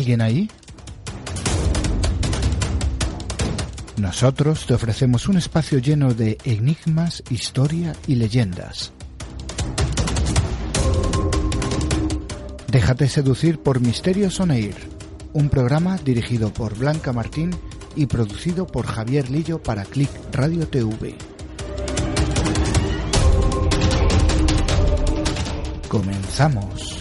alguien ahí? Nosotros te ofrecemos un espacio lleno de enigmas, historia y leyendas. Déjate seducir por Misterios on Air, un programa dirigido por Blanca Martín y producido por Javier Lillo para Click Radio TV. Comenzamos.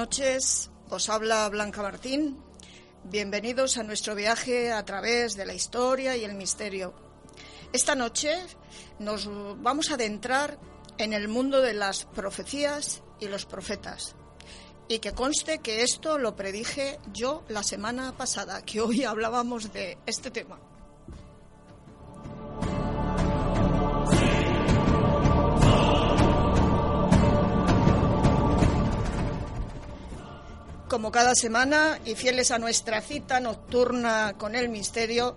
Noches, os habla Blanca Martín. Bienvenidos a nuestro viaje a través de la historia y el misterio. Esta noche nos vamos a adentrar en el mundo de las profecías y los profetas. Y que conste que esto lo predije yo la semana pasada, que hoy hablábamos de este tema. Como cada semana y fieles a nuestra cita nocturna con el misterio.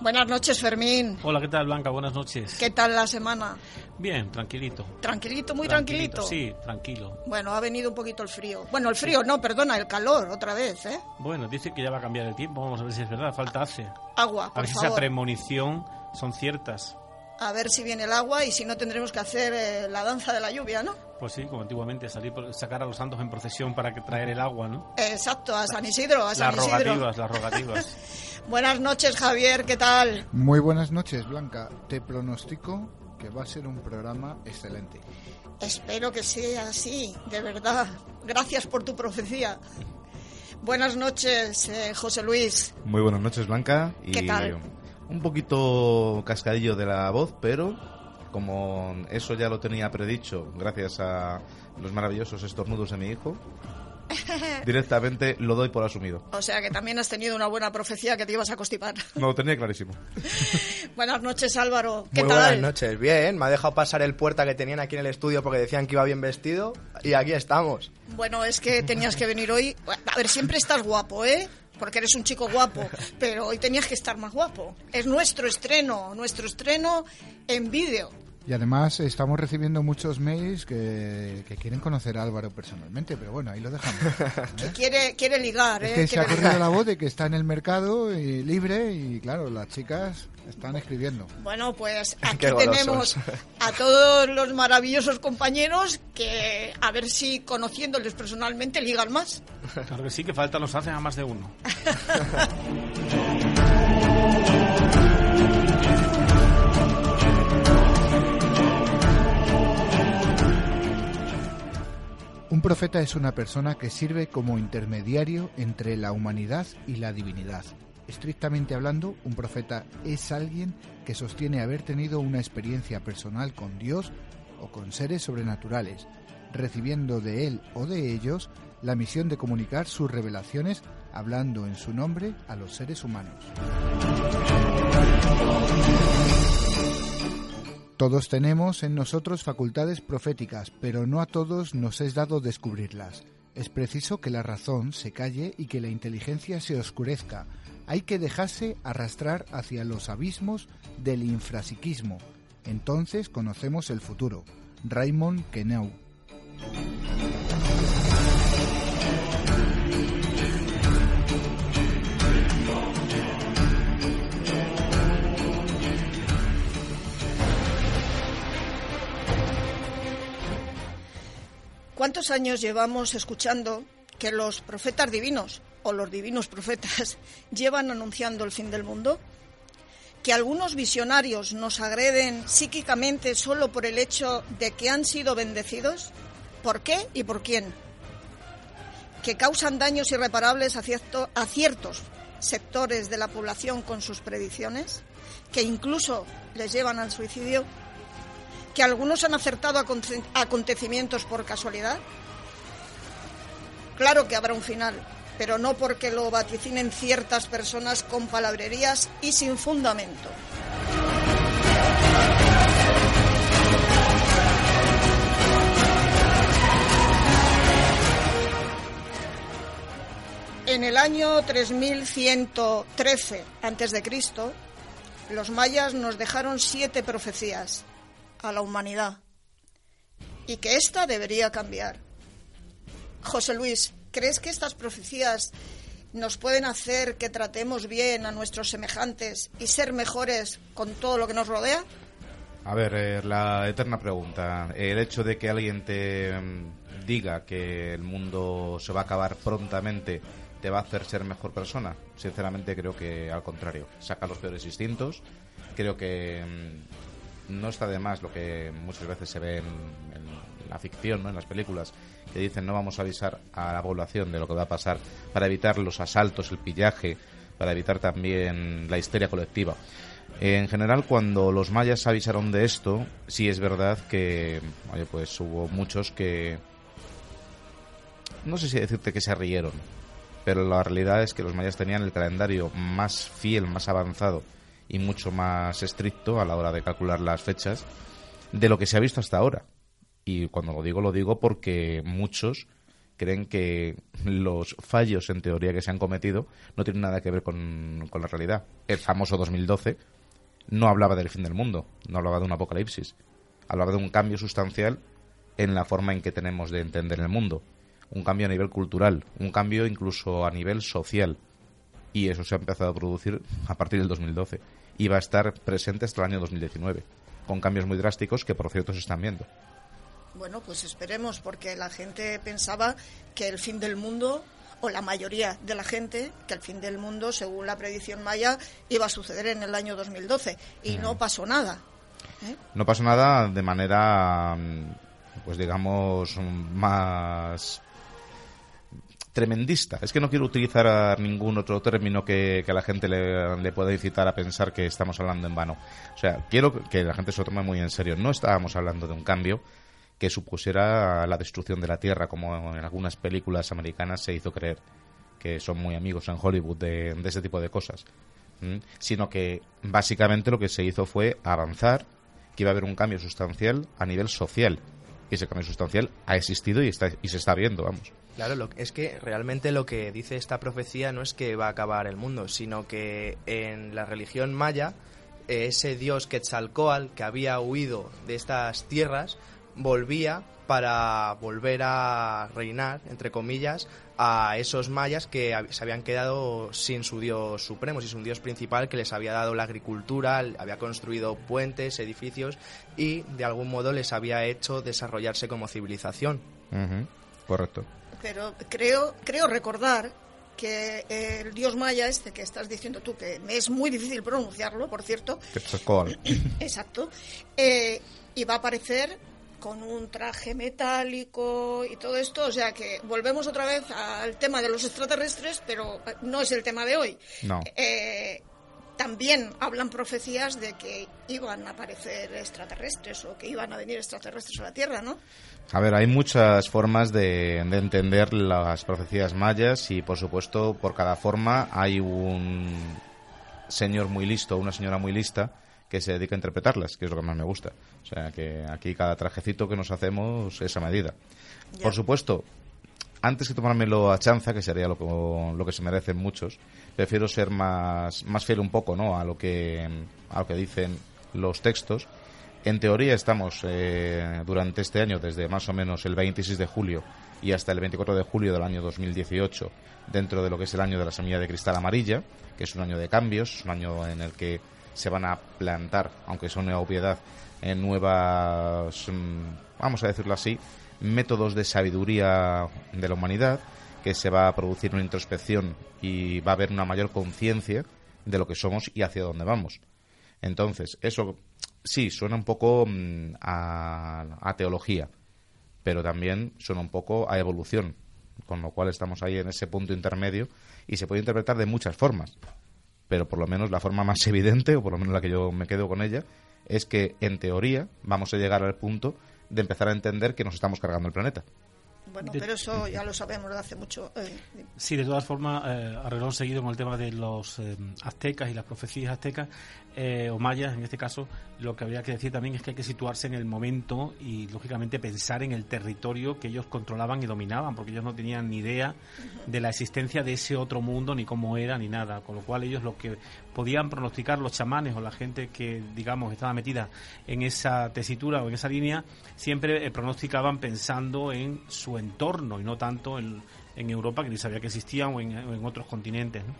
Buenas noches, Fermín. Hola, ¿qué tal, Blanca? Buenas noches. ¿Qué tal la semana? Bien, tranquilito. ¿Tranquilito, muy tranquilito? Sí, tranquilo. Bueno, ha venido un poquito el frío. Bueno, el frío, no, perdona, el calor, otra vez, ¿eh? Bueno, dice que ya va a cambiar el tiempo. Vamos a ver si es verdad. Falta hace. Agua, A ver si favor. esa premonición son ciertas. A ver si viene el agua y si no tendremos que hacer eh, la danza de la lluvia, ¿no? Pues sí, como antiguamente, salir por- sacar a los santos en procesión para que traer el agua, ¿no? Exacto, a San Isidro, a San Las Isidro. rogativas, las rogativas. Buenas noches, Javier, ¿qué tal? Muy buenas noches, Blanca. Te pronostico que va a ser un programa excelente. Espero que sea así, de verdad. Gracias por tu profecía. Buenas noches, eh, José Luis. Muy buenas noches, Blanca. Y ¿Qué tal? Un poquito cascadillo de la voz, pero como eso ya lo tenía predicho gracias a los maravillosos estornudos de mi hijo, directamente lo doy por asumido. O sea que también has tenido una buena profecía que te ibas a constipar. No lo tenía clarísimo. Buenas noches, Álvaro. ¿Qué Muy tal? buenas noches, bien. Me ha dejado pasar el puerta que tenían aquí en el estudio porque decían que iba bien vestido y aquí estamos. Bueno, es que tenías que venir hoy. A ver, siempre estás guapo, ¿eh? Porque eres un chico guapo, pero hoy tenías que estar más guapo. Es nuestro estreno, nuestro estreno en vídeo. Y además estamos recibiendo muchos mails que, que quieren conocer a Álvaro personalmente, pero bueno, ahí lo dejamos. Que ¿eh? quiere, quiere ligar, Es ¿eh? que se ha Quiere corrido ligar. la voz de que está en el mercado y libre y claro, las chicas están escribiendo. Bueno, pues aquí tenemos a todos los maravillosos compañeros que a ver si conociéndoles personalmente ligan más. Claro que sí, que falta nos hacen a más de uno. Un profeta es una persona que sirve como intermediario entre la humanidad y la divinidad. Estrictamente hablando, un profeta es alguien que sostiene haber tenido una experiencia personal con Dios o con seres sobrenaturales, recibiendo de él o de ellos la misión de comunicar sus revelaciones hablando en su nombre a los seres humanos. Todos tenemos en nosotros facultades proféticas, pero no a todos nos es dado descubrirlas. Es preciso que la razón se calle y que la inteligencia se oscurezca. Hay que dejarse arrastrar hacia los abismos del infrapsiquismo. Entonces conocemos el futuro. Raymond Queneau. ¿Cuántos años llevamos escuchando que los profetas divinos o los divinos profetas llevan anunciando el fin del mundo? ¿Que algunos visionarios nos agreden psíquicamente solo por el hecho de que han sido bendecidos? ¿Por qué y por quién? ¿Que causan daños irreparables a, cierto- a ciertos sectores de la población con sus predicciones? ¿Que incluso les llevan al suicidio? que algunos han acertado aconte- acontecimientos por casualidad? Claro que habrá un final, pero no porque lo vaticinen ciertas personas con palabrerías y sin fundamento. En el año 3113 a.C., los mayas nos dejaron siete profecías a la humanidad y que ésta debería cambiar. José Luis, ¿crees que estas profecías nos pueden hacer que tratemos bien a nuestros semejantes y ser mejores con todo lo que nos rodea? A ver, eh, la eterna pregunta. El hecho de que alguien te mm, diga que el mundo se va a acabar prontamente te va a hacer ser mejor persona. Sinceramente creo que al contrario. Saca los peores instintos. Creo que mm, no está de más lo que muchas veces se ve en, la ficción, ¿no? en las películas, que dicen no vamos a avisar a la población de lo que va a pasar para evitar los asaltos, el pillaje, para evitar también la histeria colectiva. En general, cuando los mayas avisaron de esto, sí es verdad que, oye, pues hubo muchos que, no sé si decirte que se rieron, pero la realidad es que los mayas tenían el calendario más fiel, más avanzado y mucho más estricto a la hora de calcular las fechas de lo que se ha visto hasta ahora. Y cuando lo digo, lo digo porque muchos creen que los fallos en teoría que se han cometido no tienen nada que ver con, con la realidad. El famoso 2012 no hablaba del fin del mundo, no hablaba de un apocalipsis, hablaba de un cambio sustancial en la forma en que tenemos de entender el mundo, un cambio a nivel cultural, un cambio incluso a nivel social. Y eso se ha empezado a producir a partir del 2012 y va a estar presente hasta el año 2019, con cambios muy drásticos que por cierto se están viendo. Bueno, pues esperemos, porque la gente pensaba que el fin del mundo o la mayoría de la gente, que el fin del mundo, según la predicción maya, iba a suceder en el año 2012 y no pasó nada. ¿eh? No pasó nada de manera, mm, pues digamos, más tremendista. Es que no quiero utilizar ningún otro término que, que a la gente le, le, pueda incitar a pensar que estamos hablando en vano. O sea, quiero que la gente se lo tome muy en serio. No estábamos hablando de un cambio, que supusiera la destrucción de la Tierra, como en algunas películas americanas se hizo creer, que son muy amigos en Hollywood de, ese tipo de cosas. Sino que básicamente lo que se hizo fue avanzar, que iba a haber un cambio sustancial a nivel social. Y ese cambio sustancial ha existido y, está, y se está viendo, vamos. Claro, lo, es que realmente lo que dice esta profecía no es que va a acabar el mundo, sino que en la religión maya, ese dios Quetzalcoatl que había huido de estas tierras, volvía para volver a reinar, entre comillas, a esos mayas que se habían quedado sin su dios supremo, sin su dios principal que les había dado la agricultura, había construido puentes, edificios y de algún modo les había hecho desarrollarse como civilización. Correcto. Pero creo, creo recordar que el dios maya este que estás diciendo tú, que me es muy difícil pronunciarlo, por cierto. Exacto. Eh, y va a aparecer con un traje metálico y todo esto, o sea que volvemos otra vez al tema de los extraterrestres, pero no es el tema de hoy. No. Eh, también hablan profecías de que iban a aparecer extraterrestres o que iban a venir extraterrestres a la Tierra, ¿no? A ver, hay muchas formas de, de entender las profecías mayas y, por supuesto, por cada forma hay un señor muy listo, una señora muy lista que se dedica a interpretarlas, que es lo que más me gusta. O sea, que aquí cada trajecito que nos hacemos es a medida. Por supuesto, antes que tomármelo a chanza, que sería lo que, lo que se merecen muchos, prefiero ser más, más fiel un poco ¿no? a, lo que, a lo que dicen los textos. En teoría estamos eh, durante este año, desde más o menos el 26 de julio y hasta el 24 de julio del año 2018, dentro de lo que es el año de la semilla de cristal amarilla, que es un año de cambios, un año en el que se van a plantar, aunque son una obviedad, en nuevas, mm, vamos a decirlo así, métodos de sabiduría de la humanidad, que se va a producir una introspección y va a haber una mayor conciencia de lo que somos y hacia dónde vamos. Entonces, eso sí, suena un poco mm, a, a, teología, pero también suena un poco a evolución, con lo cual estamos ahí en ese punto intermedio y se puede interpretar de muchas formas pero por lo menos la forma más evidente, o por lo menos la que yo me quedo con ella, es que en teoría vamos a llegar al punto de empezar a entender que nos estamos cargando el planeta. Bueno, De- pero eso ya lo sabemos de hace mucho. eh, Sí, de todas formas, eh, a seguido con el tema de los eh, aztecas y las profecías aztecas, eh, o mayas en este caso, lo que habría que decir también es que hay que situarse en el momento y, lógicamente, pensar en el territorio que ellos controlaban y dominaban, porque ellos no tenían ni idea de la existencia de ese otro mundo, ni cómo era, ni nada. Con lo cual, ellos lo que podían pronosticar los chamanes o la gente que, digamos, estaba metida en esa tesitura o en esa línea, siempre eh, pronosticaban pensando en su entorno y no tanto en, en Europa, que ni sabía que existían, o en, otros continentes. ¿no?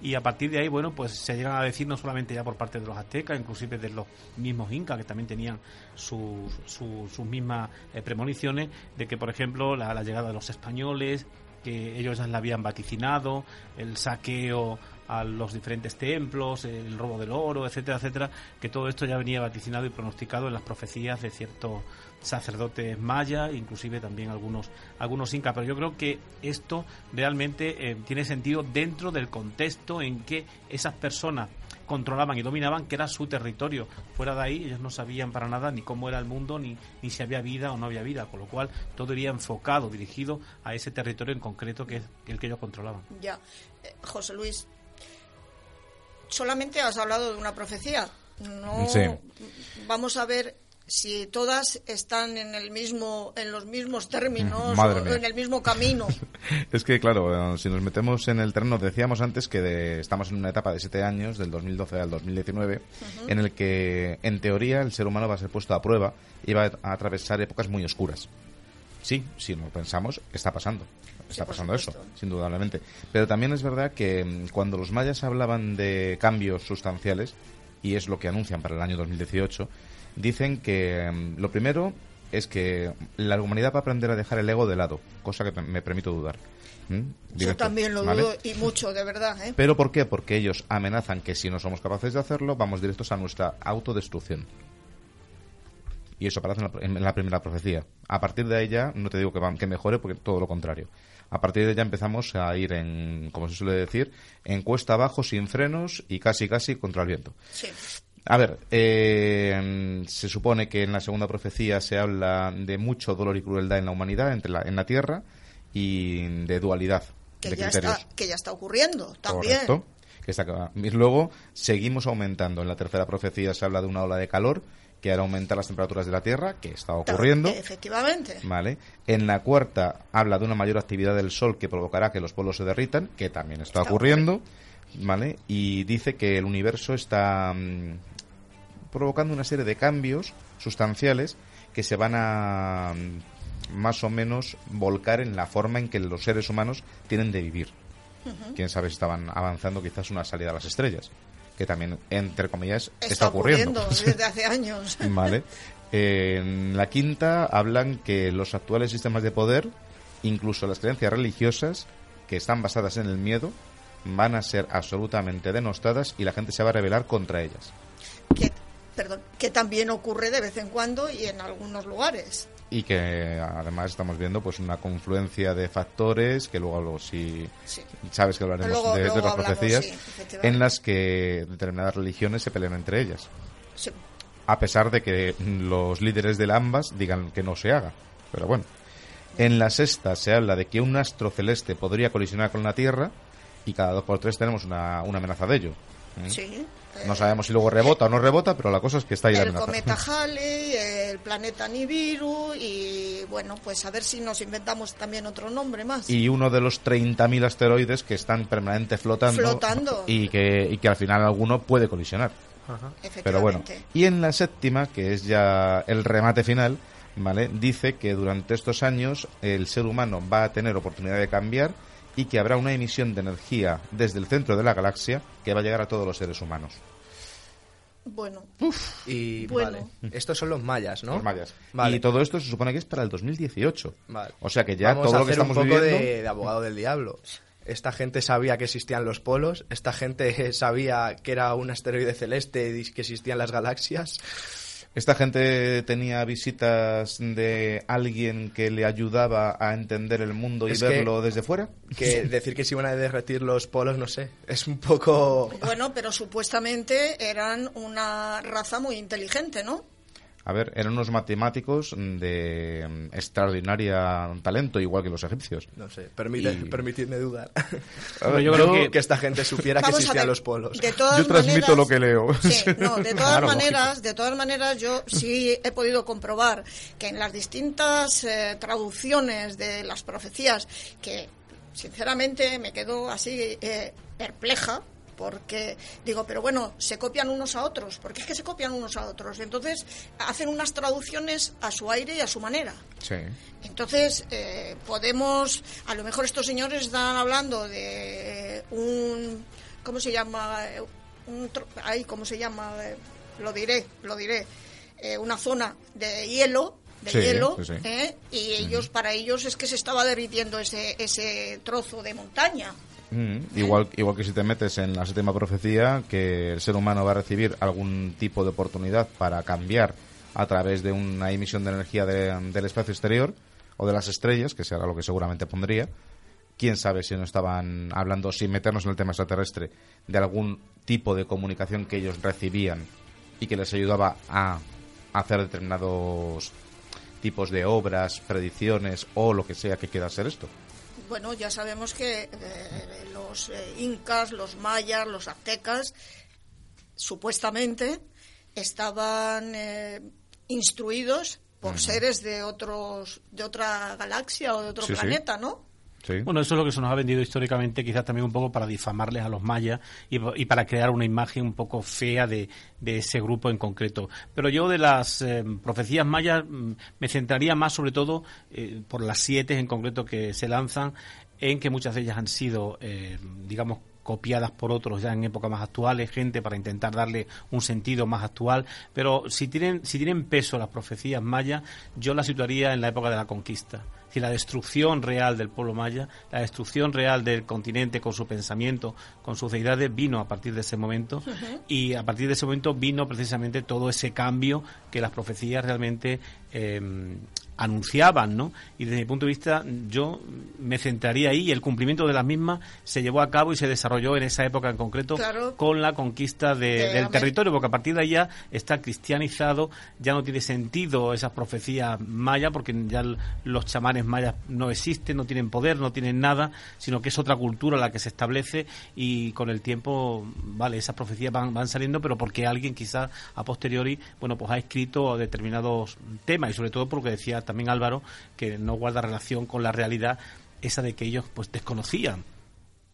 Y a partir de ahí, bueno, pues se llegan a decir no solamente ya por parte de los aztecas, inclusive de los mismos incas, que también tenían sus, sus, sus mismas eh, premoniciones, de que, por ejemplo, la, la llegada de los españoles, que ellos ya la habían vaticinado, el saqueo a los diferentes templos, el robo del oro, etcétera, etcétera, que todo esto ya venía vaticinado y pronosticado en las profecías de ciertos sacerdotes mayas, inclusive también algunos algunos incas, pero yo creo que esto realmente eh, tiene sentido dentro del contexto en que esas personas controlaban y dominaban que era su territorio. Fuera de ahí ellos no sabían para nada ni cómo era el mundo, ni, ni si había vida o no había vida, con lo cual todo iría enfocado, dirigido a ese territorio en concreto que es el que ellos controlaban. Ya. Eh, José Luis, solamente has hablado de una profecía. No Sí. vamos a ver si todas están en el mismo en los mismos términos Madre o mía. en el mismo camino. Es que, claro, eh, si nos metemos en el terreno, decíamos antes que de- estamos en una etapa de siete años, del 2012 al 2019, en el que, en teoría, el ser humano va a ser puesto a prueba y va a atravesar épocas muy oscuras. Sí, si lo pensamos, está pasando. Está por pasando eso, supuesto. indudablemente. Pero también es verdad que mm, cuando los mayas hablaban de cambios sustanciales, y es lo que anuncian para el año 2018, dicen que mm, lo primero es que la humanidad va a aprender a dejar el ego de lado, cosa que me permito dudar. ¿Mm? Yo Directo, también lo ¿vale? dudo y mucho, de verdad. ¿eh? ¿Pero por qué? Porque ellos amenazan que si no somos capaces de hacerlo, vamos directos a nuestra autodestrucción. Y eso aparece en la, en la primera profecía. A partir de ya, no te digo que, va- que mejore, porque todo lo contrario. A partir de ya empezamos a ir en, como se suele decir, en cuesta abajo, sin frenos y casi casi contra el viento. Sí. A ver, eh, se supone que en la segunda profecía se habla de mucho dolor y crueldad en la humanidad, entre la, en la tierra, y de dualidad Que de ya, criterios. está, que ya está ocurriendo también. Correcto. Que está. Y luego seguimos aumentando. En la tercera profecía se habla de una ola de calor que hará aumentar las temperaturas de la Tierra, que está ocurriendo. Efectivamente. ¿Vale? En la cuarta habla de una mayor actividad del Sol que provocará que los polos se derritan, que también está, Está ocurriendo. ¿Vale? Y dice que el universo está mm, provocando una serie de cambios sustanciales que se van a mm, más o menos volcar en la forma en que los seres humanos tienen de vivir. Quién sabe si estaban avanzando quizás una salida a las estrellas, que también, entre comillas, está, Está ocurriendo. ocurriendo desde hace años. Vale. En la quinta hablan que los actuales sistemas de poder, incluso las creencias religiosas, que están basadas en el miedo, van a ser absolutamente denostadas y la gente se va a rebelar contra ellas. que, perdón, que también ocurre de vez en cuando y en algunos lugares. Y que además estamos viendo pues una confluencia de factores que luego, luego si Sí. sabes que hablaremos Luego- de, de luego las hablamos, profecías sí, en las que determinadas religiones se pelean entre ellas. Sí. a pesar de que los líderes de ambas digan que no se haga. Pero bueno. En la sexta se habla de que un astro celeste podría colisionar con la Tierra y cada dos por tres tenemos una, una amenaza de ello. ¿Mm? Sí. No sabemos si luego rebota o no rebota, pero la cosa es que está ahí la el amenaza. cometa Halley, el planeta Nibiru y bueno, pues a ver si nos inventamos también otro nombre más. Y uno de los 30.000 asteroides que están permanente flotando, Flotando. Y, que, y que al final alguno puede colisionar. Pero bueno, Efectivamente. y en la séptima, que es ya el remate final, ¿vale? Dice que durante estos años el ser humano va a tener oportunidad de cambiar y que habrá una emisión de energía desde el centro de la galaxia que va a llegar a todos los seres humanos. Bueno, Y Bueno. vale, estos son los mayas, ¿no? Los mayas. Vale. Y todo esto se supone que es para el 2018. Vale. O sea que ya Vamos todo a lo que estamos un poco viviendo... de, de abogado del diablo. Esta gente sabía que existían los polos, esta gente sabía que era un asteroide celeste y que existían las galaxias. Esta gente tenía visitas de alguien que le ayudaba a entender el mundo y Es que- verlo desde fuera. Que decir que se iban a derretir los polos, no sé, es un poco... bueno, pero supuestamente eran una raza muy inteligente, ¿no? A ver, eran unos matemáticos de mm, extraordinaria talento, igual que los egipcios. No sé, permite, Y- permitidme dudar. A ver, yo yo- creo que... esta gente supiera que Vamos existían ver, los polos. De todas Yo transmito maneras- lo que leo. Sí, no, de todas Claro, maneras, de todas maneras, yo sí he podido comprobar que en las distintas eh, traducciones de las profecías, que sinceramente me quedo así eh, perpleja. Porque digo, pero bueno, se copian unos a otros, porque es que se copian unos a otros. Entonces hacen unas traducciones a su aire y a su manera. Sí. Entonces, eh, podemos, a lo mejor estos señores están hablando de un, ¿cómo se llama? Eh, Un, ay, ¿cómo se llama? Eh, lo diré, lo diré. Eh, una zona de hielo, de Sí, hielo, sí, sí. ¿eh? y ellos, para ellos es que se estaba derritiendo ese, ese trozo de montaña. Mm, igual, igual que si te metes en la séptima profecía, que el ser humano va a recibir algún tipo de oportunidad para cambiar a través de una emisión de energía de- del espacio exterior o de las estrellas, que será lo que seguramente pondría. Quién sabe si no estaban hablando, sin meternos en el tema extraterrestre, de algún tipo de comunicación que ellos recibían y que les ayudaba a hacer determinados tipos de obras, predicciones o lo que sea que quiera ser esto. Bueno, ya sabemos que eh, los eh, incas, los mayas, los aztecas, supuestamente estaban eh, instruidos por seres de otros, de otra galaxia o de otro Sí, sí. planeta, ¿no? Bueno, eso es lo que se nos ha vendido históricamente, quizás también un poco para difamarles a los mayas y, y para crear una imagen un poco fea de, de ese grupo en concreto. Pero yo de las eh, profecías mayas mm, me centraría más sobre todo eh, por las siete en concreto que se lanzan, en que muchas de ellas han sido, eh, digamos, copiadas por otros ya en épocas más actuales, gente para intentar darle un sentido más actual, pero si tienen, si tienen peso las profecías mayas, yo las situaría en la época de la conquista. Si la destrucción real del pueblo maya, la destrucción real del continente con su pensamiento, con sus deidades, vino a partir de ese momento. Y a partir de ese momento vino precisamente todo ese cambio que las profecías realmente eh, anunciaban, ¿no? Y desde mi punto de vista, yo me centraría ahí y el cumplimiento de las mismas se llevó a cabo y se desarrolló en esa época en concreto Claro. con la conquista de- De del territorio, porque a partir de ahí ya está cristianizado, ya no tiene sentido esas profecías mayas, porque ya los chamanes mayas no existen, no tienen poder, no tienen nada, sino que es otra cultura la que se establece y con el tiempo, vale, esas profecías van, van saliendo, pero porque alguien quizás a posteriori, bueno, pues ha escrito determinados temas y sobre todo porque decía también Álvaro que no guarda relación con la realidad esa de que ellos pues desconocían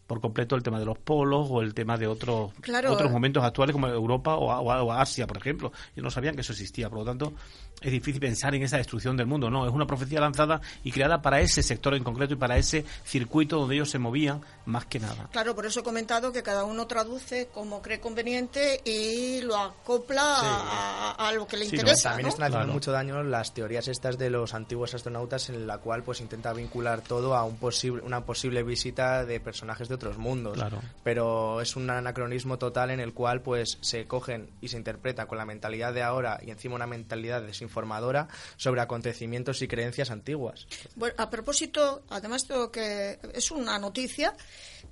por completo el tema de los polos o el tema de otros Claro. otros momentos actuales como Europa o, o- o Asia, por ejemplo. Ellos no sabían que eso existía, por lo tanto es difícil pensar en esa destrucción del mundo. No, es una profecía lanzada y creada para ese sector en concreto y para ese circuito donde ellos se movían más que nada. Claro, por eso he comentado que cada uno traduce como cree conveniente y lo acopla a, a- a lo que le Sí, no, interesa. También ¿no? están haciendo Claro. mucho daño las teorías estas de los antiguos astronautas en la cual pues intenta vincular todo a un posible, una posible visita de personajes de otros mundos. Claro. Pero es un anacronismo total en el cual pues se cogen y se interpreta con la mentalidad de ahora y encima una mentalidad desinformadora sobre acontecimientos y creencias antiguas. Bueno, a propósito, además tengo que es una noticia,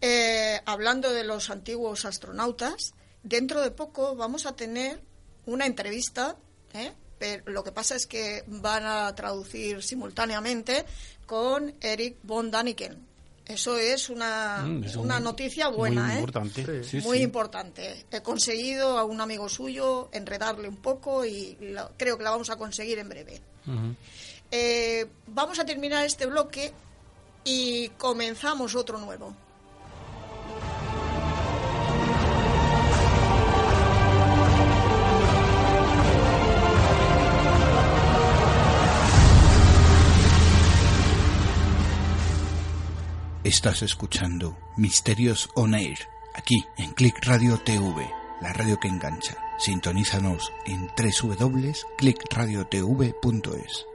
eh, hablando de los antiguos astronautas, dentro de poco vamos a tener una entrevista, ¿eh? pero lo que pasa es que van a traducir simultáneamente con Eric von Daniken. Eso es una, Mm, es una un- noticia buena, muy ¿eh? importante. Sí, muy sí. importante. He conseguido a un amigo suyo enredarle un poco y la- creo que la vamos a conseguir en breve. Eh, vamos a terminar este bloque y comenzamos otro nuevo. Estás escuchando Misterios On Air, aquí en Click Radio TV, la radio que engancha. Sintonízanos en www.clickradiotv.es.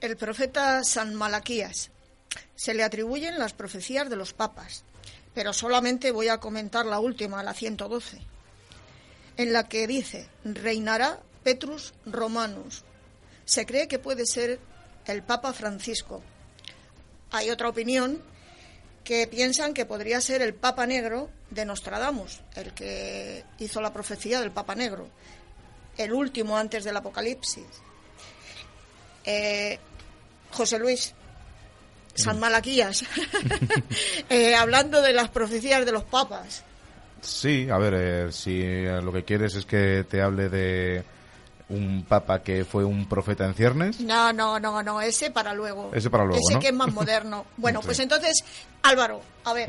El profeta San Malaquías. Se le atribuyen las profecías de los papas, pero solamente voy a comentar la última, la 112, en la que dice, reinará Petrus Romanus. Se cree que puede ser el Papa Francisco. hay otra opinión que piensan que podría ser el Papa Negro de Nostradamus, el que hizo la profecía del Papa Negro, el último antes del Apocalipsis. Eh, José Luis, San Mm. Malaquías, Eh, hablando de las profecías de los papas. Sí, a ver, eh, si eh, lo que quieres es que te hable de un papa que fue un profeta en ciernes, No, no, no, no, ese para luego. Ese para luego, Ese ¿no? que es más moderno. Bueno, Sí. pues entonces, Álvaro, a ver,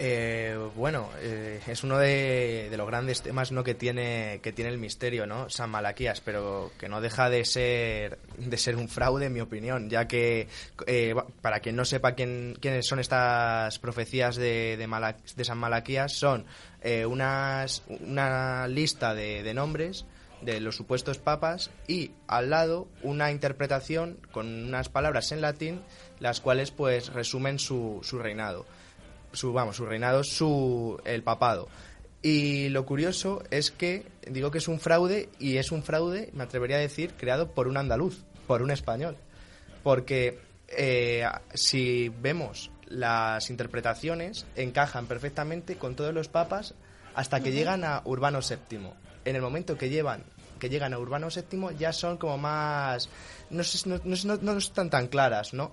Eh, bueno, eh, es uno de, los grandes temas ¿no? que tiene que tiene el misterio, ¿no? San Malaquías, pero que no deja de ser de ser un fraude, en mi opinión, ya que eh, para quien no sepa quién, quiénes son estas profecías de, de San Malaquías, son eh, unas, una lista de, de nombres de los supuestos papas y al lado una interpretación con unas palabras en latín, las cuales pues resumen su, su reinado su vamos su reinado su el papado. Y lo curioso es que digo que es un fraude y es un fraude me atrevería a decir creado por un andaluz por un español. Porque eh, si vemos las interpretaciones encajan perfectamente con todos los papas hasta que llegan a Urbano VII en el momento que llevan que llegan a Urbano VII ya son como más no, sé, no, no, no- no están tan claras no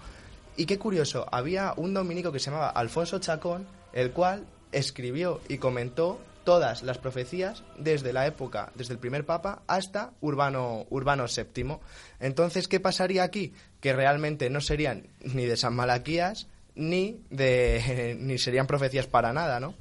y qué curioso, había un dominico que se llamaba Alfonso Chacón, el cual escribió y comentó todas las profecías desde la época, desde el primer papa hasta Urbano, Urbano VII. Entonces, ¿qué pasaría aquí? Que realmente no serían ni de San Malaquías ni de ni serían profecías para nada, ¿no?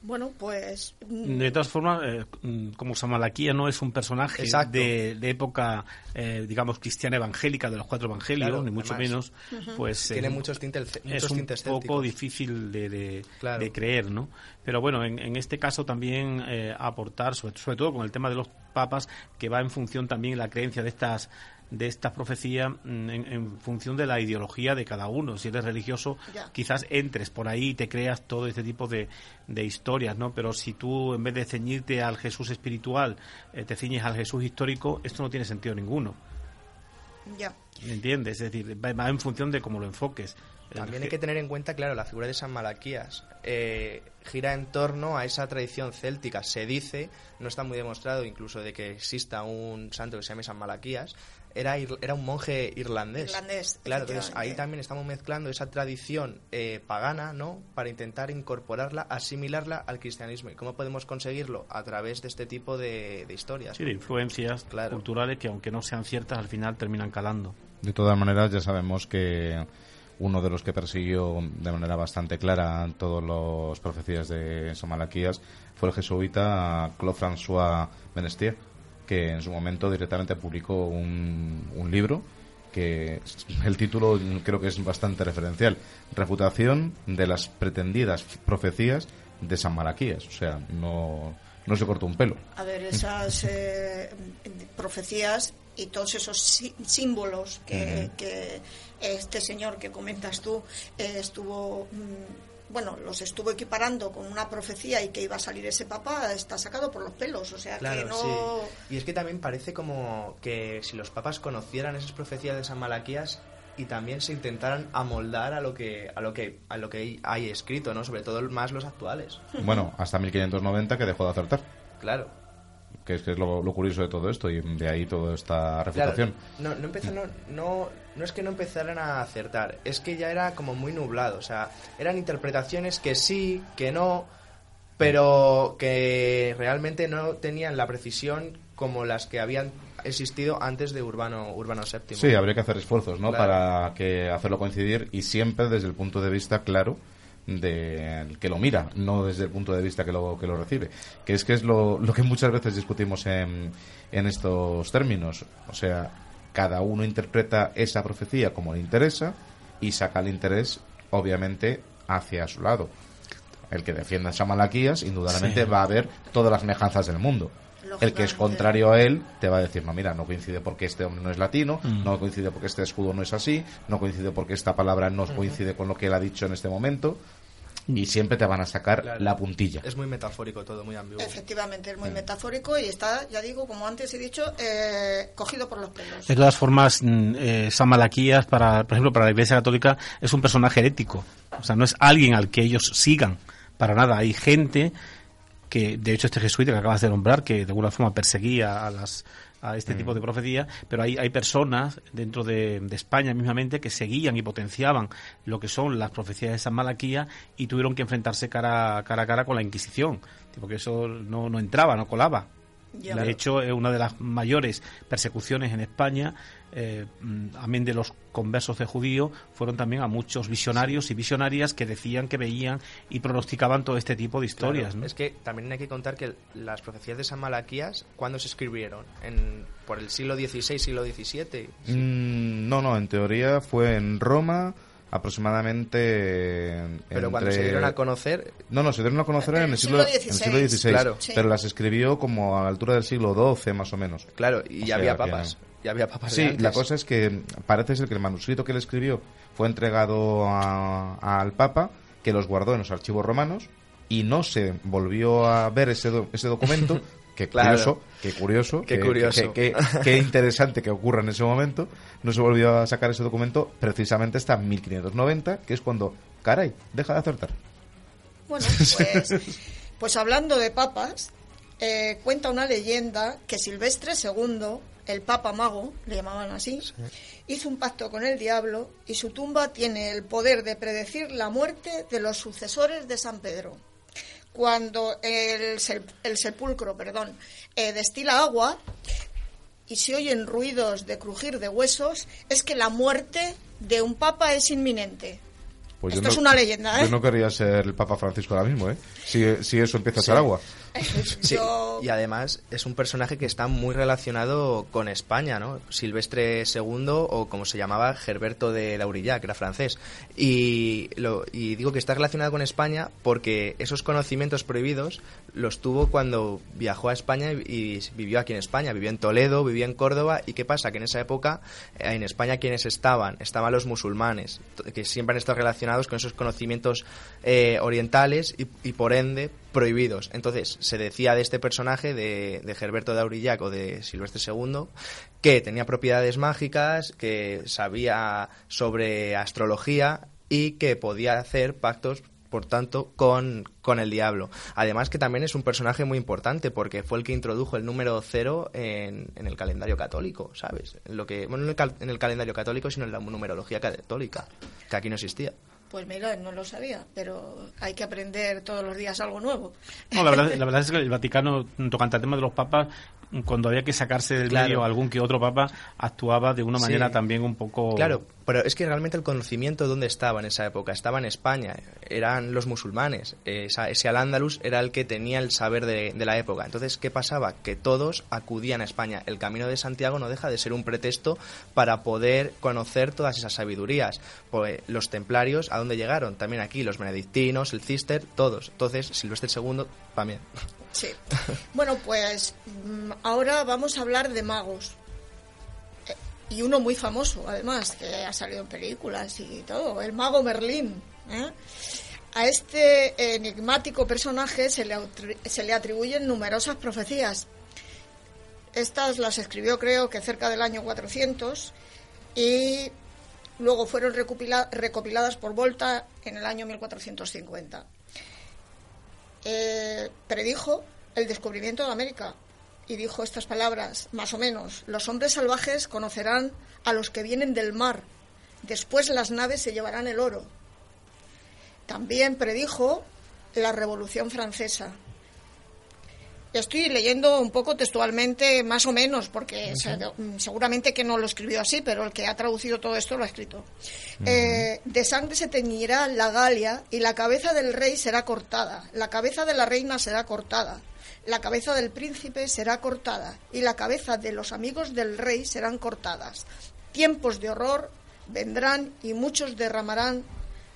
Bueno, pues mm, De todas formas, eh, mm, como Samalaquía no es un personaje Exacto. de, de época, eh, digamos, cristiana evangélica de los cuatro evangelios, Claro, ni mucho además. menos, pues Tiene eh, muchos tintes, es un tintes poco difícil de, de- Claro. de creer, ¿no? Pero bueno, en, en este caso también eh, aportar, sobre, sobre todo con el tema de los papas, que va en función también la creencia de estas de estas profecías mm, en, en función de la ideología de cada uno. Si eres religioso, Ya. quizás entres por ahí y te creas todo este tipo de, de historias, ¿no? Pero si tú, en vez de ceñirte al Jesús espiritual, eh, te ciñes al Jesús histórico, esto no tiene sentido ninguno. ya. ¿Me entiendes? Es decir, va va en función de cómo lo enfoques. También Eh, hay que tener en cuenta, claro, la figura de San Malaquías. eh, gira en torno a esa tradición céltica. Se dice, no está muy demostrado incluso de que exista un santo que se llame San Malaquías, era, era un monje irlandés. Irlandés, Claro, entonces ahí también estamos mezclando esa tradición eh, pagana, ¿no? Para intentar incorporarla, asimilarla al cristianismo. ¿Y cómo podemos conseguirlo? A través de este tipo de, de historias. Sí, de influencias Claro. culturales que, aunque no sean ciertas, al final terminan calando. De todas maneras, ya sabemos que uno de los que persiguió de manera bastante clara todas las profecías de Samalaquías fue el jesuita Claude François Menestier, que en su momento directamente publicó un, un libro que el título creo que es bastante referencial, Refutación de las pretendidas profecías de San Malaquías. O sea, no, no se cortó un pelo. A ver, esas eh, profecías y todos esos sí- símbolos que, que este señor que comentas tú eh, estuvo, mm, bueno, los estuvo equiparando con una profecía y que iba a salir ese papa, está sacado por los pelos. O sea, que no. sí. Y es que también parece como que si los papas conocieran esas profecías de San Malaquías y también se intentaran amoldar a lo que a lo que a lo que hay escrito, ¿no? Sobre todo más los actuales. Bueno, hasta 1590 que dejó de acertar. Claro. que es, que es lo, lo curioso de todo esto y de ahí toda esta Claro, refutación. no, no, empezó- no, no, no es que no empezaran a acertar, es que ya era como muy nublado. O sea, eran interpretaciones que sí, que no, pero que realmente no tenían la precisión como las que habían existido antes de Urbano, Urbano VII. Sí, habría que hacer esfuerzos, ¿no? Claro. Para que hacerlo coincidir y siempre desde el punto de vista claro del que lo mira, no desde el punto de vista que lo, que lo recibe. Que es que es lo, lo que muchas veces discutimos en, en estos términos. O sea, cada uno interpreta esa profecía como le interesa y saca el interés, obviamente, hacia su lado. El que defienda a Samalaquías, indudablemente, Sí. va a ver todas las semejanzas del mundo. El que es contrario a él te va a decir, no, mira, no coincide porque este hombre no es latino, Mm. no coincide porque este escudo no es así, no coincide porque esta palabra no coincide con lo que él ha dicho en este momento. Y siempre te van a sacar Claro. la puntilla. Es muy metafórico todo, muy ambiguo. Efectivamente, es muy metafórico y está, ya digo, como antes he dicho, eh, cogido por los pelos. De todas formas, mm, eh, San Malaquías, para, por ejemplo, para la Iglesia Católica, es un personaje herético. O sea, no es alguien al que ellos sigan. Para nada. Hay gente que, de hecho, este jesuita que acabas de nombrar, que de alguna forma perseguía a las a este tipo de profecía, pero hay, hay personas dentro de, de España mismamente que seguían y potenciaban lo que son las profecías de San Malaquía y tuvieron que enfrentarse cara, cara a cara con la Inquisición, porque eso no, no entraba, no colaba. De hecho, es una de las mayores persecuciones en España, eh, mm, amén de los conversos de judío, fueron también a muchos visionarios y visionarias que decían que veían y pronosticaban todo este tipo de historias. Claro, ¿no? Es que también hay que contar que las profecías de San Malaquías, ¿cuándo se escribieron? En, ¿Por el siglo XVI, siglo XVII? Mm, no, no, en teoría fue en Roma aproximadamente en- Pero cuando entre- se dieron a conocer, No, no, se dieron a conocer En el el siglo, siglo en el siglo XVI, claro. Sí. pero las escribió como a la altura del siglo XII más o menos. claro, y O ya sea, había que- papas. Ya había papas. Sí, la cosa es que parece ser que el manuscrito que él escribió fue entregado a- al Papa, que los guardó en los archivos romanos y no se volvió a ver ese, do- ese documento. Qué Claro. curioso, qué curioso, Qué qué- curioso. qué- qué- qué interesante que ocurra en ese momento. No se volvió a sacar ese documento precisamente hasta 1590, que es cuando, caray, deja de acertar. Bueno, pues, pues hablando de papas, eh, cuenta una leyenda que Silvestre II, el Papa Mago, le llamaban así, hizo un pacto con el diablo y su tumba tiene el poder de predecir la muerte de los sucesores de San Pedro. Cuando el, el sepulcro, perdón, eh, destila agua y se oyen ruidos de crujir de huesos, es que la muerte de un papa es inminente. Pues Esto es una leyenda, ¿eh? Yo no quería ser el Papa Francisco ahora mismo, ¿eh? Si, si eso empieza a echar agua. Sí, Yo- y además es un personaje que está muy relacionado con España, ¿no? Silvestre II o como se llamaba Gerberto de Daurillac, que era francés. Y, lo, y digo que está relacionado con España porque esos conocimientos prohibidos los tuvo cuando viajó a España y, y vivió aquí en España. Vivió en Toledo, vivió en Córdoba. ¿Y qué pasa? Que en esa época, eh, en España, ¿quiénes estaban? Estaban los musulmanes, que siempre han estado relacionados con esos conocimientos eh, orientales y, y por ende prohibidos. Entonces, se decía de este personaje, de, de Gerberto de Aurillac o de Silvestre II, que tenía propiedades mágicas, que sabía sobre astrología y que podía hacer pactos por tanto, con, con el diablo. Además que también es un personaje muy importante porque fue el que introdujo el número cero en, en el calendario católico, ¿sabes? En lo que, bueno, no en el, cal- en el calendario católico, sino en la numerología católica, que aquí no existía. Pues mira, no lo sabía, pero hay que aprender todos los días algo nuevo. No, la verdad, la verdad es que el Vaticano, tocante al tema de los papas, cuando había que sacarse del Claro. medio algún que otro papa, actuaba de una Sí. manera también un poco... Claro, pero es que realmente el conocimiento dónde estaba en esa época, estaba en España, eran los musulmanes, esa- ese al-Ándalus era el que tenía el saber de, de la época. Entonces, ¿qué pasaba? Que todos acudían a España. El camino de Santiago no deja de ser un pretexto para poder conocer todas esas sabidurías. Pues los templarios, ¿a dónde llegaron? También aquí, los benedictinos, el cister, todos. Entonces, Silvestre II también. Sí. Bueno, pues mm, ahora vamos a hablar de magos. Eh, Y uno muy famoso, además, que ha salido en películas y todo, el mago Merlín. ¿eh? A este enigmático personaje se le, se le atribuyen numerosas profecías. Estas las escribió creo que cerca del año 400 y luego fueron recopila- recopiladas por Volta en el año 1450 eh, predijo el descubrimiento de América y dijo estas palabras, más o menos, los hombres salvajes conocerán a los que vienen del mar, después las naves se llevarán el oro. También predijo la Revolución Francesa. Estoy leyendo un poco textualmente, más o menos, porque se- seguramente que no lo escribió así, pero el que ha traducido todo esto lo ha escrito. Eh, de sangre se teñirá la Galia y la cabeza del rey será cortada, la cabeza de la reina será cortada, la cabeza del príncipe será cortada y la cabeza de los amigos del rey serán cortadas. Tiempos de horror vendrán y muchos derramarán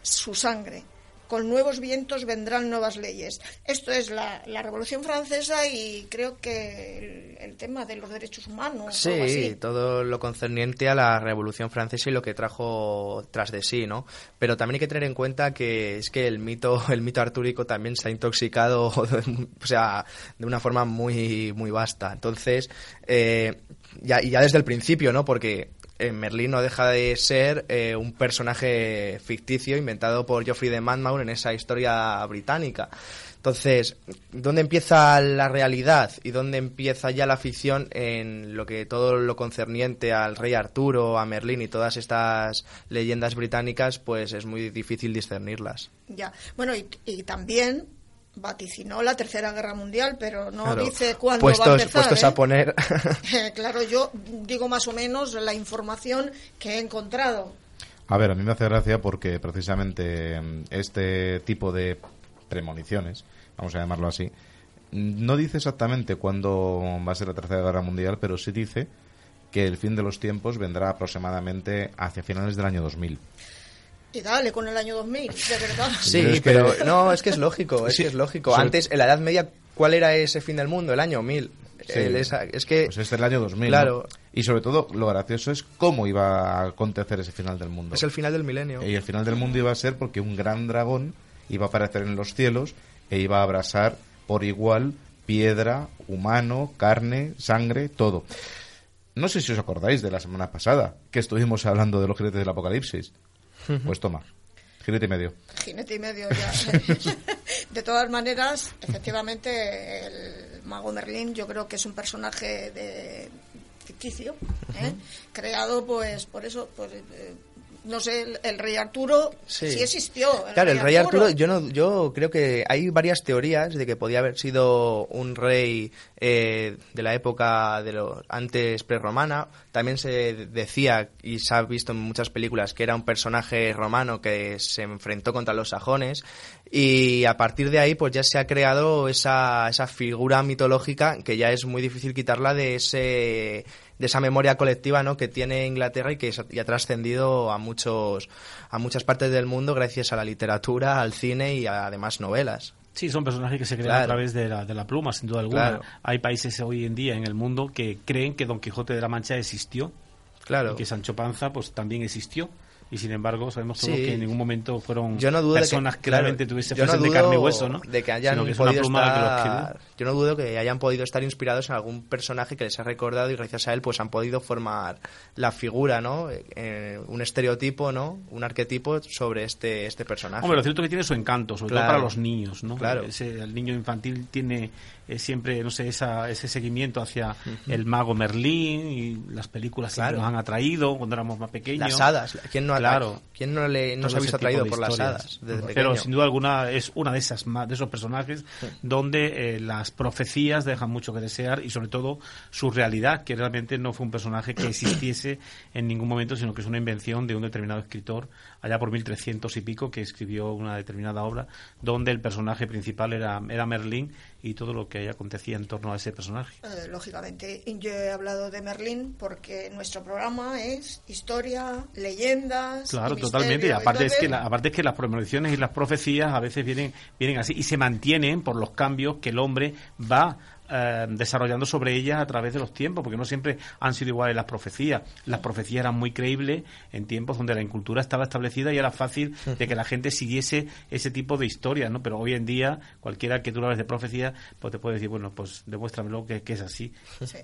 su sangre. Con nuevos vientos vendrán nuevas leyes. Esto es la, Revolución Francesa y creo que el, tema de los derechos humanos. Sí, todo lo concerniente a la Revolución Francesa y lo que trajo tras de sí, ¿no? Pero también hay que tener en cuenta que es que el mito, el mito artúrico también se ha intoxicado, o sea, de una forma muy, muy vasta. Entonces, eh, ya, y ya desde el principio, ¿no? Porque eh, Merlín no deja de ser eh, un personaje ficticio inventado por Geoffrey de Monmouth en esa historia británica. Entonces, ¿dónde empieza la realidad y dónde empieza ya la ficción en lo que todo lo concerniente al rey Arturo, a Merlín y todas estas leyendas británicas, pues es muy difícil discernirlas. Ya, bueno, y también vaticinó la Tercera Guerra Mundial, pero no dice cuándo va a empezar. Puestos a ¿eh? poner. Eh, claro, yo digo más o menos la información que he encontrado. A ver, a mí me hace gracia porque precisamente mm, este tipo de premoniciones, vamos a llamarlo así, no dice exactamente cuándo va a ser la Tercera Guerra Mundial, pero sí dice que el fin de los tiempos vendrá aproximadamente hacia finales del año 2000. Y dale con el año 2000, de verdad. Sí, pero, no, es que es lógico, es que es lógico. Antes, en la Edad Media, ¿cuál era ese fin del mundo? El año 1000. es que... Pues este es el año 2000. Claro. Y sobre todo, lo gracioso es cómo iba a acontecer ese final del mundo. Es el final del milenio. Y el final del mundo iba a ser porque un gran dragón iba a aparecer en los cielos e iba a abrasar por igual piedra, humano, carne, sangre, todo. No sé si os acordáis de la semana pasada que estuvimos hablando de los jinetes del apocalipsis. Pues toma, jinete y medio. Jinete y medio, ya. de todas maneras, efectivamente, el mago Merlín yo creo que es un personaje de ficticio, ¿eh? creado pues por eso, pues, eh, no sé, el, rey Arturo sí, existió. claro, el rey Arturo, yo, no, yo creo que hay varias teorías de que podía haber sido un rey eh, de la época de lo antes prerromana. También se decía, y se ha visto en muchas películas, que era un personaje romano que se enfrentó contra los sajones. Y a partir de ahí, pues ya se ha creado esa, esa figura mitológica que ya es muy difícil quitarla de ese de esa memoria colectiva ¿no? que tiene Inglaterra y que ha trascendido a muchos a muchas partes del mundo gracias a la literatura, al cine y además novelas. Sí, son personajes que se crean a través de la, de la pluma, sin duda alguna. Hay países hoy en día en el mundo que creen que Don Quijote de la Mancha existió. Claro. Y que Sancho Panza pues también existió y sin embargo sabemos todos que en ningún momento fueron personas que, realmente tuviesen de carne y hueso, ¿no? De que hayan podido estar, yo no dudo que hayan podido estar inspirados en algún personaje que les ha recordado y gracias a él pues han podido formar la figura, ¿no? Eh, un estereotipo, ¿no? Un arquetipo sobre este este personaje. Hombre, lo cierto es que tiene su encanto, sobre todo para los niños, ¿no? Claro. el niño infantil tiene eh, siempre, no sé, esa, ese seguimiento hacia el mago Merlín y las películas que nos han atraído cuando éramos más pequeños. Las hadas, ¿quién no, claro, ¿quién no, le, no se ha visto atraído por las hadas? Pero sin duda alguna es una de esas de esos personajes donde eh, las profecías dejan mucho que desear y sobre todo su realidad, que realmente no fue un personaje que existiese en ningún momento, sino que es una invención de un determinado escritor allá por 1300 y pico que escribió una determinada obra donde el personaje principal era, era Merlín y todo lo que acontecía en torno a ese personaje. Eh, lógicamente, yo he hablado de Merlín porque nuestro programa es historia, leyendas. Claro, totalmente. Y aparte es, que la, aparte es que las premoniciones y las profecías a veces vienen, vienen así y se mantienen por los cambios que el hombre va eh, desarrollando sobre ellas a través de los tiempos, porque no siempre han sido iguales las profecías. Las profecías eran muy creíbles en tiempos donde la incultura estaba establecida y era fácil de que la gente siguiese ese tipo de historias, ¿no? Pero hoy en día, cualquiera que tú hables de profecía, pues te puede decir, bueno, pues demuéstramelo que, que es así. Sí.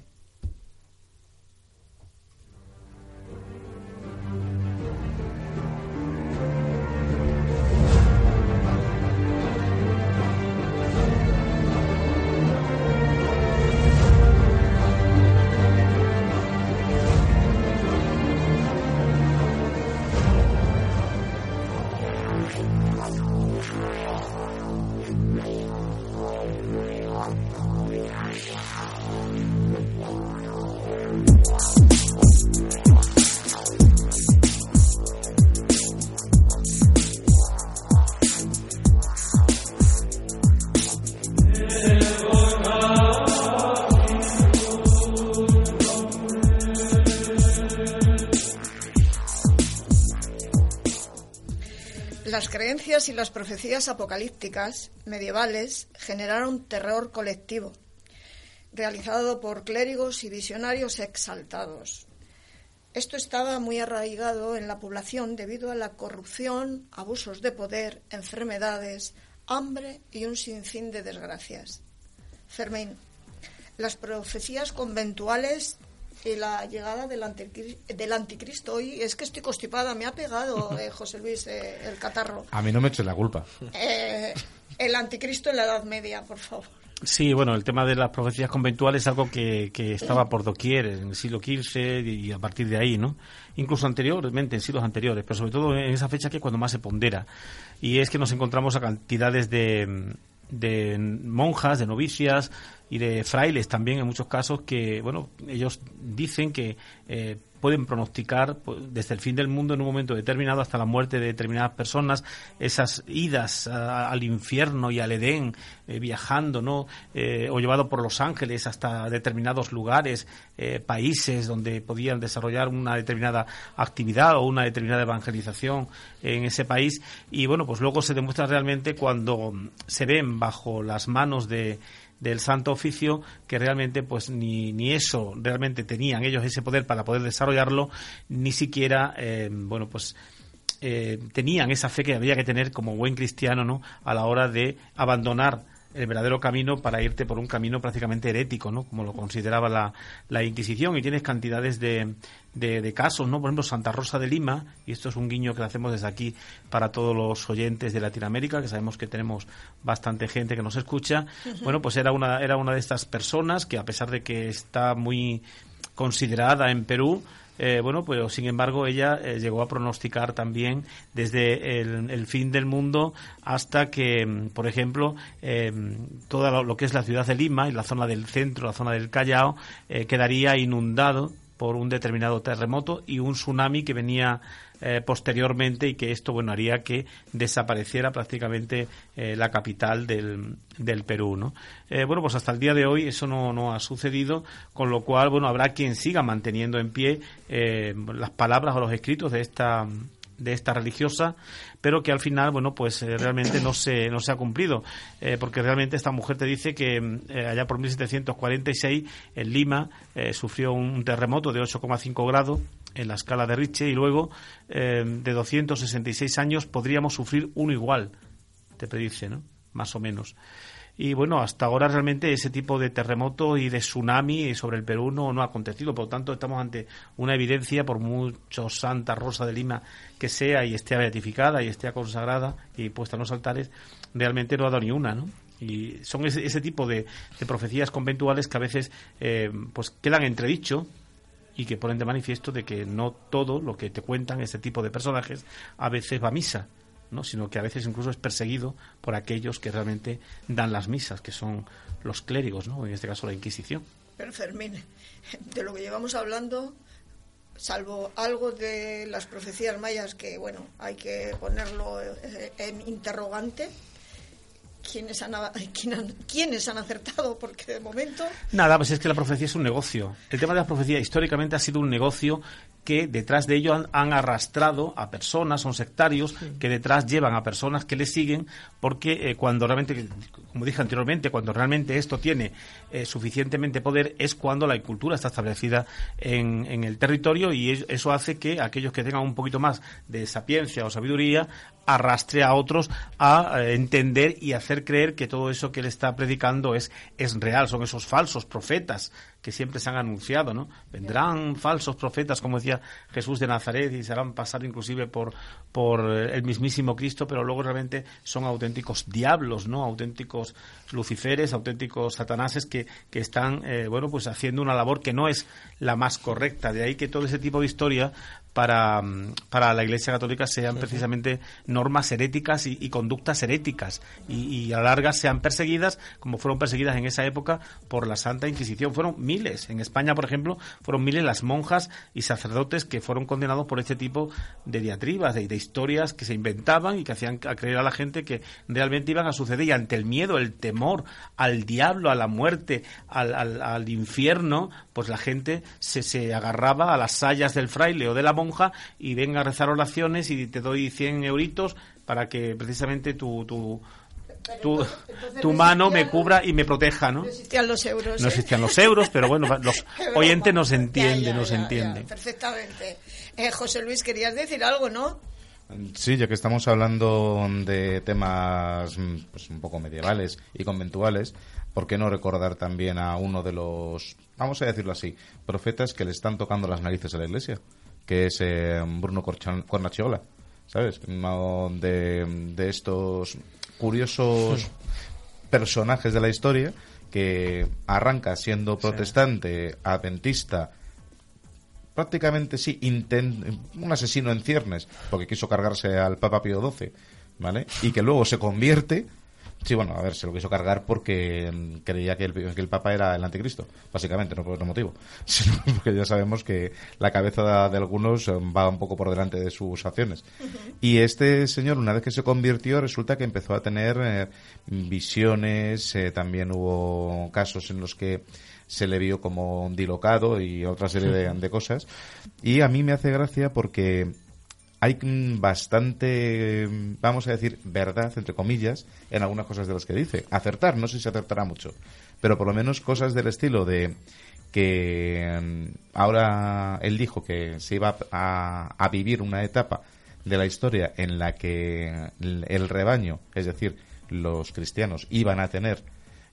Las creencias y las profecías apocalípticas medievales generaron terror colectivo, realizado por clérigos y visionarios exaltados. Esto estaba muy arraigado en la población debido a la corrupción, abusos de poder, enfermedades, hambre y un sinfín de desgracias. Fermín, las profecías conventuales la llegada del, anticristo. Hoy es que estoy constipada, me ha pegado eh, José Luis eh, el catarro. A mí no me eches la culpa. Eh, el anticristo en la Edad Media, por favor. Sí, bueno, el tema de las profecías conventuales es algo que, que estaba por doquier en el siglo XV y a partir de ahí, ¿no? Incluso anteriormente, en siglos anteriores, pero sobre todo en esa fecha que es cuando más se pondera. Y es que nos encontramos a cantidades de, de monjas, de novicias y de frailes también en muchos casos que, bueno, ellos dicen que eh, pueden pronosticar pues, desde el fin del mundo en un momento determinado hasta la muerte de determinadas personas, esas idas al infierno y al Edén, eh, viajando, ¿no? Eh, o llevado por los ángeles hasta determinados lugares, países donde podían desarrollar una determinada actividad o una determinada evangelización en ese país. Y bueno, pues luego se demuestra realmente cuando se ven bajo las manos de del Santo Oficio que realmente pues ni, ni eso realmente tenían ellos ese poder para poder desarrollarlo ni siquiera eh, bueno pues eh, tenían esa fe que había que tener como buen cristiano no a la hora de abandonar el verdadero camino para irte por un camino prácticamente herético, ¿no? Como lo consideraba la, la Inquisición. Y tienes cantidades de, de, casos, ¿no? Por ejemplo, Santa Rosa de Lima, y esto es un guiño que le hacemos desde aquí para todos los oyentes de Latinoamérica, que sabemos que tenemos bastante gente que nos escucha. Bueno, pues era una, era una de estas personas que, a pesar de que está muy considerada en Perú, eh, bueno, pues sin embargo ella eh, llegó a pronosticar también desde el, fin del mundo hasta que, mm, por ejemplo, eh, todo lo, que es la ciudad de Lima y la zona del centro, la zona del Callao, quedaría inundado por un determinado terremoto y un tsunami que venía eh, posteriormente y que esto bueno haría que desapareciera prácticamente eh, la capital del, del Perú ¿no? Eh, bueno pues hasta el día de hoy eso no, no ha sucedido con lo cual bueno habrá quien siga manteniendo en pie las palabras o los escritos de esta de esta religiosa, pero que al final, bueno, pues realmente no se, no se ha cumplido, porque realmente esta mujer te dice que allá por 1746 en Lima sufrió un terremoto de 8,5 grados en la escala de Richter y luego de 266 años podríamos sufrir uno igual, te predice, ¿no? Más o menos. Y bueno, hasta ahora realmente ese tipo de terremoto y de tsunami sobre el Perú no, no ha acontecido. Por lo tanto, estamos ante una evidencia, por mucho Santa Rosa de Lima que sea y esté beatificada y esté consagrada y puesta en los altares, realmente no ha dado ni una, ¿no? Y son ese, tipo de, profecías conventuales que a veces eh, pues quedan entredicho y que ponen de manifiesto de que no todo lo que te cuentan este tipo de personajes a veces va a misa ¿no? sino que a veces incluso es perseguido por aquellos que realmente dan las misas, que son los clérigos, ¿no? en este caso la Inquisición. Pero Fermín, de lo que llevamos hablando, salvo algo de las profecías mayas que, bueno, hay que ponerlo eh, en interrogante, ¿Quiénes han, ¿Quiénes han acertado? Porque de momento... Nada, pues es que la profecía es un negocio. El tema de la profecía históricamente ha sido un negocio que detrás de ello han, arrastrado a personas, son sectarios, que detrás llevan a personas que le siguen, porque eh, cuando realmente, como dije anteriormente, cuando realmente esto tiene eh, suficientemente poder, es cuando la cultura está establecida en, en el territorio y eso hace que aquellos que tengan un poquito más de sapiencia o sabiduría arrastre a otros a eh, entender y hacer creer que todo eso que él está predicando es, es real, son esos falsos profetas que siempre se han anunciado, ¿no? Vendrán falsos profetas, como decía Jesús de Nazaret, y se harán pasar inclusive por, por eh, el mismísimo Cristo, pero luego realmente son auténticos diablos, ¿no? Auténticos luciferes, auténticos satanases que, que están, eh, bueno, pues haciendo una labor que no es la más correcta. De ahí que todo ese tipo de historia para, para la Iglesia Católica sean precisamente normas heréticas y, conductas heréticas y, a largas sean perseguidas como fueron perseguidas en esa época por la Santa Inquisición. Fueron miles. En España, por ejemplo, fueron miles las monjas y sacerdotes que fueron condenados por este tipo de diatribas, de, de historias que se inventaban y que hacían creer a la gente que realmente iban a suceder y ante el miedo, el temor al diablo, a la muerte, al, al, al infierno, pues la gente se, se agarraba a las sayas del fraile o de la monja monja y venga a rezar oraciones y te doy 100 euritos para que precisamente tu, tu, tu, tu mano me cubra y me proteja, ¿no? No existían los euros. No ¿eh? existían los euros, pero bueno, los oyentes nos entienden, nos entienden. perfectamente. Eh, José Luis, querías decir algo, ¿no? Sí, ya que estamos hablando de temas mm, pues, un poco medievales y conventuales, ¿por qué no recordar también a uno de los, vamos a decirlo así, profetas que le están tocando las narices a la iglesia? Que es eh, Bruno Cornacchiola, ¿sabes? De, de estos curiosos personajes de la historia que arranca siendo protestante, adventista, prácticamente sí, inten- un asesino en ciernes, porque quiso cargarse al Papa Pío XII, ¿vale? Y que luego se convierte, sí, bueno, a ver, se lo quiso cargar porque mm, creía que el, que el Papa era el anticristo, básicamente, no por otro motivo, sino porque ya sabemos que la cabeza de algunos eh, va un poco por delante de sus acciones. Y este señor, una vez que se convirtió, resulta que empezó a tener eh, visiones, eh, también hubo casos en los que se le vio como dilocado y otra serie de, de cosas. Y a mí me hace gracia porque hay mm, bastante, mm, vamos a decir, verdad, entre comillas, en algunas cosas de las que dice. Acertar, no sé si acertará mucho, pero por lo menos cosas del estilo de que mm, ahora él dijo que se iba a, a vivir una etapa de la historia en la que el el rebaño, es decir, los cristianos, iban a tener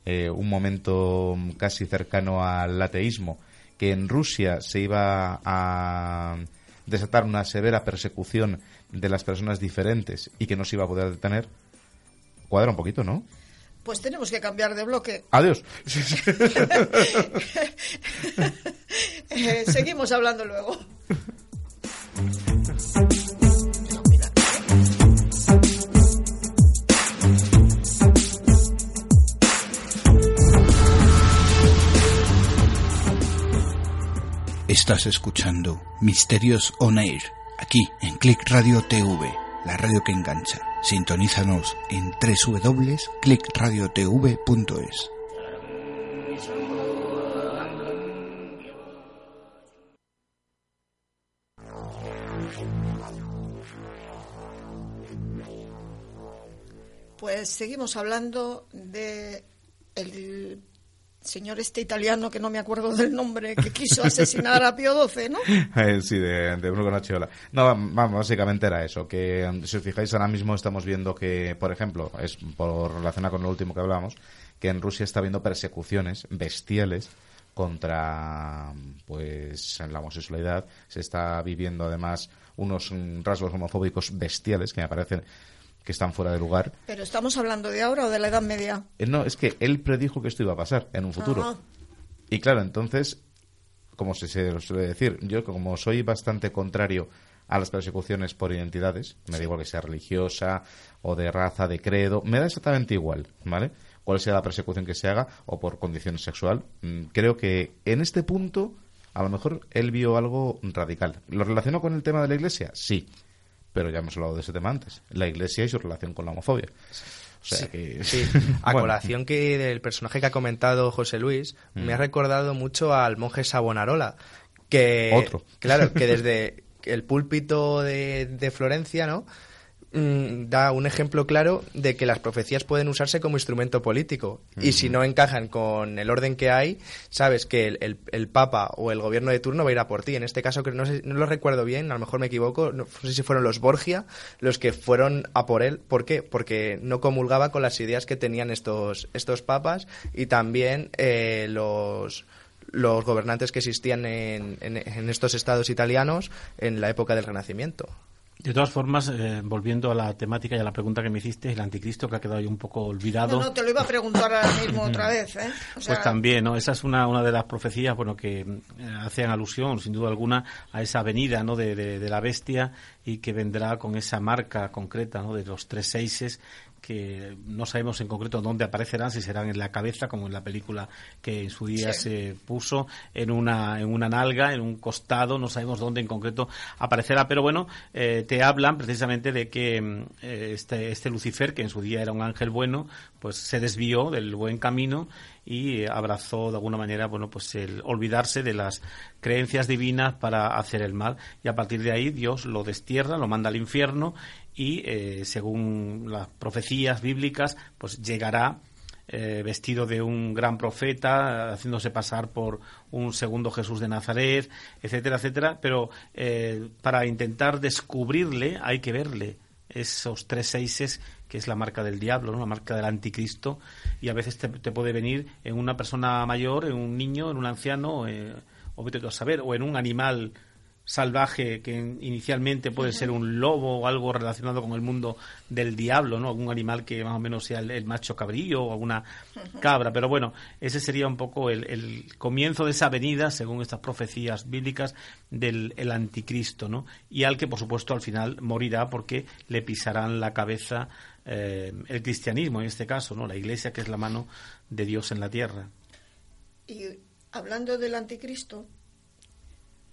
eh, un momento casi cercano al ateísmo, que en Rusia se iba a desatar una severa persecución de las personas diferentes y que no se iba a poder detener, cuadra un poquito, ¿no? Pues tenemos que cambiar de bloque. Adiós. Eh, seguimos hablando luego. Estás escuchando Misterios On Air, aquí en Click Radio TV, la radio que engancha. Sintonízanos en www.clickradiotv.es. Pues seguimos hablando de el señor este italiano que no me acuerdo del nombre que quiso asesinar a Pío XII, ¿no? Eh, sí, de, de Bruno Cornacchiola. No, vamos, básicamente era eso, que mm, si os fijáis ahora mismo estamos viendo que, por ejemplo, es por relacionar con lo último que hablamos, que en Rusia está habiendo persecuciones bestiales contra pues la homosexualidad, se está viviendo además unos mm, rasgos homofóbicos bestiales que me parecen que están fuera de lugar. Pero estamos hablando de ahora o de la Edad Media. Eh, No, es que él predijo que esto iba a pasar en un futuro. Ah. Y claro, entonces, como se, se suele decir, yo como soy bastante contrario a las persecuciones por identidades, me da igual que sea religiosa o de raza, de credo, me da exactamente igual, ¿vale? Cuál sea la persecución que se haga o por condición sexual. Mm, Creo que en este punto, a lo mejor él vio algo radical. ¿Lo relacionó con el tema de la iglesia? Sí. Pero ya hemos hablado de ese tema antes. La iglesia y su relación con la homofobia. O sea Sí, que... sí. A Bueno. colación que del personaje que ha comentado José Luis, me Mm. ha recordado mucho al monje Savonarola, que Otro. claro, que desde el púlpito de, de Florencia, ¿no? Mm, da un ejemplo claro de que las profecías pueden usarse como instrumento político y si no encajan con el orden que hay, sabes que el, el- el Papa o el gobierno de turno va a ir a por ti. En este caso, que no, sé- no lo recuerdo bien, a lo mejor me equivoco, no, no sé si fueron los Borgia los que fueron a por él. ¿Por qué? Porque no comulgaba con las ideas que tenían estos, estos papas y también eh, los los gobernantes que existían en, en- en estos estados italianos en la época del Renacimiento. De todas formas, eh, volviendo a la temática y a la pregunta que me hiciste, el anticristo que ha quedado ahí un poco olvidado. No, no, te lo iba a preguntar ahora mismo otra vez, ¿eh? O sea, Pues también, ¿no? Esa es una, una de las profecías, bueno, que eh, hacen alusión, sin duda alguna, a esa venida, ¿no? De, de- de la bestia y que vendrá con esa marca concreta, ¿no? De los tres seises que no sabemos en concreto dónde aparecerán, si serán en la cabeza, como en la película que en su día Sí. se puso, en una, en una nalga, en un costado, no sabemos dónde en concreto aparecerá, pero bueno, eh, te hablan precisamente de que mm, eh, este, este Lucifer, que en su día era un ángel bueno, pues se desvió del buen camino y abrazó de alguna manera, bueno, pues el olvidarse de las creencias divinas para hacer el mal. Y a partir de ahí Dios lo destierra, lo manda al infierno y, eh, según las profecías bíblicas, pues llegará eh, vestido de un gran profeta, haciéndose pasar por un segundo Jesús de Nazaret, etcétera, etcétera. Pero eh, para intentar descubrirle hay que verle esos tres seises que es la marca del diablo, ¿no? la marca del anticristo, y a veces te, puede venir en una persona mayor, en un niño, en un anciano, eh, o a saber, o en un animal salvaje que inicialmente puede ser un lobo o algo relacionado con el mundo del diablo, ¿no? Algún animal que más o menos sea el, macho cabrillo o alguna cabra. Pero bueno, ese sería un poco el, comienzo de esa venida, según estas profecías bíblicas, del el anticristo, ¿no? Y al que, por supuesto, al final morirá porque le pisarán la cabeza eh, el cristianismo, en este caso, ¿no? La iglesia, que es la mano de Dios en la tierra. Y hablando del anticristo,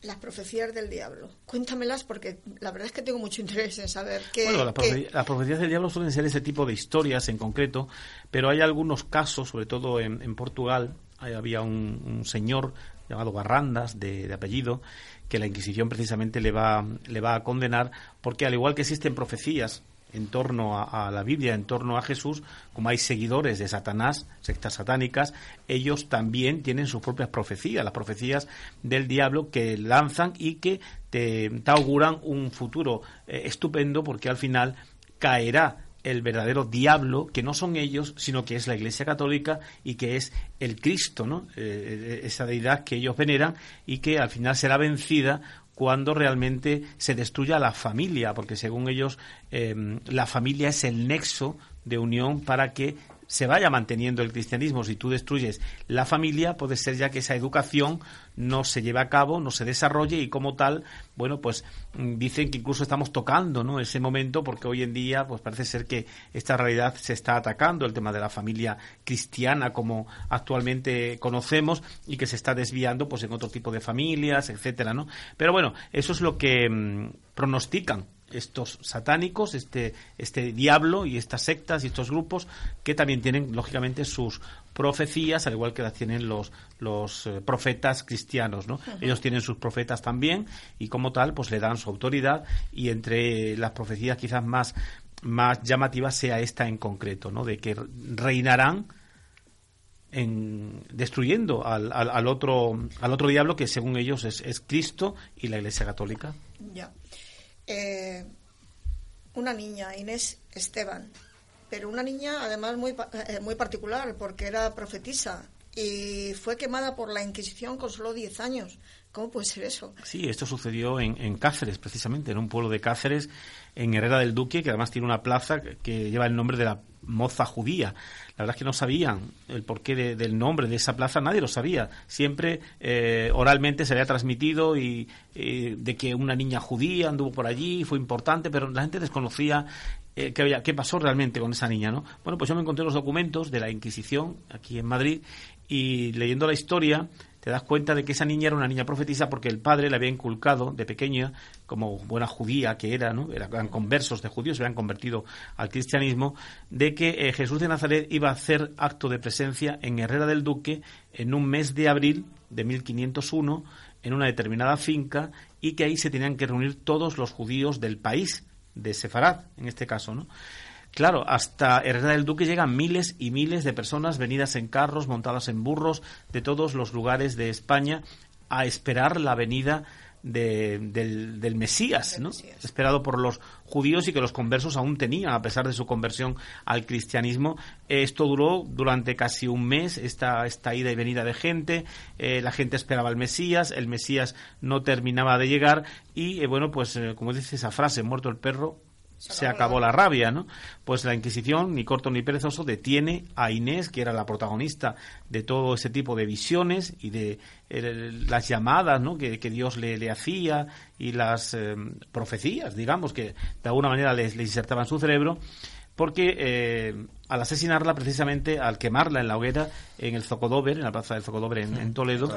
las profecías del diablo. Cuéntamelas porque la verdad es que tengo mucho interés en saber qué... Bueno, las, profecías del diablo suelen ser ese tipo de historias en concreto, pero hay algunos casos, sobre todo en, Portugal, había un, señor llamado Barrandas, de, apellido, que la Inquisición precisamente le va, le va a condenar porque al igual que existen profecías en torno a, la Biblia, en torno a Jesús, como hay seguidores de Satanás, sectas satánicas, ellos también tienen sus propias profecías, las profecías del diablo que lanzan y que te, auguran un futuro eh, estupendo porque al final caerá el verdadero diablo, que no son ellos, sino que es la Iglesia Católica y que es el Cristo, ¿no? Eh, eh, esa deidad que ellos veneran y que al final será vencida cuando realmente se destruya la familia, porque según ellos em, la familia es el nexo de unión para que se vaya manteniendo el cristianismo. Si tú destruyes la familia, puede ser ya que esa educación no se lleve a cabo, no se desarrolle y como tal, bueno, pues mm, dicen que incluso estamos tocando, ¿no? Ese momento porque hoy en día, pues parece ser que esta realidad se está atacando, el tema de la familia cristiana como actualmente conocemos y que se está desviando, pues en otro tipo de familias, etcétera, ¿no? Pero bueno, eso es lo que mm, pronostican estos satánicos, este, este diablo y estas sectas y estos grupos que también tienen, lógicamente, sus profecías, al igual que las tienen los, los eh, profetas cristianos, ¿no? Ellos tienen sus profetas también y como tal, pues le dan su autoridad y entre las profecías quizás más, más llamativas sea esta en concreto, ¿no? De que reinarán en, destruyendo al, al, otro al otro diablo que según ellos es, es Cristo y la Iglesia Católica. Ya. Eh, una niña, Inés Esteban, pero una niña además muy, eh, muy particular porque era profetisa y fue quemada por la Inquisición con solo 10 años. ¿Cómo puede ser eso? Sí, esto sucedió en, en, Cáceres, precisamente, en un pueblo de Cáceres, en Herrera del Duque, que además tiene una plaza que lleva el nombre de la moza judía. La verdad es que no sabían el porqué del nombre de esa plaza, nadie lo sabía. Siempre eh, oralmente se había transmitido y, de que una niña judía anduvo por allí, fue importante, pero la gente desconocía eh, qué, qué pasó realmente con esa niña, ¿no? Bueno, pues yo me encontré los documentos de la Inquisición aquí en Madrid y leyendo la historia te das cuenta de que esa niña era una niña profetisa porque el padre le había inculcado de pequeña, como buena judía que era, ¿no? eran conversos de judíos, se habían convertido al cristianismo, de que eh, Jesús de Nazaret iba a hacer acto de presencia en Herrera del Duque en un mes de abril de 1501 en una determinada finca y que ahí se tenían que reunir todos los judíos del país, de Sefarad, en este caso, ¿no? Claro, hasta Herrera del Duque llegan miles y miles de personas venidas en carros, montadas en burros, de todos los lugares de España, a esperar la venida del, Mesías, ¿no? esperado por los judíos y que los conversos aún tenían, a pesar de su conversión al cristianismo. Esto duró durante casi un mes, esta, esta ida y venida de gente, eh, la gente esperaba al Mesías, el Mesías no terminaba de llegar y, eh, bueno, pues eh, como dice esa frase, muerto el perro, se acabó la rabia, ¿no? Pues la Inquisición, ni corto ni perezoso, detiene a Inés, que era la protagonista de todo ese tipo de visiones y de las llamadas ¿no? que, Dios le, le, hacía y las eh, profecías, digamos, que de alguna manera le, le insertaban en su cerebro, porque eh, al asesinarla, precisamente, al quemarla en la hoguera, en el Zocodover, en la plaza del Zocodover en, Toledo,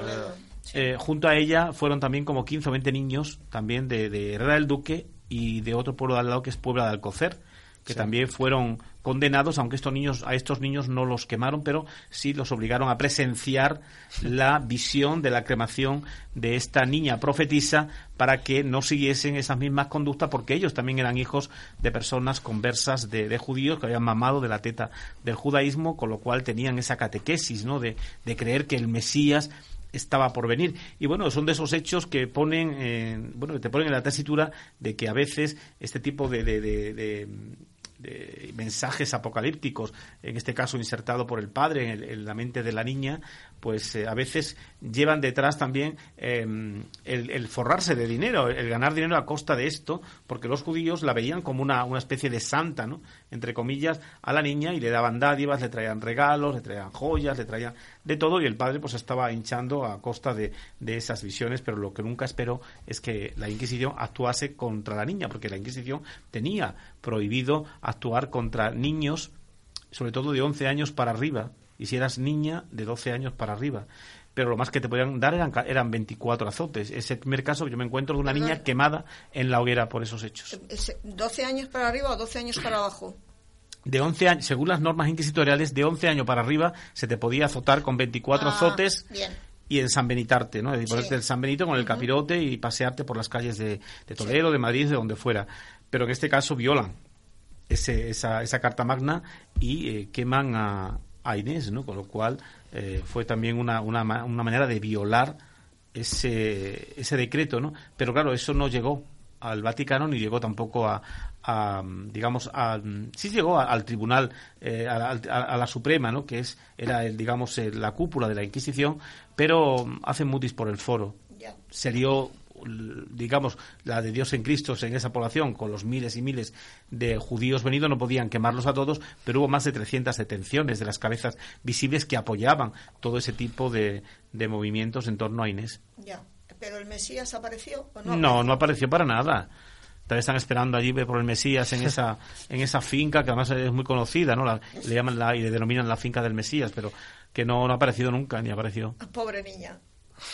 eh, junto a ella fueron también como 15 o 20 niños, también de, de Herrera del Duque, y de otro pueblo de al lado que es Puebla de Alcocer, que también fueron condenados, aunque estos niños, a estos niños no los quemaron, pero sí los obligaron a presenciar la visión de la cremación de esta niña profetisa para que no siguiesen esas mismas conductas, porque ellos también eran hijos de personas conversas de, de judíos que habían mamado de la teta del judaísmo, con lo cual tenían esa catequesis, ¿no? De, de creer que el Mesías estaba por venir. Y bueno, son de esos hechos que ponen, en, bueno, te ponen en la tesitura de que a veces este tipo de, de de mensajes apocalípticos, en este caso insertado por el padre en, la mente de la niña, pues eh, a veces llevan detrás también em, el, forrarse de dinero, el ganar dinero a costa de esto, porque los judíos la veían como una, una especie de santa, ¿no? entre comillas, a la niña y le daban dádivas, le traían regalos, le traían joyas, le traían de todo y el padre pues estaba hinchando a costa de, de esas visiones, pero lo que nunca esperó es que la Inquisición actuase contra la niña, porque la Inquisición tenía prohibido actuar contra niños, sobre todo de 11 años para arriba, y si eras niña, de 12 años para arriba pero lo más que te podían dar eran, eran 24 azotes. Es el primer caso que yo me encuentro de una niña quemada en la hoguera por esos hechos. ¿12 años para arriba o 12 años para abajo? De 11 años, según las normas inquisitoriales, de 11 años para arriba se te podía azotar con 24 ah, azotes. y en San Benitarte, ¿no? El San Benito con el capirote y pasearte por las calles de, Toledo, de Madrid, de donde fuera. Pero en este caso violan ese, esa, esa carta magna y eh, queman a, a Inés, ¿no? Con lo cual eh, fue también una, una, una, manera de violar ese, ese decreto, ¿no? Pero claro, eso no llegó al Vaticano ni llegó tampoco a, digamos, a, sí llegó al tribunal, eh, a, la Suprema, ¿no? Que es, era, el, digamos, la cúpula de la Inquisición, pero hacen mutis por el foro. Se dio digamos, la de Dios en Cristo en esa población, con los miles y miles de judíos venidos, no podían quemarlos a todos, pero hubo más de 300 detenciones de las cabezas visibles que apoyaban todo ese tipo de, de movimientos en torno a Inés. Ya, pero el Mesías apareció o no? No, no apareció para nada. Todavía están esperando allí por el Mesías en esa en esa finca que además es muy conocida, ¿no? le llaman la, y le denominan la finca del Mesías, pero que no, no ha aparecido nunca ni apareció. Pobre niña.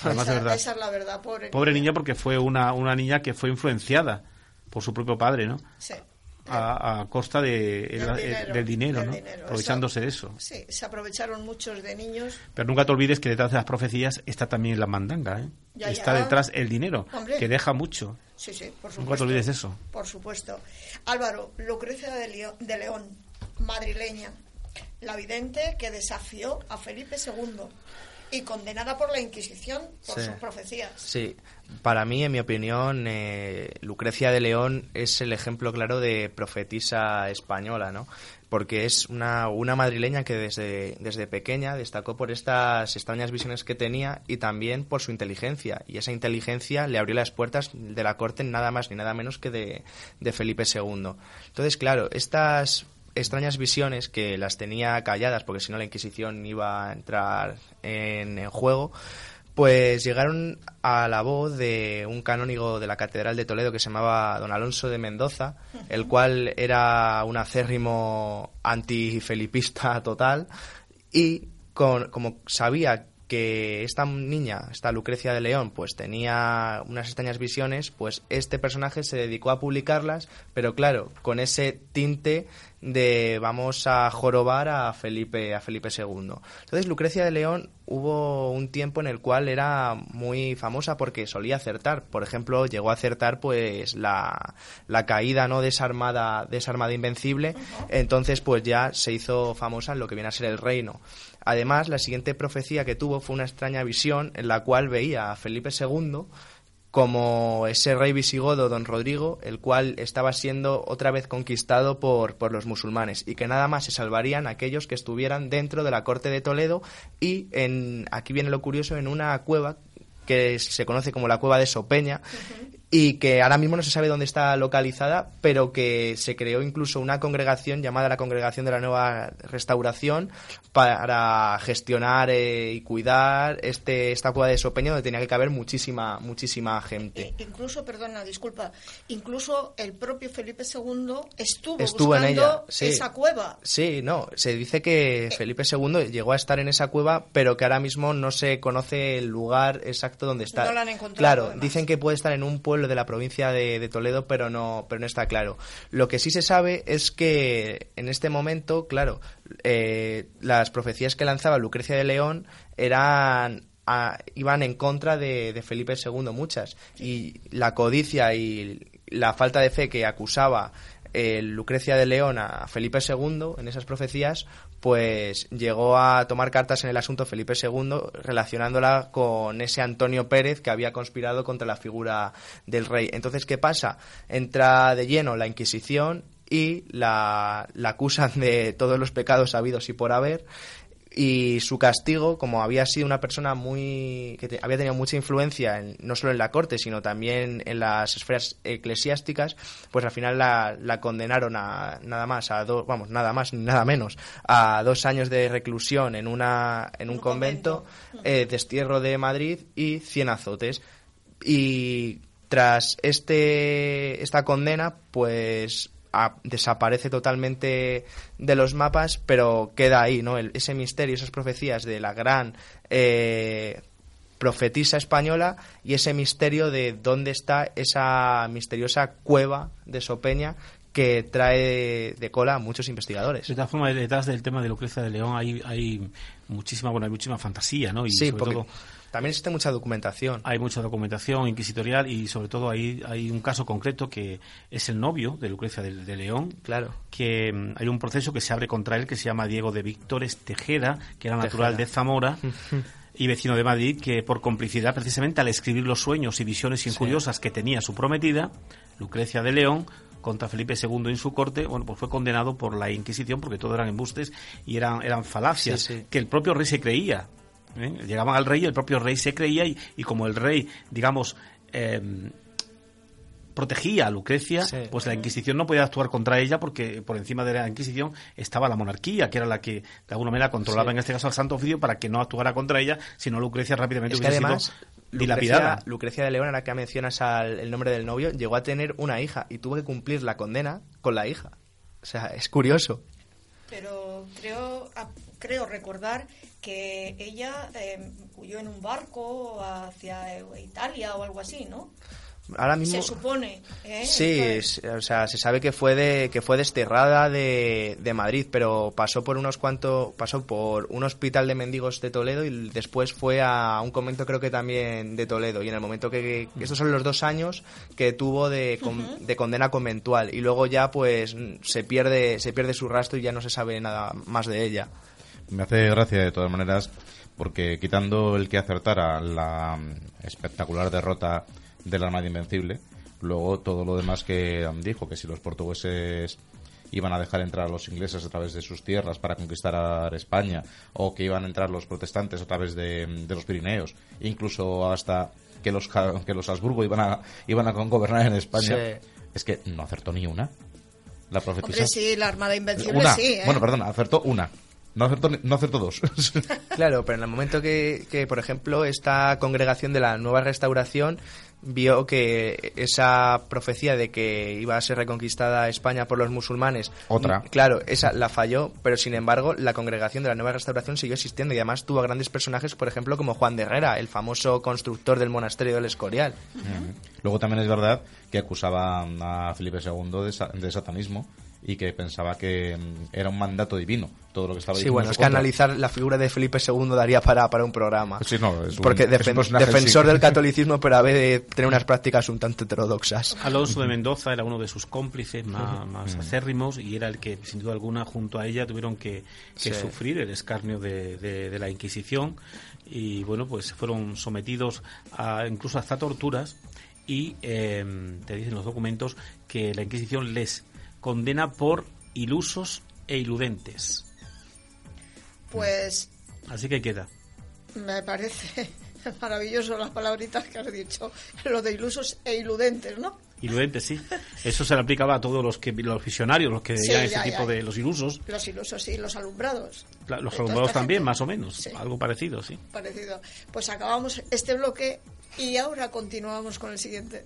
Además, esa, verdad. esa, es la verdad, pobre, pobre niña. porque fue una, una niña que fue influenciada por su propio padre, ¿no? Sí. A, a, costa de, del, el, dinero, del dinero, del ¿no? dinero. aprovechándose de eso. Sí, se aprovecharon muchos de niños. Pero nunca te olvides que detrás de las profecías está también la mandanga, ¿eh? Ya, está ya. detrás el dinero, Hombre. que deja mucho. Sí, sí, por supuesto. Nunca te olvides eso. Por supuesto. Álvaro, Lucrecia de, de León madrileña, la vidente que desafió a Felipe II y condenada por la Inquisición por Sí. sus profecías. Sí, para mí, en mi opinión, eh, Lucrecia de León es el ejemplo claro de profetisa española, ¿no? Porque es una, una madrileña que desde, desde pequeña destacó por estas extrañas visiones que tenía y también por su inteligencia. Y esa inteligencia le abrió las puertas de la corte nada más ni nada menos que de, de Felipe II. Entonces, claro, estas extrañas visiones que las tenía calladas porque si no la Inquisición iba a entrar en, en, juego pues llegaron a la voz de un canónigo de la Catedral de Toledo que se llamaba don Alonso de Mendoza, el cual era un acérrimo antifelipista total y con, como sabía que esta niña, esta Lucrecia de León, pues tenía unas extrañas visiones, pues este personaje se dedicó a publicarlas, pero claro, con ese tinte de vamos a jorobar a Felipe a Felipe II. Entonces Lucrecia de León hubo un tiempo en el cual era muy famosa porque solía acertar. Por ejemplo, llegó a acertar pues la, la caída no de esa armada, de esa armada invencible. Entonces pues ya se hizo famosa en lo que viene a ser el reino. Además, la siguiente profecía que tuvo fue una extraña visión en la cual veía a Felipe II como ese rey visigodo don Rodrigo, el cual estaba siendo otra vez conquistado por, por los musulmanes y que nada más se salvarían aquellos que estuvieran dentro de la corte de Toledo y en aquí viene lo curioso en una cueva que se conoce como la cueva de Sopeña. Y que ahora mismo no se sabe dónde está localizada, pero que se creó incluso una congregación llamada la Congregación de la Nueva Restauración para gestionar eh, y cuidar este esta cueva de Sopeña donde tenía que caber muchísima muchísima gente. E incluso, perdona, disculpa, incluso el propio Felipe II estuvo, estuvo en ella, sí. esa cueva. Sí, no, se dice que eh. Felipe II llegó a estar en esa cueva, pero que ahora mismo no se conoce el lugar exacto donde está. No la han encontrado. Claro, además. dicen que puede estar en un pueblo pueblo de la provincia de, Toledo, pero no, pero no está claro. Lo que sí se sabe es que en este momento, claro, eh, las profecías que lanzaba Lucrecia de León eran iban en contra de, de, Felipe II muchas y la codicia y la falta de fe que acusaba Lucrecia de León a Felipe II en esas profecías, pues llegó a tomar cartas en el asunto Felipe II relacionándola con ese Antonio Pérez que había conspirado contra la figura del rey. Entonces, ¿qué pasa? Entra de lleno la Inquisición y la, la acusan de todos los pecados habidos y por haber y su castigo, como había sido una persona muy que había tenido mucha influencia no solo en la corte, sino también en las esferas eclesiásticas, pues al final la, la condenaron a nada más a dos, vamos, nada más ni nada menos a dos años de reclusión en una en un, convento, eh, destierro de Madrid y cien azotes. Y tras este esta condena, pues desaparece totalmente de los mapas, pero queda ahí, ¿no? ese misterio, esas profecías de la gran eh, profetisa española y ese misterio de dónde está esa misteriosa cueva de Sopeña que trae de cola a muchos investigadores. De todas formas, detrás del tema de Lucrecia de León hay, hay muchísima, bueno, hay muchísima fantasía, ¿no? Y sí, sobre todo también existe mucha documentación. Hay mucha documentación inquisitorial y sobre todo hay, hay un caso concreto que es el novio de Lucrecia de, León. Claro. Que mm, hay un proceso que se abre contra él que se llama Diego de Víctores Tejeda, que era natural de Zamora. y vecino de Madrid, que por complicidad precisamente al escribir los sueños y visiones incuriosas que tenía su prometida, Lucrecia de León, contra Felipe II en su corte, bueno, pues fue condenado por la Inquisición porque todo eran embustes y eran, eran falacias que el propio rey se creía. ¿Eh? Llegaban al rey, el propio rey se creía y, como el rey, digamos, em, protegía a Lucrecia, pues la Inquisición no podía actuar contra ella porque por encima de la Inquisición estaba la monarquía, que era la que de alguna manera controlaba en este caso al Santo Oficio para que no actuara contra ella, sino Lucrecia rápidamente hubiera sido dilapidada. Lucrecia, de León, ahora que mencionas el nombre del novio, llegó a tener una hija y tuvo que cumplir la condena con la hija. O sea, es curioso. Pero creo, creo recordar que ella eh, huyó en un barco hacia Italia o algo así, ¿no? Ahora mismo se supone ¿eh? sí o sea se sabe que fue de que fue desterrada de, de Madrid pero pasó por unos cuantos pasó por un hospital de mendigos de Toledo y después fue a un convento creo que también de Toledo. Y en el momento que, estos son los dos años que tuvo de, de condena conventual. Y luego ya pues se pierde se pierde su rastro y ya no se sabe nada más de ella me hace gracia de todas maneras porque quitando el que acertara la espectacular derrota de la Armada Invencible, luego todo lo demás que dijo, que si los portugueses iban a dejar entrar a los ingleses a través de sus tierras para conquistar España, o que iban a entrar los protestantes a través de, los Pirineos, incluso hasta que los, que los Habsburgo iban a, iban a gobernar en España, es que no acertó ni una. La profetisa. sí, la Armada Invencible sí. ¿eh? Bueno, perdón, acertó una. No acertó, no dos. claro, pero en el momento que, que, por ejemplo, esta congregación de la Nueva Restauración vio que esa profecía de que iba a ser reconquistada España por los musulmanes. Otra. Claro, esa la falló, pero sin embargo, la congregación de la Nueva Restauración siguió existiendo y además tuvo grandes personajes, por ejemplo, como Juan de Herrera, el famoso constructor del monasterio del Escorial. Luego también es verdad que acusaba a Felipe II de satanismo y que pensaba que mm, era un mandato divino todo lo que estaba Sí, bueno, es que analizar la figura de Felipe II daría para, para un programa. Sí, no, es Porque defensor del catolicismo, pero a vez tener unas prácticas un tanto heterodoxas. Alonso de Mendoza era uno de sus cómplices más, acérrimos y era el que, sin duda alguna, junto a ella tuvieron que, sufrir el escarnio de, de, la Inquisición y, bueno, pues fueron sometidos a, incluso hasta torturas y eh, te dicen los documentos que la Inquisición les condena por ilusos e iludentes. Pues... Así que queda. Me parece maravilloso las palabritas que has dicho, lo de ilusos e iludentes, ¿no? Iludentes, sí. Eso se le aplicaba a todos los que los visionarios, los que veían ese tipo de los ilusos. Los ilusos, sí, los alumbrados. los alumbrados también, más o menos. Algo parecido, sí. Parecido. Pues acabamos este bloque y ahora continuamos con el siguiente.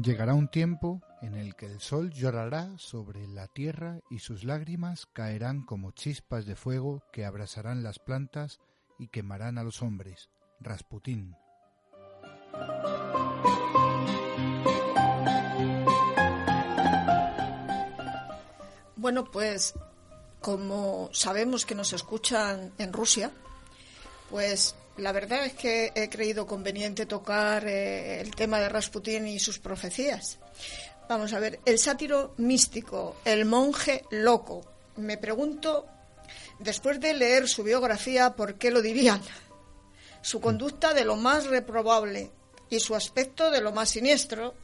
Llegará un tiempo en el que el sol llorará sobre la tierra y sus lágrimas caerán como chispas de fuego que abrasarán las plantas y quemarán a los hombres. Rasputín. Bueno, pues como sabemos que nos escuchan en Rusia, pues la verdad es que he creído conveniente tocar eh, el tema de Rasputín y sus profecías. Vamos a ver, el sátiro místico, el monje loco. Me pregunto, después de leer su biografía, ¿por qué lo dirían? Su conducta de lo más reprobable y su aspecto de lo más siniestro,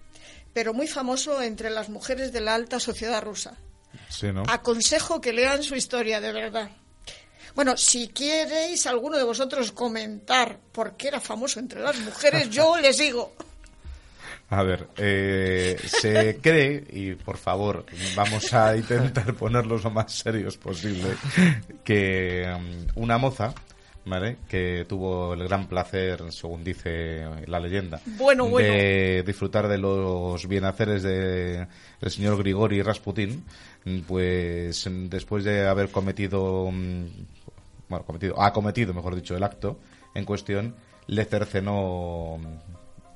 pero muy famoso entre las mujeres de la alta sociedad rusa. Sí, ¿no? Aconsejo que lean su historia, de verdad. Bueno, si queréis alguno de vosotros comentar por qué era famoso entre las mujeres, yo les digo. A ver, eh, se cree, y por favor, vamos a intentar ponerlos lo más serios posible, que um, una moza, ¿vale? Que tuvo el gran placer, según dice la leyenda, Bueno, bueno. de disfrutar de los bienhaceres de el señor Grigori Rasputin, pues después de haber cometido, mm, bueno, cometido, ha cometido, mejor dicho, el acto en cuestión, le cercenó mm,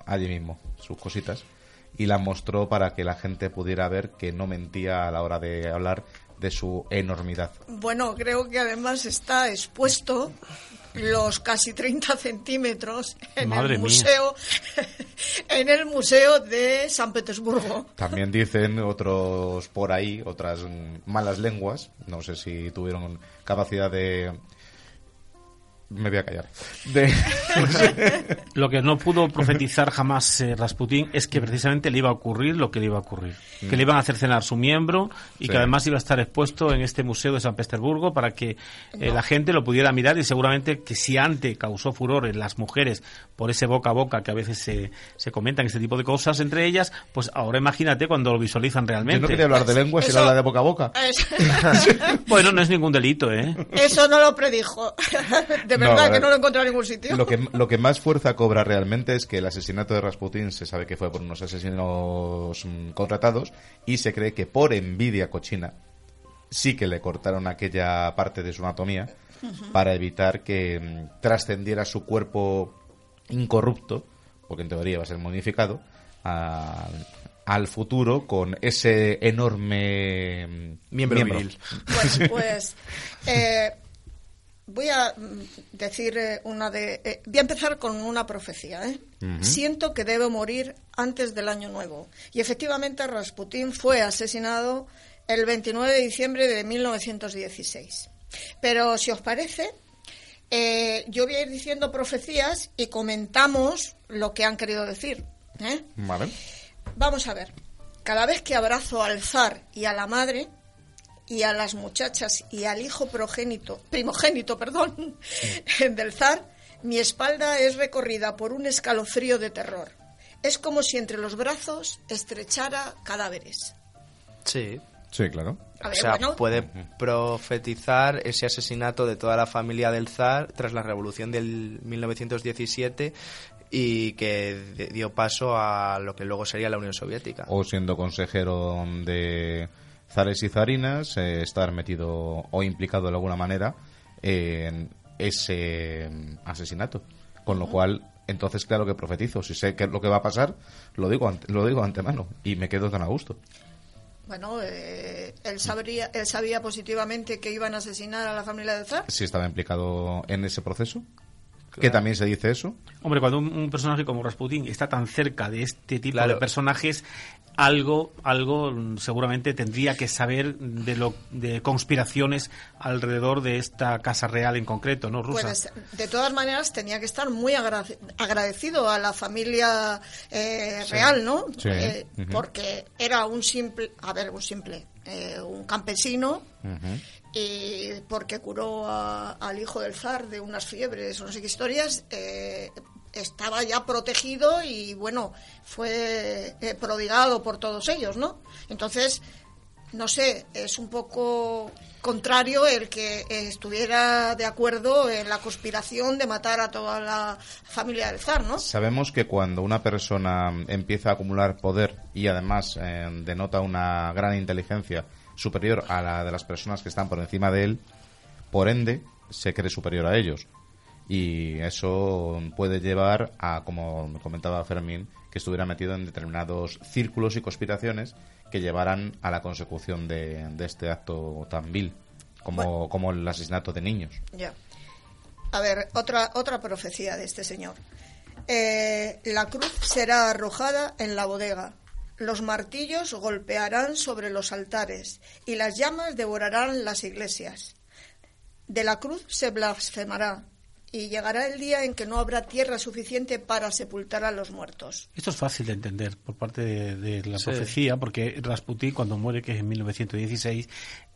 allí mismo sus cositas y las mostró para que la gente pudiera ver que no mentía a la hora de hablar de su enormidad. Bueno, creo que además está expuesto los casi 30 centímetros en Madre el mía. museo en el museo de San Petersburgo. También dicen otros por ahí, otras malas lenguas, no sé si tuvieron capacidad de... Me voy a callar. De... Lo que no pudo profetizar jamás eh, Rasputín es que precisamente le iba a ocurrir lo que le iba a ocurrir. Que le iban a cercenar su miembro y Sí. que además iba a estar expuesto en este museo de San Petersburgo para que eh, la gente lo pudiera mirar y seguramente que si antes causó furor en las mujeres por ese boca a boca que a veces se, se comentan este tipo de cosas entre ellas, pues ahora imagínate cuando lo visualizan Yo realmente. no quería hablar de lenguas y Eso- hablar de boca a boca. Bueno, no es ningún delito, ¿eh? Eso no lo predijo. De No, verdad que no lo encontré en ningún sitio. Lo que, lo que más fuerza cobra realmente es que el asesinato de Rasputin se sabe que fue por unos asesinos mm, contratados y se cree que por envidia cochina sí que le cortaron aquella parte de su anatomía para evitar que mm, trascendiera su cuerpo incorrupto, porque en teoría va a ser modificado, a- al futuro con ese enorme mm, Miembro viril. Bueno, pues eh, voy a mm, decir eh, una de. eh, voy a empezar con una profecía. ¿eh? Siento que debo morir antes del año nuevo. Y efectivamente, Rasputín fue asesinado el 29 de diciembre de 1916. Pero si os parece, eh, yo voy a ir diciendo profecías y comentamos lo que han querido decir. ¿eh? Vale. Vamos a ver. Cada vez que abrazo al zar y a la madre y a las muchachas y al hijo progénito, primogénito, perdón, del zar, mi espalda es recorrida por un escalofrío de terror. Es como si entre los brazos estrechara cadáveres. Sí. Sí, claro. O sea, bueno, puede profetizar ese asesinato de toda la familia del zar tras la revolución del 1917 y que de- dio paso a lo que luego sería la Unión Soviética. o siendo consejero de zares y zarinas, eh, estar metido o implicado de alguna manera en ese mm, asesinato. Con lo cual, entonces, claro que profetizo. Si sé qué es lo que va a pasar, lo digo, ante- lo digo antemano y me quedo tan a gusto. bueno eh, él, sabría, él sabía positivamente que iban a asesinar a la familia del zar. Si estaba implicado en ese proceso, que también se dice eso. Hombre, cuando un, personaje como Rasputin está tan cerca de este tipo de personajes, algo, algo seguramente tendría que saber de lo de conspiraciones alrededor de esta casa real en concreto, ¿no, Rusa? Pues, de todas maneras tenía que estar muy agradecido a la familia eh, real, ¿no? Eh, porque era un simple, a ver, un simple, eh, un campesino y porque curó al hijo del zar de unas fiebres o no sé qué historias, eh, estaba ya protegido y bueno, fue eh, prodigado por todos ellos, ¿no? Entonces, no sé, es un poco contrario el que estuviera de acuerdo en la conspiración de matar a toda la familia del zar, ¿no? Sabemos que cuando una persona empieza a acumular poder y además eh, denota una gran inteligencia superior a la de las personas que están por encima de él, por ende se cree superior a ellos. Y eso puede llevar a, como comentaba Fermín, que estuviera metido en determinados círculos y conspiraciones que llevaran a la consecución de, este acto tan vil como, como el asesinato de niños. Ya. A ver, otra, otra profecía de este señor. Eh, la cruz será arrojada en la bodega, los martillos golpearán sobre los altares y las llamas devorarán las iglesias. De la cruz se blasfemará y llegará el día en que no habrá tierra suficiente para sepultar a los muertos. Esto es fácil de entender por parte de, la profecía, porque Rasputin, cuando muere, que es en 1916,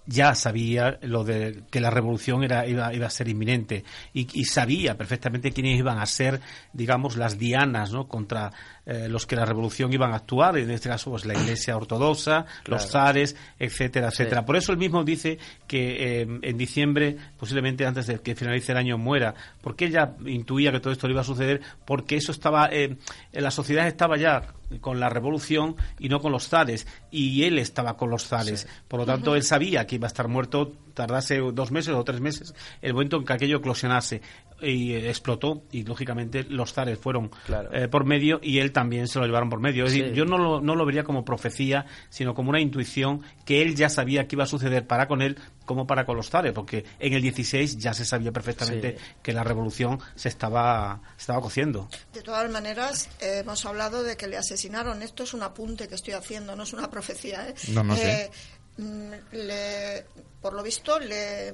ya sabía lo de que la revolución era iba, iba a ser inminente y, y, sabía perfectamente quiénes iban a ser digamos las dianas no contra eh, los que la revolución iban a actuar, en este caso pues la Iglesia ortodoxa, los zares, etcétera, etcétera. Por eso él mismo dice que eh, en diciembre, posiblemente antes de que finalice el año, muera, porque ella intuía que todo esto le iba a suceder, porque eso estaba, eh, la sociedad estaba ya con la revolución y no con los zares, y él estaba con los zares. Por lo tanto, él sabía que iba a estar muerto tardase dos meses o tres meses el momento en que aquello eclosionase y explotó y lógicamente los zares fueron eh, por medio y él también se lo llevaron por medio. Es decir, yo no lo, no lo vería como profecía, sino como una intuición que él ya sabía que iba a suceder para con él como para con los zares, porque en el 16 ya se sabía perfectamente que la revolución se estaba, estaba cociendo. De todas maneras, hemos hablado de que le asesinaron. Esto es un apunte que estoy haciendo, no es una profecía. ¿eh? No, no sé. Mm, le, por lo visto, le,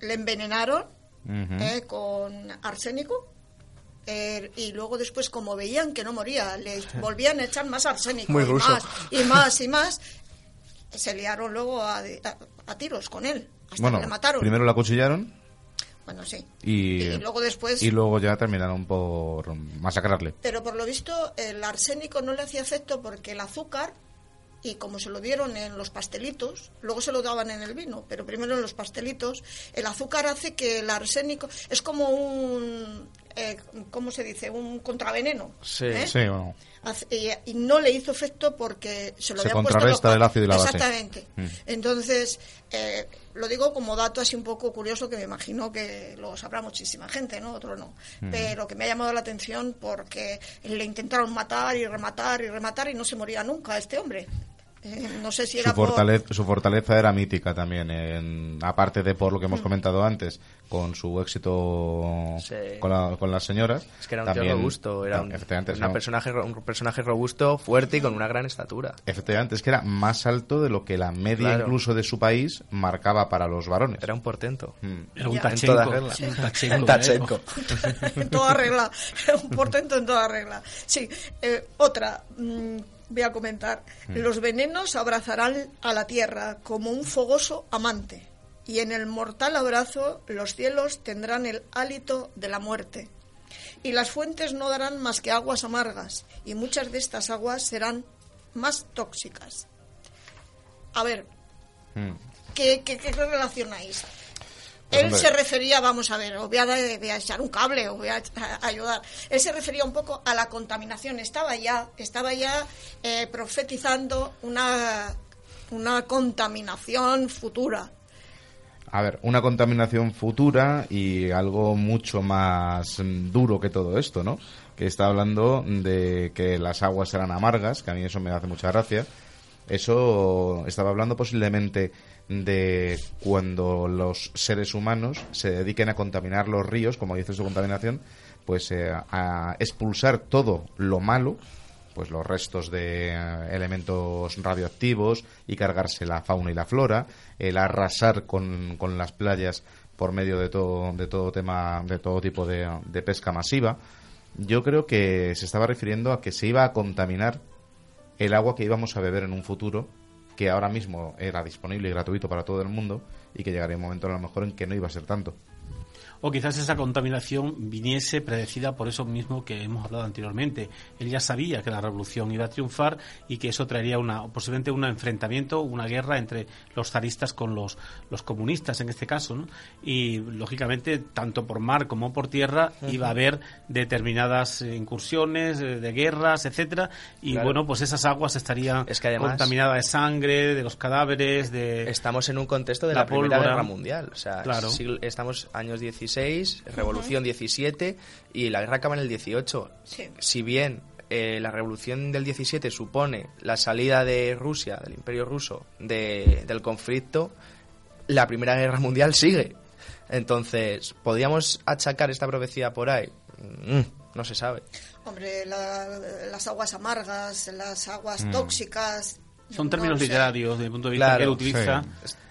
le envenenaron eh, con arsénico. Eh, y luego después, como veían que no moría, le volvían a echar más arsénico y, más, y más y más. Se liaron luego a, tiros con él, hasta que le mataron. Primero la acuchillaron. Bueno, sí. Y, y, luego después... Y luego ya terminaron por masacrarle. Pero por lo visto el arsénico no le hacía efecto porque el azúcar y como se lo dieron en los pastelitos, luego se lo daban en el vino, pero primero en los pastelitos, el azúcar hace que el arsénico es como un, eh, ¿cómo se dice? Un contraveneno. Sí, ¿eh? sí, bueno. Y, no le hizo efecto porque se lo se habían contrarresta el ácido y la. Exactamente. Mm. Entonces, eh, lo digo como dato así un poco curioso que me imagino que lo sabrá muchísima gente, ¿no? Otro no. Mm. Pero que me ha llamado la atención porque le intentaron matar y rematar y rematar y no se moría nunca este hombre. Eh, no sé si era su, fortaleza, su fortaleza era mítica también, en, aparte de por lo que hemos mm. comentado antes, con su éxito con, con, las señoras. Es que era un tío robusto, era un, personaje, un personaje robusto, fuerte y con una gran estatura. Efectivamente, es que era más alto de lo que la media incluso de su país marcaba para los varones. Era un portento. Mm. Era un tachenco. En toda regla. Un tachenco. en toda regla. Era un portento en toda regla. Sí, eh, otra... Mm, voy a comentar. Mm. Los venenos abrazarán a la tierra como un fogoso amante, y en el mortal abrazo los cielos tendrán el hálito de la muerte. Y las fuentes no darán más que aguas amargas, y muchas de estas aguas serán más tóxicas. A ver, mm. ¿qué, qué, qué relacionáis? Él se refería, vamos a ver, voy a, echar un cable, o voy a, ayudar. Él se refería un poco a la contaminación. Estaba ya, estaba ya eh, profetizando una, una contaminación futura. A ver, una contaminación futura y algo mucho más duro que todo esto, ¿no? Que está hablando de que las aguas serán amargas, que a mí eso me hace mucha gracia Eso estaba hablando posiblemente de cuando los seres humanos se dediquen a contaminar los ríos, como dice su contaminación, pues eh, a expulsar todo lo malo pues los restos de eh, elementos radioactivos y cargarse la fauna y la flora, el arrasar con, con las playas por medio de todo, de todo tema, de todo tipo de, de pesca masiva. Yo creo que se estaba refiriendo a que se iba a contaminar el agua que íbamos a beber en un futuro, que ahora mismo era disponible y gratuito para todo el mundo, y que llegaría un momento a lo mejor en que no iba a ser tanto o quizás esa contaminación viniese predecida por eso mismo que hemos hablado anteriormente. Él ya sabía que la revolución iba a triunfar y que eso traería una, posiblemente un enfrentamiento, una guerra entre los zaristas con los, los comunistas en este caso, ¿no? Y lógicamente, tanto por mar como por tierra, iba a haber determinadas incursiones eh, de guerras, etcétera, y bueno, pues esas aguas estarían contaminadas de sangre, de los cadáveres, de... Estamos en un contexto de la, Primera Guerra Mundial, o sea, estamos años 16 Revolución 17 y la guerra acaba en el 18. Si bien eh, la revolución del 17 supone la salida de Rusia, del imperio ruso, del conflicto, la Primera Guerra Mundial sigue. Entonces, ¿podríamos achacar esta profecía por ahí? Mm, no se sabe. Hombre, las aguas amargas, las aguas mm. tóxicas. Son términos literarios desde el punto de vista que él utiliza,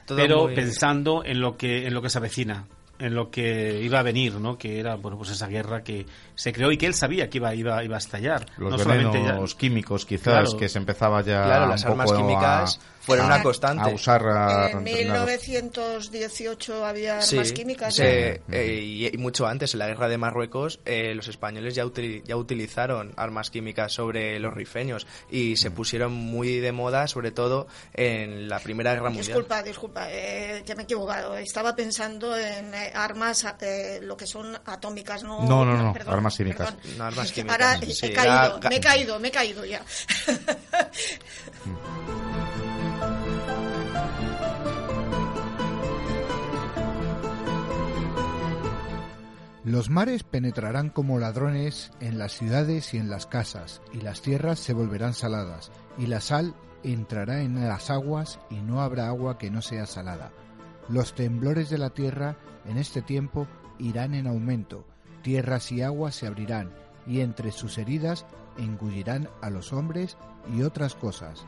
pero pensando en lo que en lo que se avecina en lo que iba a venir, ¿no? Que era, bueno, pues esa guerra que se creó y que él sabía que iba, iba, iba a estallar. Los venenos químicos, quizás, que se empezaba ya Claro, las armas químicas fueron una constante. A usar en 1918 había armas químicas. Eh, y, mucho antes, en la guerra de Marruecos, eh, los españoles ya, ya utilizaron armas químicas sobre los rifeños y se mm. pusieron muy de moda, sobre todo en la Primera Guerra Mundial. Disculpa, disculpa, eh, que me he equivocado. Estaba pensando en armas, lo que son atómicas, no. No, no, no, armas químicas. No, armas químicas. Ahora he caído, me he caído, me he caído ya. Los mares penetrarán como ladrones en las ciudades y en las casas, y las tierras se volverán saladas, y la sal entrará en las aguas, y no habrá agua que no sea salada. Los temblores de la tierra en este tiempo irán en aumento, tierras y aguas se abrirán, y entre sus heridas engullirán a los hombres y otras cosas.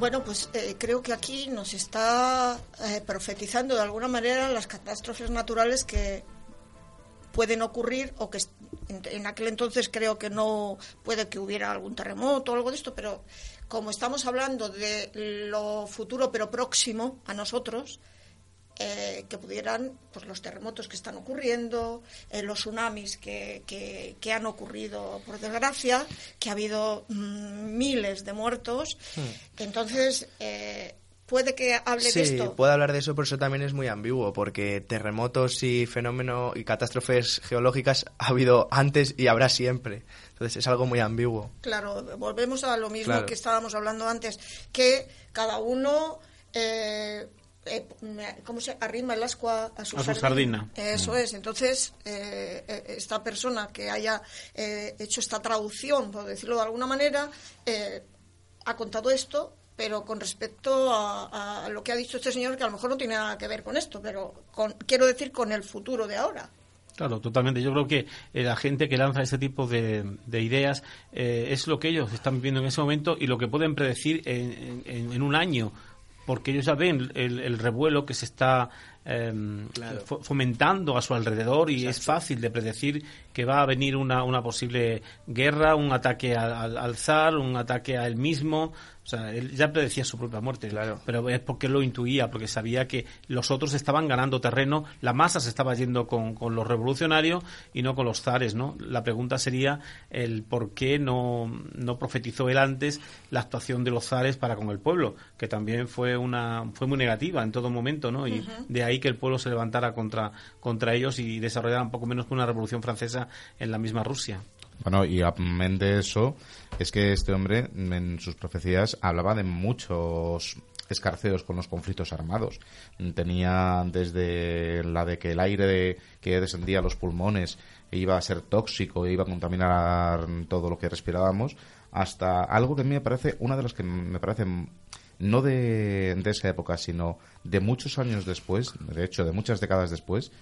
Bueno, pues eh, creo que aquí nos está eh, profetizando de alguna manera las catástrofes naturales que pueden ocurrir o que en, aquel entonces creo que no puede que hubiera algún terremoto o algo de esto, pero como estamos hablando de lo futuro pero próximo a nosotros, eh, que pudieran, pues los terremotos que están ocurriendo, eh, los tsunamis que, que, han ocurrido, por desgracia, que ha habido mm, miles de muertos. Hmm. Entonces, eh, puede que hable de esto. Sí, puede hablar de eso, pero eso también es muy ambiguo, porque terremotos y fenómenos y catástrofes geológicas ha habido antes y habrá siempre. Entonces es algo muy ambiguo. Claro, volvemos a lo mismo que estábamos hablando antes, que cada uno eh, ¿cómo se arrima el ascua a su, sardina. Eso mm. es. Entonces, eh, eh, esta persona que haya hecho esta traducción, por decirlo de alguna manera, ha contado esto, pero con respecto a, lo que ha dicho este señor, que a lo mejor no tiene nada que ver con esto, pero quiero decir con el futuro de ahora. Claro, totalmente. Yo creo que la gente que lanza este tipo de, ideas es lo que ellos están viviendo en ese momento y lo que pueden predecir en un año porque ellos ya ven el, revuelo que se está em, fomentando a su alrededor y es fácil de predecir que va a venir una, una posible guerra, un ataque al, al zar, un ataque a él mismo, o sea, él ya predecía su propia muerte, claro. pero es porque lo intuía, porque sabía que los otros estaban ganando terreno, la masa se estaba yendo con, con los revolucionarios y no con los zares, ¿no? La pregunta sería el por qué no, no profetizó él antes la actuación de los zares para con el pueblo, que también fue una fue muy negativa en todo momento, ¿no? Y de ahí que el pueblo se levantara contra, contra ellos y desarrollara un poco menos que una revolución francesa en la misma Rusia. Bueno, y amén de eso, es que este hombre en sus profecías hablaba de muchos escarceos con los conflictos armados. Tenía desde la de que el aire que descendía a los pulmones iba a ser tóxico, e iba a contaminar todo lo que respirábamos, hasta algo que a mí me parece, una de las que me parece no de, de esa época, sino de muchos años después, de hecho, de muchas décadas después,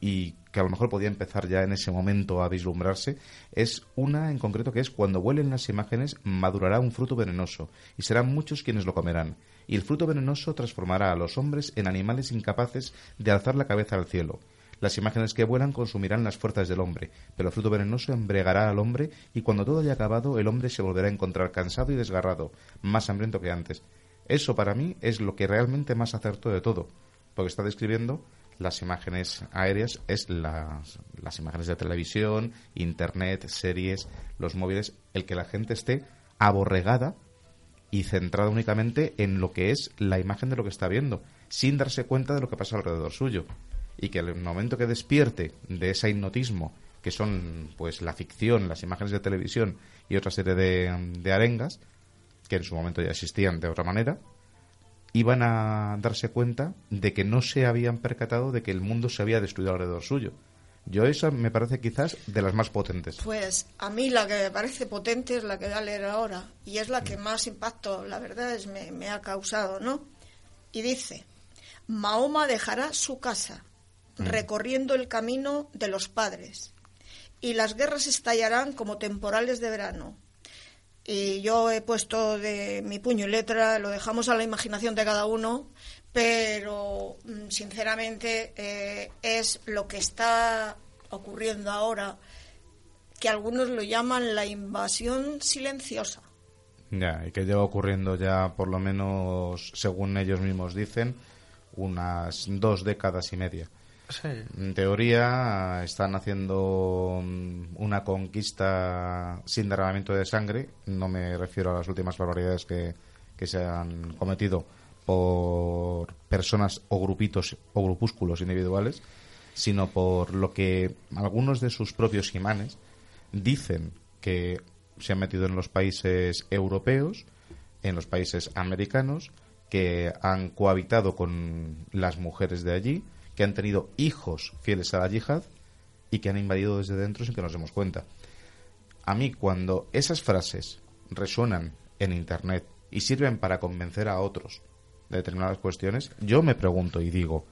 y que a lo mejor podía empezar ya en ese momento a vislumbrarse, es una en concreto que es cuando vuelen las imágenes madurará un fruto venenoso y serán muchos quienes lo comerán. Y el fruto venenoso transformará a los hombres en animales incapaces de alzar la cabeza al cielo. Las imágenes que vuelan consumirán las fuerzas del hombre, pero el fruto venenoso embriagará al hombre y cuando todo haya acabado el hombre se volverá a encontrar cansado y desgarrado, más hambriento que antes. Eso para mí es lo que realmente más acertó de todo, porque está describiendo las imágenes aéreas, es las, las imágenes de televisión, internet, series, los móviles, el que la gente esté aborregada y centrada únicamente en lo que es la imagen de lo que está viendo, sin darse cuenta de lo que pasa alrededor suyo. Y que el momento que despierte de ese hipnotismo, que son pues la ficción, las imágenes de televisión y otra serie de, de arengas, que en su momento ya existían de otra manera, iban a darse cuenta de que no se habían percatado de que el mundo se había destruido alrededor suyo. Yo esa me parece quizás de las más potentes. Pues a mí la que me parece potente es la que voy a leer ahora y es la que más impacto, la verdad, es me, me ha causado, ¿no? Y dice, Mahoma dejará su casa recorriendo el camino de los padres y las guerras estallarán como temporales de verano y yo he puesto de mi puño y letra, lo dejamos a la imaginación de cada uno, pero mm, sinceramente eh, es lo que está ocurriendo ahora, que algunos lo llaman la invasión silenciosa. Ya, y que lleva ocurriendo ya por lo menos, según ellos mismos dicen, unas dos décadas y media. En teoría están haciendo mm, una conquista sin derramamiento de sangre. No me refiero a las últimas barbaridades que, que se han cometido por personas o grupitos o grupúsculos individuales, sino por lo que algunos de sus propios imanes dicen que se han metido en los países europeos, en los países americanos, que han cohabitado con las mujeres de allí, que han tenido hijos fieles a la yihad y que han invadido desde dentro sin que nos demos cuenta. A mí, cuando esas frases resuenan en Internet y sirven para convencer a otros de determinadas cuestiones, yo me pregunto y digo,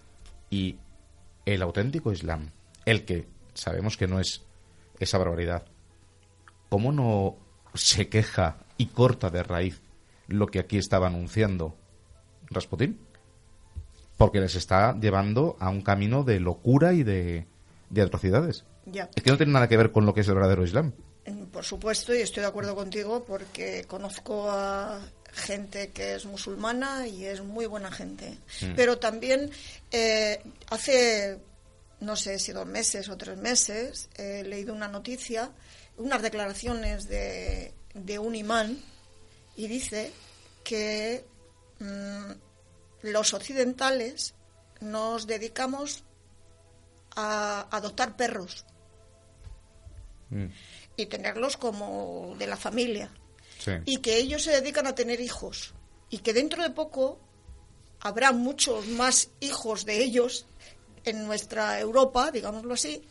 ¿y el auténtico Islam, el que sabemos que no es esa barbaridad, cómo no se queja y corta de raíz lo que aquí estaba anunciando Rasputín? Porque les está llevando a un camino de locura y de, atrocidades. Es que no tiene nada que ver con lo que es el verdadero Islam. Mm, por supuesto, y estoy de acuerdo contigo porque conozco a gente que es musulmana y es muy buena gente. Mm. Pero también eh, hace, no sé si dos meses o tres meses, he leído una noticia, unas declaraciones de, de un imán y dice que mm, los occidentales nos dedicamos a adoptar perros mm. y tenerlos como de la familia. Y que ellos se dedican a tener hijos. Y que dentro de poco habrá muchos más hijos de ellos en nuestra Europa, digámoslo así,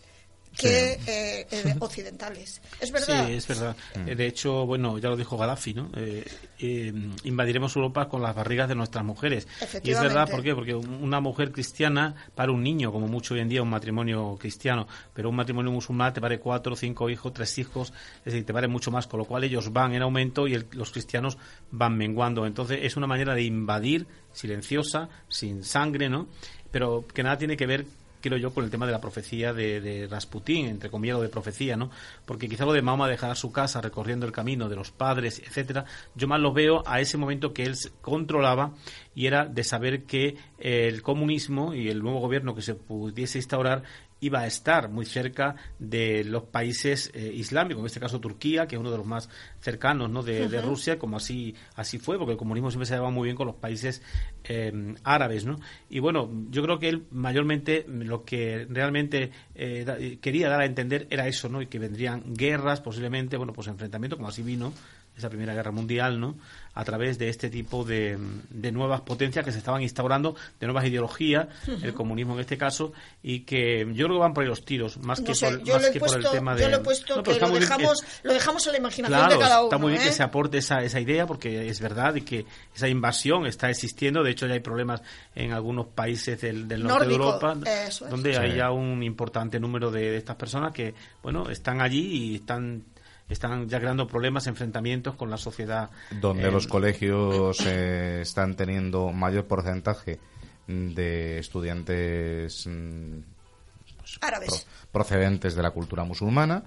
que eh, eh, occidentales. ¿Es verdad? Sí, es verdad. Mm. De hecho, bueno, ya lo dijo Gaddafi, ¿no? Eh, invadiremos Europa con las barrigas de nuestras mujeres. Y es verdad, ¿por qué? Porque una mujer cristiana para un niño, como mucho hoy en día un matrimonio cristiano, pero un matrimonio musulmán te pare cuatro, cinco hijos, tres hijos, es decir, te pare mucho más, con lo cual ellos van en aumento y los cristianos van menguando. Entonces es una manera de invadir silenciosa, sin sangre, ¿no? Pero que nada tiene que ver quiero yo, con el tema de la profecía de, Rasputín, entre comillas, de profecía, ¿no? Porque quizá lo de Mahoma dejar su casa recorriendo el camino de los padres, etcétera, yo más lo veo a ese momento que él controlaba y era de saber que el comunismo y el nuevo gobierno que se pudiese instaurar iba a estar muy cerca de los países eh, islámicos, en este caso Turquía, que es uno de los más cercanos ¿no? de, Rusia, como así así fue, porque el comunismo siempre se llevaba muy bien con los países eh, árabes. ¿no? Y bueno, yo creo que él mayormente lo que realmente eh, quería dar a entender era eso, ¿no? y que vendrían guerras, posiblemente, bueno, pues enfrentamiento, como así vino esa Primera Guerra Mundial, ¿no? a través de este tipo de, de nuevas potencias que se estaban instaurando, de nuevas ideologías, el comunismo en este caso, y que yo creo que van por ahí los tiros, más que, por, el tema de... Yo lo he puesto que lo dejamos, lo dejamos a la imaginación de cada uno. está muy bien que ¿eh? se aporte esa, esa idea, porque es verdad y que esa invasión está existiendo, de hecho ya hay problemas en algunos países del, del norte de Europa, donde hay ya un importante número de, de estas personas que, bueno, están allí y están están ya creando problemas, enfrentamientos con la sociedad. Donde los colegios eh, están teniendo mayor porcentaje de estudiantes mm, pues, árabes procedentes de la cultura musulmana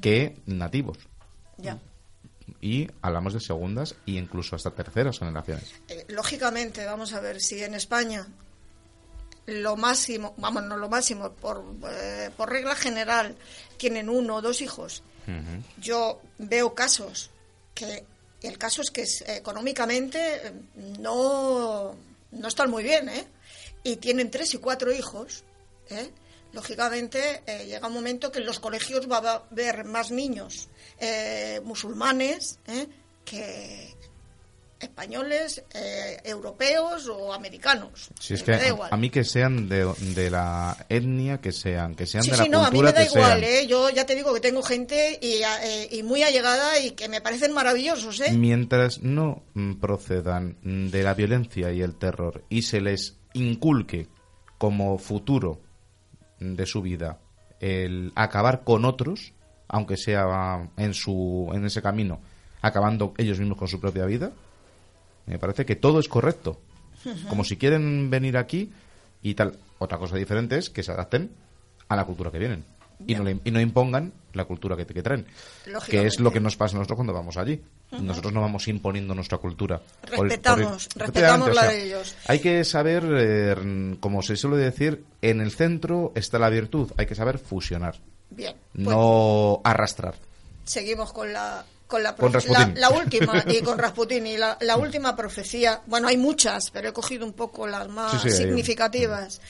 que nativos. Ya. Y hablamos de segundas e incluso hasta terceras generaciones. Eh, lógicamente, vamos a ver si en España lo máximo, vamos, no lo máximo, por, eh, por regla general, tienen uno o dos hijos yo veo casos que el caso es que económicamente no, no están muy bien, ¿eh? Y tienen tres y cuatro hijos, ¿eh? Lógicamente eh, llega un momento que en los colegios va a haber más niños musulmanes que, españoles, eh, europeos o americanos. Si es que a, mí que sean de, la etnia que sean, que sean de la no, a mí me da igual, ¿eh? Yo ya te digo que tengo gente y, eh, y, muy allegada y que me parecen maravillosos, ¿eh? Mientras no mm, procedan de la violencia y el terror y se les inculque como futuro de su vida el acabar con otros, aunque sea en su en ese camino acabando ellos mismos con su propia vida, me parece que todo es correcto. Como si quieren venir aquí y tal. Otra cosa diferente es que se adapten a la cultura que vienen. Y no, y no, impongan la cultura que, que traen. Que es lo que nos pasa a nosotros cuando vamos allí. Nosotros no vamos imponiendo nuestra cultura. Respetamos, respetamos la de ellos. Hay que saber, eh, como se suele decir, en el centro está la virtud. Hay que saber fusionar. Bien. no pues arrastrar. Seguimos con la con la, la, última y con Rasputin y la, última profecía bueno hay muchas pero he cogido un poco las más significativas.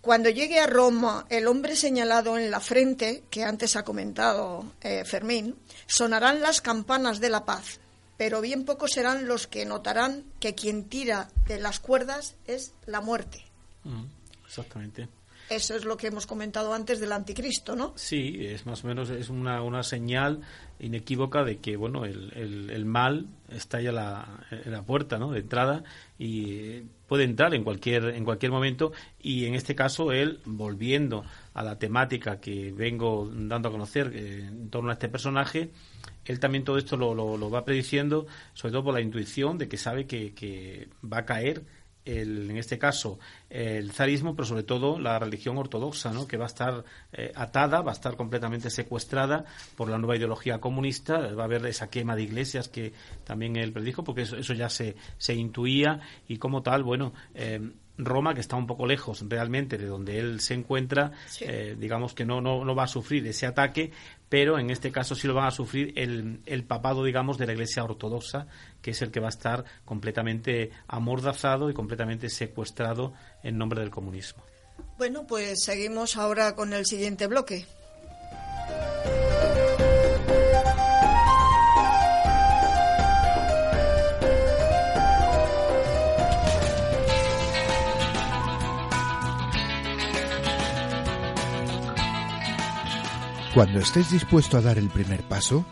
Cuando llegue a Roma el hombre señalado en la frente que antes ha comentado eh, Fermín sonarán las campanas de la paz pero bien pocos serán los que notarán que quien tira de las cuerdas es la muerte. Mm, exactamente eso es lo que hemos comentado antes del anticristo, ¿no? Sí, es más o menos es una, una señal inequívoca de que bueno el, el, mal está ya la, en la puerta ¿no? de entrada y puede entrar en cualquier en cualquier momento y en este caso él volviendo a la temática que vengo dando a conocer eh, en torno a este personaje él también todo esto lo, lo, lo, va prediciendo sobre todo por la intuición de que sabe que, que va a caer el, en este caso el zarismo, pero sobre todo la religión ortodoxa, ¿no? que va a estar eh, atada, va a estar completamente secuestrada por la nueva ideología comunista, va a haber esa quema de iglesias que también él predijo, porque eso, eso ya se, se intuía y como tal, bueno, eh, Roma, que está un poco lejos realmente de donde él se encuentra, eh, digamos que no, no, no, va a sufrir ese ataque, pero en este caso sí lo van a sufrir el, el papado, digamos, de la Iglesia Ortodoxa, que es el que va a estar completamente amordazado y completamente secuestrado en nombre del comunismo. Bueno, pues seguimos ahora con el siguiente bloque. Cuando estés dispuesto a dar el primer paso,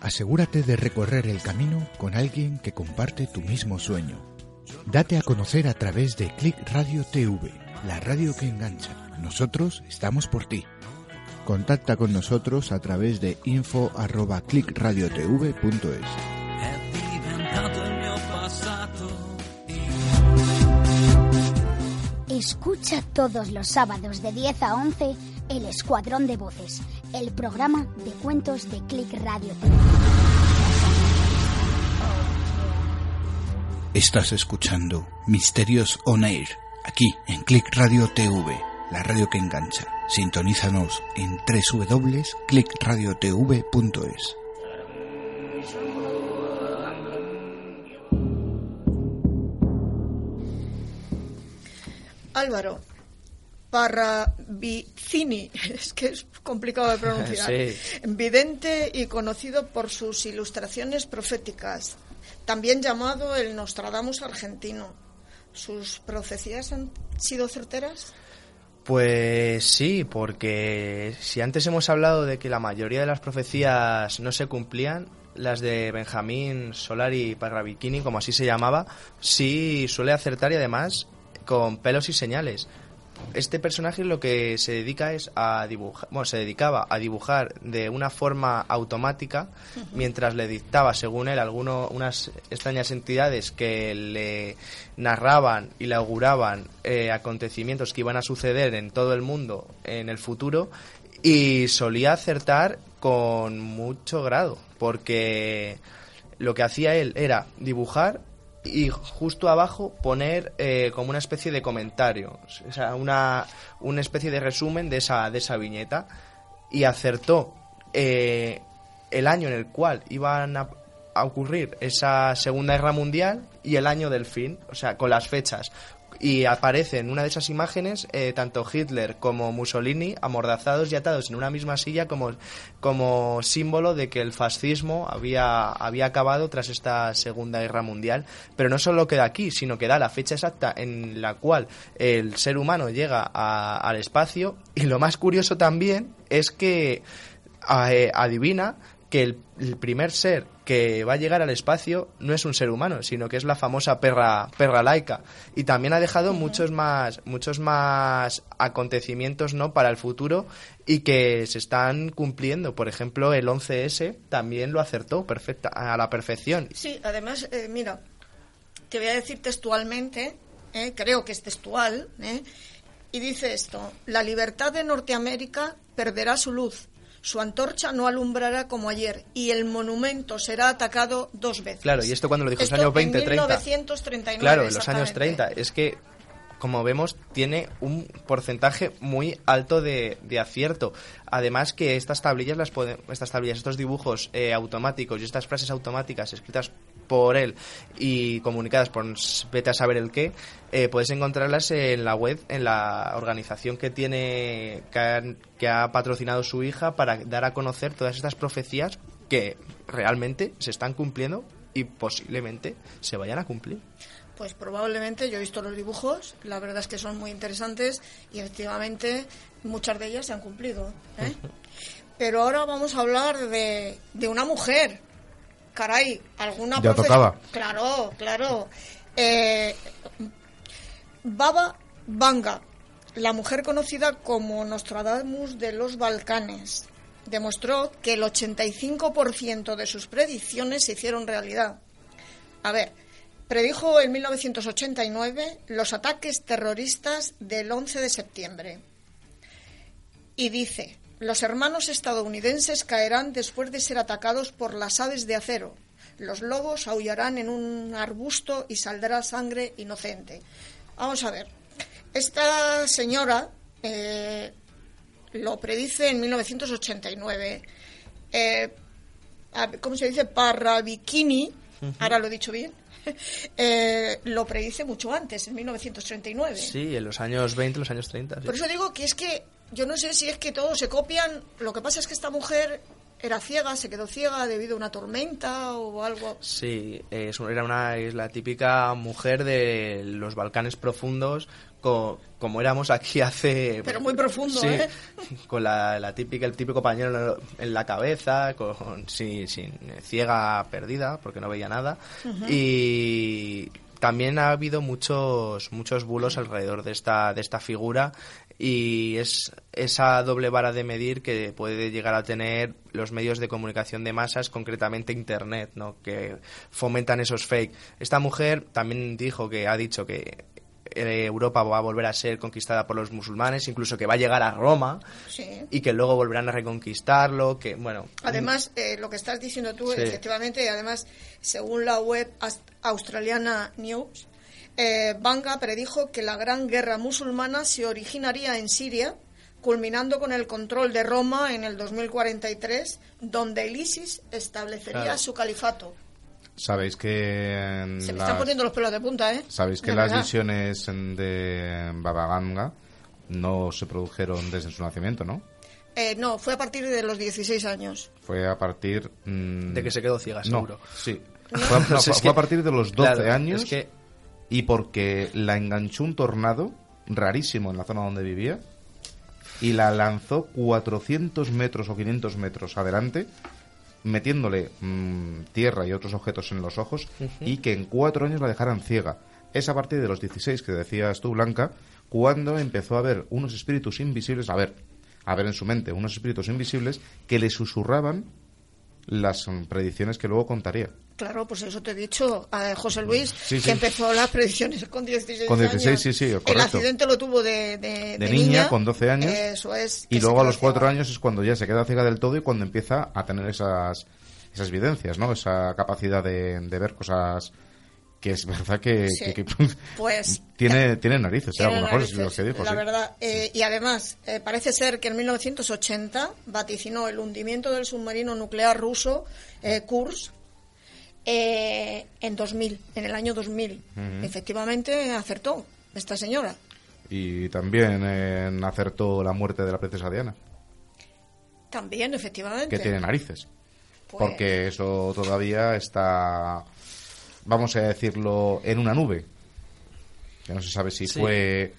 asegúrate de recorrer el camino con alguien que comparte tu mismo sueño. Date a conocer a través de Click Radio TV, la radio que engancha. Nosotros estamos por ti. Contacta con nosotros a través de info@clickradiotv.es. Escucha todos los sábados de 10 a 11 El Escuadrón de Voces, el programa de cuentos de Click Radio Estás escuchando Misterios On Air, aquí en Click Radio TV, la radio que engancha. Sintonízanos en www.clickradiotv.es. Álvaro, Parravicini, es que es complicado de pronunciar, Sí. vidente y conocido por sus ilustraciones proféticas, también llamado el Nostradamus argentino. ¿Sus profecías han sido certeras? Pues sí, porque si antes hemos hablado de que la mayoría de las profecías no se cumplían, las de Benjamín Solari Parravicini, como así se llamaba, sí suele acertar y además con pelos y señales. Este personaje lo que se dedica es a dibujar, bueno, se dedicaba a dibujar de una forma automática mientras le dictaba, según él, alguno, unas extrañas entidades que le narraban y le auguraban eh, acontecimientos que iban a suceder en todo el mundo en el futuro y solía acertar con mucho grado, porque lo que hacía él era dibujar y justo abajo poner eh, como una especie de comentario, o sea, una, una especie de resumen de esa, de esa viñeta y acertó eh, el año en el cual iban a, a ocurrir esa Segunda Guerra Mundial y el año del fin, o sea, con las fechas. Y aparece en una de esas imágenes eh, tanto Hitler como Mussolini amordazados y atados en una misma silla como, como símbolo de que el fascismo había, había acabado tras esta Segunda Guerra Mundial. Pero no solo queda aquí, sino que da la fecha exacta en la cual el ser humano llega a- al espacio. Y lo más curioso también es que eh, adivina que el, el primer ser que va a llegar al espacio no es un ser humano, sino que es la famosa perra, perra laica. Y también ha dejado muchos más, muchos más acontecimientos ¿no? para el futuro y que se están cumpliendo. Por ejemplo, el 11S también lo acertó perfecta, a la perfección. Sí, además, eh, mira, te voy a decir textualmente, eh, creo que es textual, eh, y dice esto, la libertad de Norteamérica perderá su luz, su antorcha no alumbrará como ayer y el monumento será atacado dos veces. Claro, y esto cuando lo dijo en los años 20, en 30. 1939. Claro, en los años exactamente. 30. Es que, como vemos, tiene un porcentaje muy alto de, de acierto. Además que estas tablillas, las pode- estas tablillas, estos dibujos eh, automáticos y estas frases automáticas escritas por él y comunicadas por vete a saber el qué, eh, puedes encontrarlas en la web, en la organización que tiene, que, han- que ha patrocinado su hija para dar a conocer todas estas profecías que realmente se están cumpliendo y posiblemente se vayan a cumplir. Pues probablemente, yo he visto los dibujos, la verdad es que son muy interesantes y efectivamente muchas de ellas se han cumplido. ¿eh? Pero ahora vamos a hablar de, de una mujer. Caray, alguna Ya tocaba. Claro, claro. Eh, Baba Vanga, la mujer conocida como Nostradamus de los Balcanes, demostró que el 85% de sus predicciones se hicieron realidad. A ver, predijo en 1989 los ataques terroristas del 11 de septiembre. Y dice, los hermanos estadounidenses caerán después de ser atacados por las aves de acero. Los lobos aullarán en un arbusto y saldrá sangre inocente. Vamos a ver. Esta señora eh, lo predice en 1989. Eh, ¿Cómo se dice? Parravicini, ahora lo he dicho bien, eh, lo predice mucho antes, en 1939. Sí, en los años 20, los años 30. sí. Por eso digo que es que yo no sé si es que todos se copian. Lo que pasa es que esta mujer era ciega, se quedó ciega debido a una tormenta o algo. Sí, es, era una, es la típica mujer de los Balcanes profundos, co- como éramos aquí hace... Pero muy profundo, sí, ¿eh? Con la, la típica, el típico pañuelo en la cabeza, con, sin, sin ciega perdida, porque no veía nada. Y también ha habido muchos, muchos bulos alrededor de esta, de esta figura y es esa doble vara de medir que puede llegar a tener los medios de comunicación de masas, concretamente Internet, ¿no? que fomentan esos fake. Esta mujer también dijo que ha dicho que eh, Europa va a volver a ser conquistada por los musulmanes, incluso que va a llegar a Roma Sí. y que luego volverán a reconquistarlo, que bueno, Además, eh, lo que estás diciendo tú, Sí. efectivamente, y además, según la web australiana News, eh, Banga predijo que la gran guerra musulmana se originaría en Siria, culminando con el control de Roma en el 2043, donde el ISIS establecería Claro. su califato. Sabéis que en Se me las- están poniendo los pelos de punta, ¿eh? sabéis que De las verdad. visiones de Baba Vanga no se produjeron desde su nacimiento, ¿no? Eh, no, fue a partir de los 16 años. Fue a partir... mm, De que se quedó ciega, no, seguro. sí. Fue, a- no, fue- fue partir de los 12 claro, años Es que y porque la enganchó un tornado rarísimo en la zona donde vivía y la lanzó 400 metros o 500 metros adelante metiéndole mm, tierra y otros objetos en los ojos y que en cuatro años la dejaran ciega. Es a partir de los 16 que decías tú, Blanca, cuando empezó a ver unos espíritus invisibles, a ver, a ver en su mente, unos espíritus invisibles que le susurraban las predicciones que luego contaría. Claro, pues eso te he dicho, a José Luis, Sí, sí. que empezó las predicciones con 16 Con 16, años. sí, sí, El correcto. accidente lo tuvo de, de, de niña, con 12 años. Eso es. Y luego a los cuatro ciega. años es cuando ya se queda ciega del todo y cuando empieza a tener esas, esas evidencias, ¿no? Esa capacidad de, de ver cosas que es verdad que, Sí. que- que- Pues tiene, tiene narices, ¿eh? a Tiene lo mejor es narices, lo que dijo, La sí. verdad, eh, y además, eh, parece ser que en 1980 vaticinó el hundimiento del submarino nuclear ruso eh, Kursk eh, en 2000, en el año 2000. Efectivamente, acertó esta señora. Y también eh, acertó la muerte de la princesa Diana, También, efectivamente. que tiene narices. Pues, Porque eso todavía está, vamos a decirlo, en una nube. Que no se sabe si Sí. fue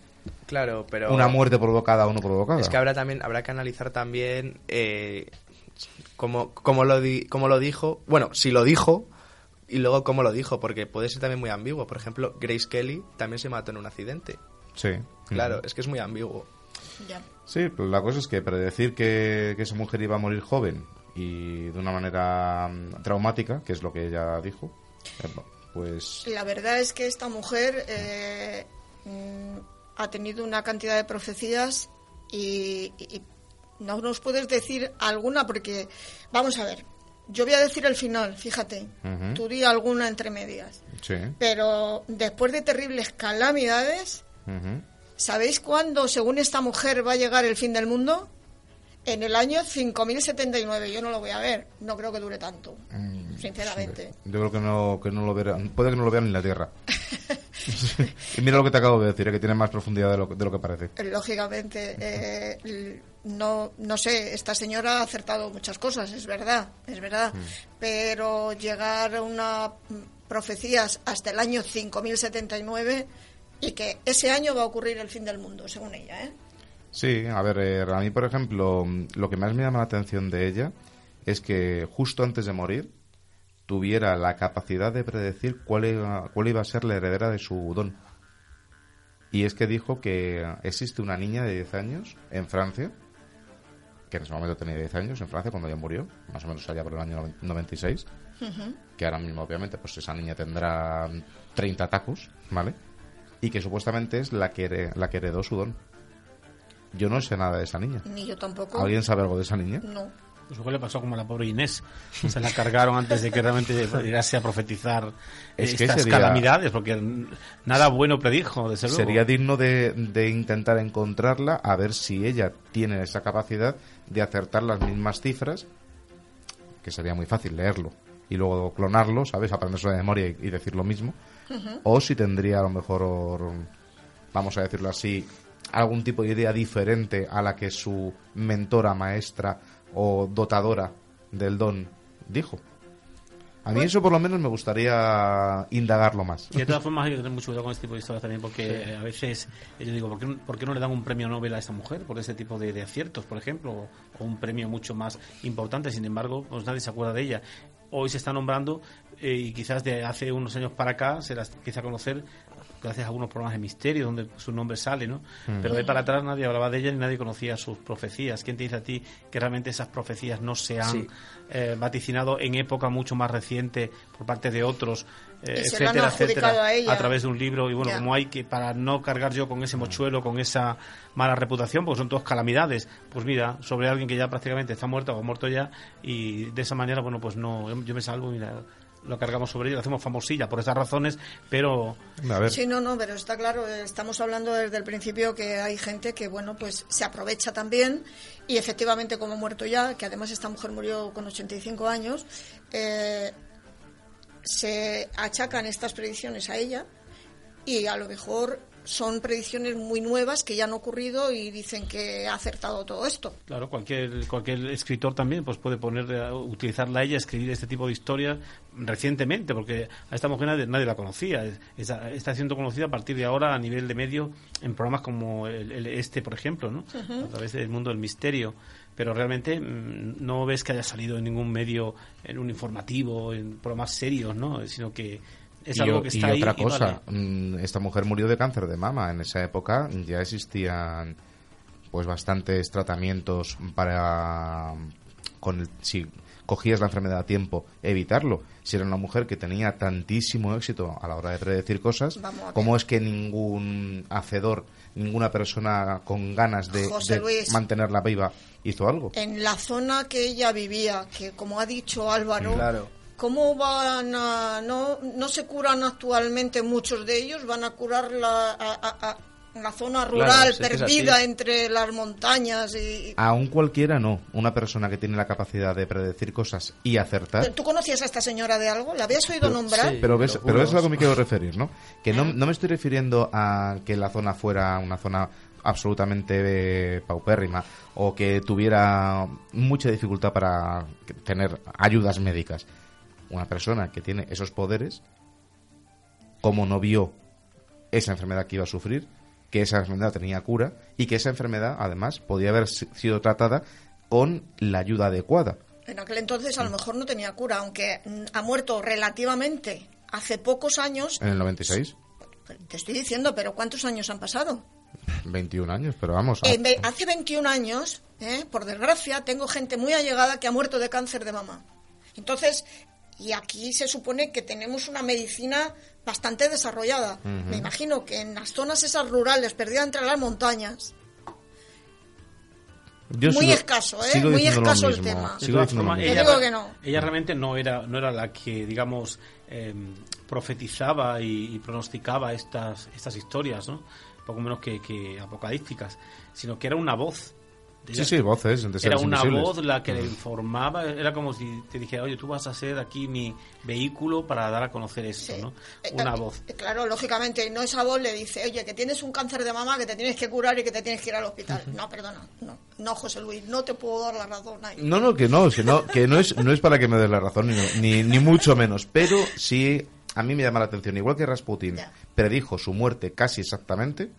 Claro, pero... una muerte provocada o no provocada. Es que habrá también habrá que analizar también eh, cómo, cómo lo di- cómo lo dijo. Bueno, si lo dijo y luego cómo lo dijo, porque puede ser también muy ambiguo. Por ejemplo, Grace Kelly también se mató en un accidente. Sí. Claro, es que es muy ambiguo. ya. Sí, pero la cosa es que predecir que, que esa mujer iba a morir joven y de una manera mm, traumática, que es lo que ella dijo, eh, pues La verdad es que esta mujer eh, mm, ha tenido una cantidad de profecías y, y no nos puedes decir alguna porque, vamos a ver, yo voy a decir el final, fíjate, Ujú. tú di alguna entre medias, sí. pero después de terribles calamidades. ¿sabéis cuándo, según esta mujer, va a llegar el fin del mundo? En el año 5079, yo no lo voy a ver, no creo que dure tanto, sinceramente. Yo creo que no, que no lo verán, puede que no lo vean en la Tierra. y mira lo que te acabo de decir, eh, que tiene más profundidad de lo, que- de lo que parece. Lógicamente, eh, no, no sé, esta señora ha acertado muchas cosas, es verdad, es verdad, pero llegar a una mm, profecías hasta el año 5079 y que ese año va a ocurrir el fin del mundo, según ella, ¿eh? Sí, a ver, eh, a mí, por ejemplo, mm, lo que más me llama la atención de ella es que justo antes de morir tuviera la capacidad de predecir cuál iba, cuál iba a ser la heredera de su don. Y es que dijo que existe una niña de 10 años en Francia, que en ese momento tenía 10 años en Francia cuando ella murió, más o menos allá por el año 96, que ahora mismo obviamente pues esa niña tendrá 30 tacos, ¿vale? Y que supuestamente es la que, la que heredó su don. Yo no sé nada de esa niña. Ni yo tampoco. ¿Alguien sabe algo de esa niña? No. Pues igual le pasó como a la pobre Inés. Se la cargaron antes de que realmente llegase a profetizar Es que estas sería- calamidades, porque n- nada bueno predijo, desde luego. Sería digno de, de intentar encontrarla a ver si ella tiene esa capacidad de acertar las mismas cifras, que sería muy fácil leerlo y luego clonarlo, ¿sabes? Aprenderse de memoria y, y decir lo mismo. O si tendría a lo mejor, or- vamos a decirlo así, algún tipo de idea diferente a la que su mentora, maestra o dotadora del don dijo. A mí eso por lo menos me gustaría indagarlo más. Y de todas formas hay que tener mucho cuidado con este tipo de historias también, porque a veces eh, yo digo, ¿por qué, por qué no le dan un premio Nobel a esta mujer por ese tipo de, de aciertos, por ejemplo, o, o un premio mucho más importante? Sin embargo, pues nadie se acuerda de ella. Hoy se está nombrando eh, y quizás de hace unos años para acá se las empieza a conocer gracias a algunos programas de misterio donde su nombre sale, ¿no? Pero de ahí para atrás nadie hablaba de ella ni nadie conocía sus profecías. ¿Quién te dice a ti que realmente esas profecías no se han Sí. eh, vaticinado en época mucho más reciente por parte de otros, eh, etcétera, etcétera, a través de un libro? Y bueno, Ya. como hay que, para no cargar yo con ese mochuelo, con esa mala reputación, porque son todos calamidades, pues mira, sobre alguien que ya prácticamente está muerto o muerto ya, y de esa manera, bueno, pues no, yo, yo me salvo, mira, lo cargamos sobre ella, lo hacemos famosilla por esas razones, pero A ver, Sí, no, no, pero está claro, eh, estamos hablando desde el principio que hay gente que, bueno, pues se aprovecha también y efectivamente como ha muerto ya, que además esta mujer murió con 85 años, eh, se achacan estas predicciones a ella y a lo mejor son predicciones muy nuevas que ya han ocurrido y dicen que ha acertado todo esto. Claro, cualquier cualquier escritor también pues puede poner eh, utilizarla ella, escribir este tipo de historias recientemente, porque a esta mujer nadie, la conocía. está siendo conocida a partir de ahora a nivel de medio en programas como el, este, por ejemplo, ¿no? A través del mundo del misterio pero realmente mm, no ves que haya salido en ningún medio, en un informativo, en programas serios, ¿no? Sino que es algo que está y otra cosa, mm, esta mujer murió de cáncer de mama. En esa época ya existían pues bastantes tratamientos para con si cogías la enfermedad a tiempo evitarlo. Si era una mujer que tenía tantísimo éxito a la hora de predecir cosas, ¿cómo es que ningún hacedor, ninguna persona con ganas de, mantenerla viva hizo algo? En la zona que ella vivía, que como ha dicho Álvaro, ¿Cómo van a.? No, no se curan actualmente muchos de ellos, van a curar la, la zona rural perdida entre las montañas y... Aún cualquiera no. Una persona que tiene la capacidad de predecir cosas y acertar... ¿Tú conocías a esta señora de algo? ¿La habías oído nombrar? Sí, pero, ves, pero es a lo que me quiero referir, ¿no? Que no, no me estoy refiriendo a que la zona fuera una zona absolutamente paupérrima o que tuviera mucha dificultad para tener ayudas médicas. Una persona que tiene esos poderes, como no vio esa enfermedad que iba a sufrir, que esa enfermedad tenía cura y que esa enfermedad, además, podía haber sido tratada con la ayuda adecuada. En aquel entonces a lo mejor no tenía cura, aunque ha muerto relativamente hace pocos años. ¿En el 96? Te estoy diciendo, pero ¿cuántos años han pasado? 21 años, pero vamos. Eh, hace 21 años, eh, por desgracia, tengo gente muy allegada que ha muerto de cáncer de mama. Entonces, y aquí se supone que tenemos una medicina bastante desarrollada. Me imagino que en las zonas esas rurales, perdidas entre las montañas, muy escaso, ¿eh? Muy escaso el tema. ella, ella realmente no era, no era la que, digamos, em, profetizaba y, pronosticaba estas, estas historias, ¿no? Poco menos que, que apocalípticas, sino que era una voz Sí, sí, voces. Era una voz la que le informaba, era como si te dijera, oye, tú vas a ser aquí mi vehículo para dar a conocer esto, ¿no? Eh, una eh, voz. Claro, lógicamente, no esa voz le dice, oye, que tienes un cáncer de mama, que te tienes que curar y que te tienes que ir al hospital. No, perdona, no, no, José Luis, no te puedo dar la razón ahí. No, no, que no, que no, que no es, no es para que me des la razón, ni, ni, mucho menos, pero sí, a mí me llama la atención, igual que Rasputin predijo su muerte casi exactamente.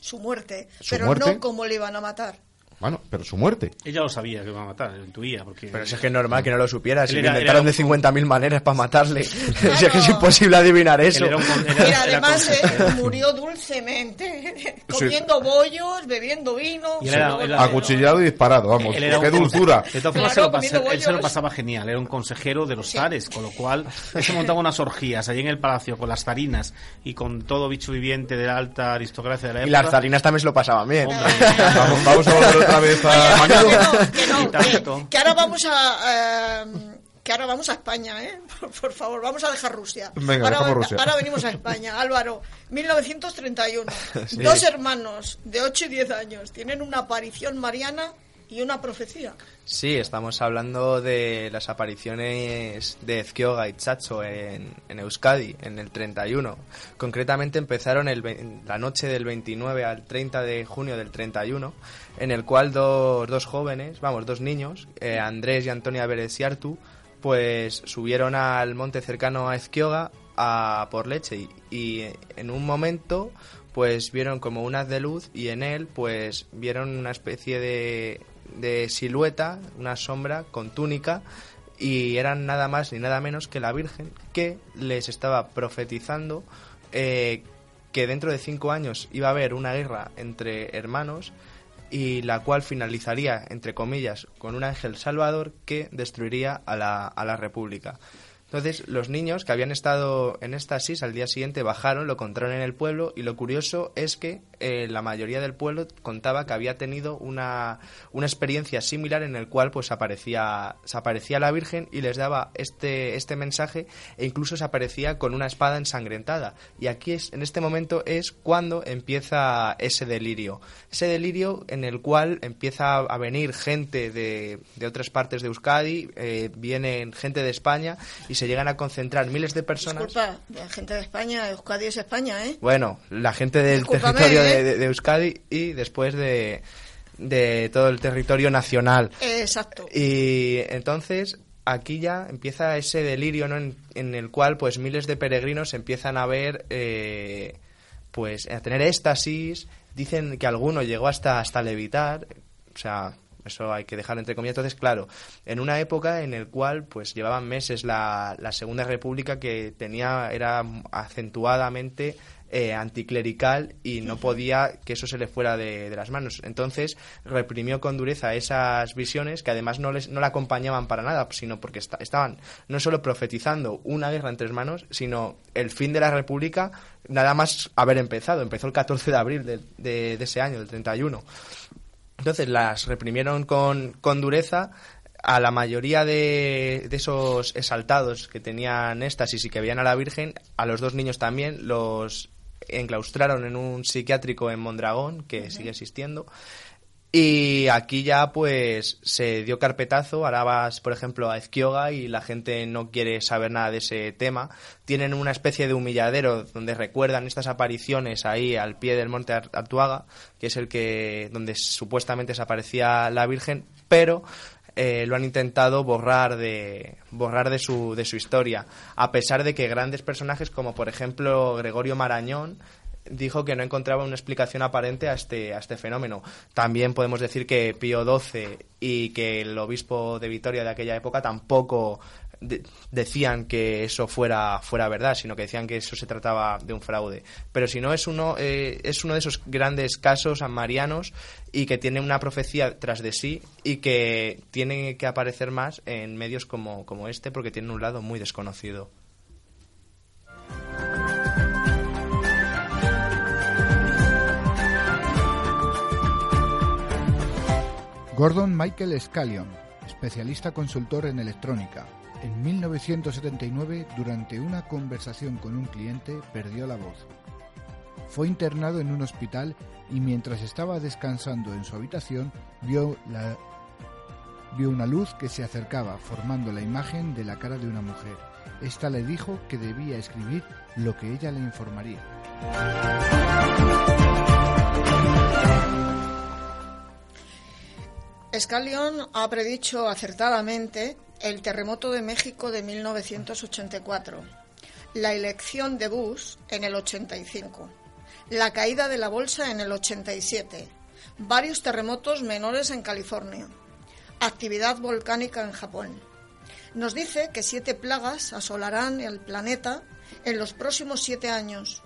Su muerte, pero no cómo le iban a matar. Bueno, pero su muerte. Ella lo sabía que iba a matar, lo intuía. Porque... Pero si es que es normal que no lo supiera. Si le inventaron de 50.000 maneras para matarle. si es que es imposible adivinar eso. y además eh, murió dulcemente, comiendo bollos, bebiendo vino. Acuchillado y disparado, vamos. ¡Qué dulzura! De todas formas, él se lo pasaba genial. Era un consejero de los zares, con lo cual él se montaba unas orgías allí en el palacio con las zarinas y con todo bicho viviente de la alta aristocracia de la época. Y las zarinas también se lo pasaban bien. vamos, vamos a volver que, ahora vamos a... Eh, que ahora vamos a España, ¿eh? Por, favor, vamos a dejar Rusia. ahora, venimos a España. Álvaro, 1931. Dos hermanos de 8 y 10 años tienen una aparición mariana y una profecía. Sí, estamos hablando de las apariciones de Ezquioga y Chacho en, Euskadi en el 31. Concretamente empezaron el, la noche del 29 al 30 de junio del 31, en el cual dos, dos jóvenes, vamos, dos niños, eh, Andrés y Antonia Beresiartu, pues subieron al monte cercano a Ezquioga a por leche y, y en un momento pues vieron como un haz de luz y en él pues vieron una especie de de silueta, una sombra con túnica, y eran nada más ni nada menos que la Virgen que les estaba profetizando eh, que dentro de cinco años iba a haber una guerra entre hermanos y la cual finalizaría, entre comillas, con un ángel salvador que destruiría a la, a la República. Entonces, los niños que habían estado en estasis al día siguiente bajaron, lo encontraron en el pueblo y lo curioso es que eh, la mayoría del pueblo contaba que había tenido una, una experiencia similar en el cual pues aparecía, se aparecía la Virgen y les daba este, este mensaje e incluso se aparecía con una espada ensangrentada. Y aquí es, en este momento es cuando empieza ese delirio. Ese delirio en el cual empieza a venir gente de, de otras partes de Euskadi, eh, vienen gente de España y se llegan a concentrar miles de personas. Disculpa, la gente de España, Euskadi es España, ¿eh? Bueno, la gente del Discúlpame, territorio ¿eh? de, de- Euskadi y después de, de todo el territorio nacional. Exacto. Y entonces aquí ya empieza ese delirio ¿no? en, en el cual pues miles de peregrinos empiezan a ver eh, pues a tener éxtasis dicen que alguno llegó hasta hasta levitar o sea eso hay que dejarlo entre comillas entonces claro en una época en el cual pues llevaban meses la, la segunda república que tenía era acentuadamente eh, anticlerical y no podía que eso se le fuera de, de las manos. Entonces reprimió con dureza esas visiones que además no, les, no la acompañaban para nada, sino porque esta- estaban no solo profetizando una guerra entre hermanos, sino el fin de la República nada más haber empezado. Empezó el 14 de abril de, de- de ese año, del 31. Entonces las reprimieron con, con dureza. A la mayoría de, de esos exaltados que tenían éxtasis y que veían a la Virgen, a los dos niños también los enclaustraron en un psiquiátrico en Mondragón, que sigue existiendo. Y aquí ya pues se dio carpetazo, ahora vas por ejemplo a Ezquioga y la gente no quiere saber nada de ese tema. Tienen una especie de humilladero donde recuerdan estas apariciones ahí al pie del monte Ar- Artuaga, que es el que donde supuestamente desaparecía la Virgen, pero eh, lo han intentado borrar de borrar de su de su historia, a pesar de que grandes personajes como por ejemplo Gregorio Marañón dijo que no encontraba una explicación aparente a este, a este fenómeno. También podemos decir que Pío XII y que el obispo de Vitoria de aquella época tampoco de- decían que eso fuera, fuera verdad, sino que decían que eso se trataba de un fraude. Pero si no, es uno, eh, es uno de esos grandes casos marianos y que tiene una profecía tras de sí y que tiene que aparecer más en medios como, como este porque tiene un lado muy desconocido. Gordon Michael Scallion, especialista consultor en electrónica. En 1979, durante una conversación con un cliente, perdió la voz. Fue internado en un hospital y mientras estaba descansando en su habitación vio, vio una luz que se acercaba formando la imagen de la cara de una mujer. Esta le dijo que debía escribir lo que ella le informaría. Scallion ha predicho acertadamente el terremoto de México de 1984, la elección de Bush en el 85, la caída de la bolsa en el 87, varios terremotos menores en California, actividad volcánica en Japón. Nos dice que siete plagas asolarán el planeta en los próximos siete años.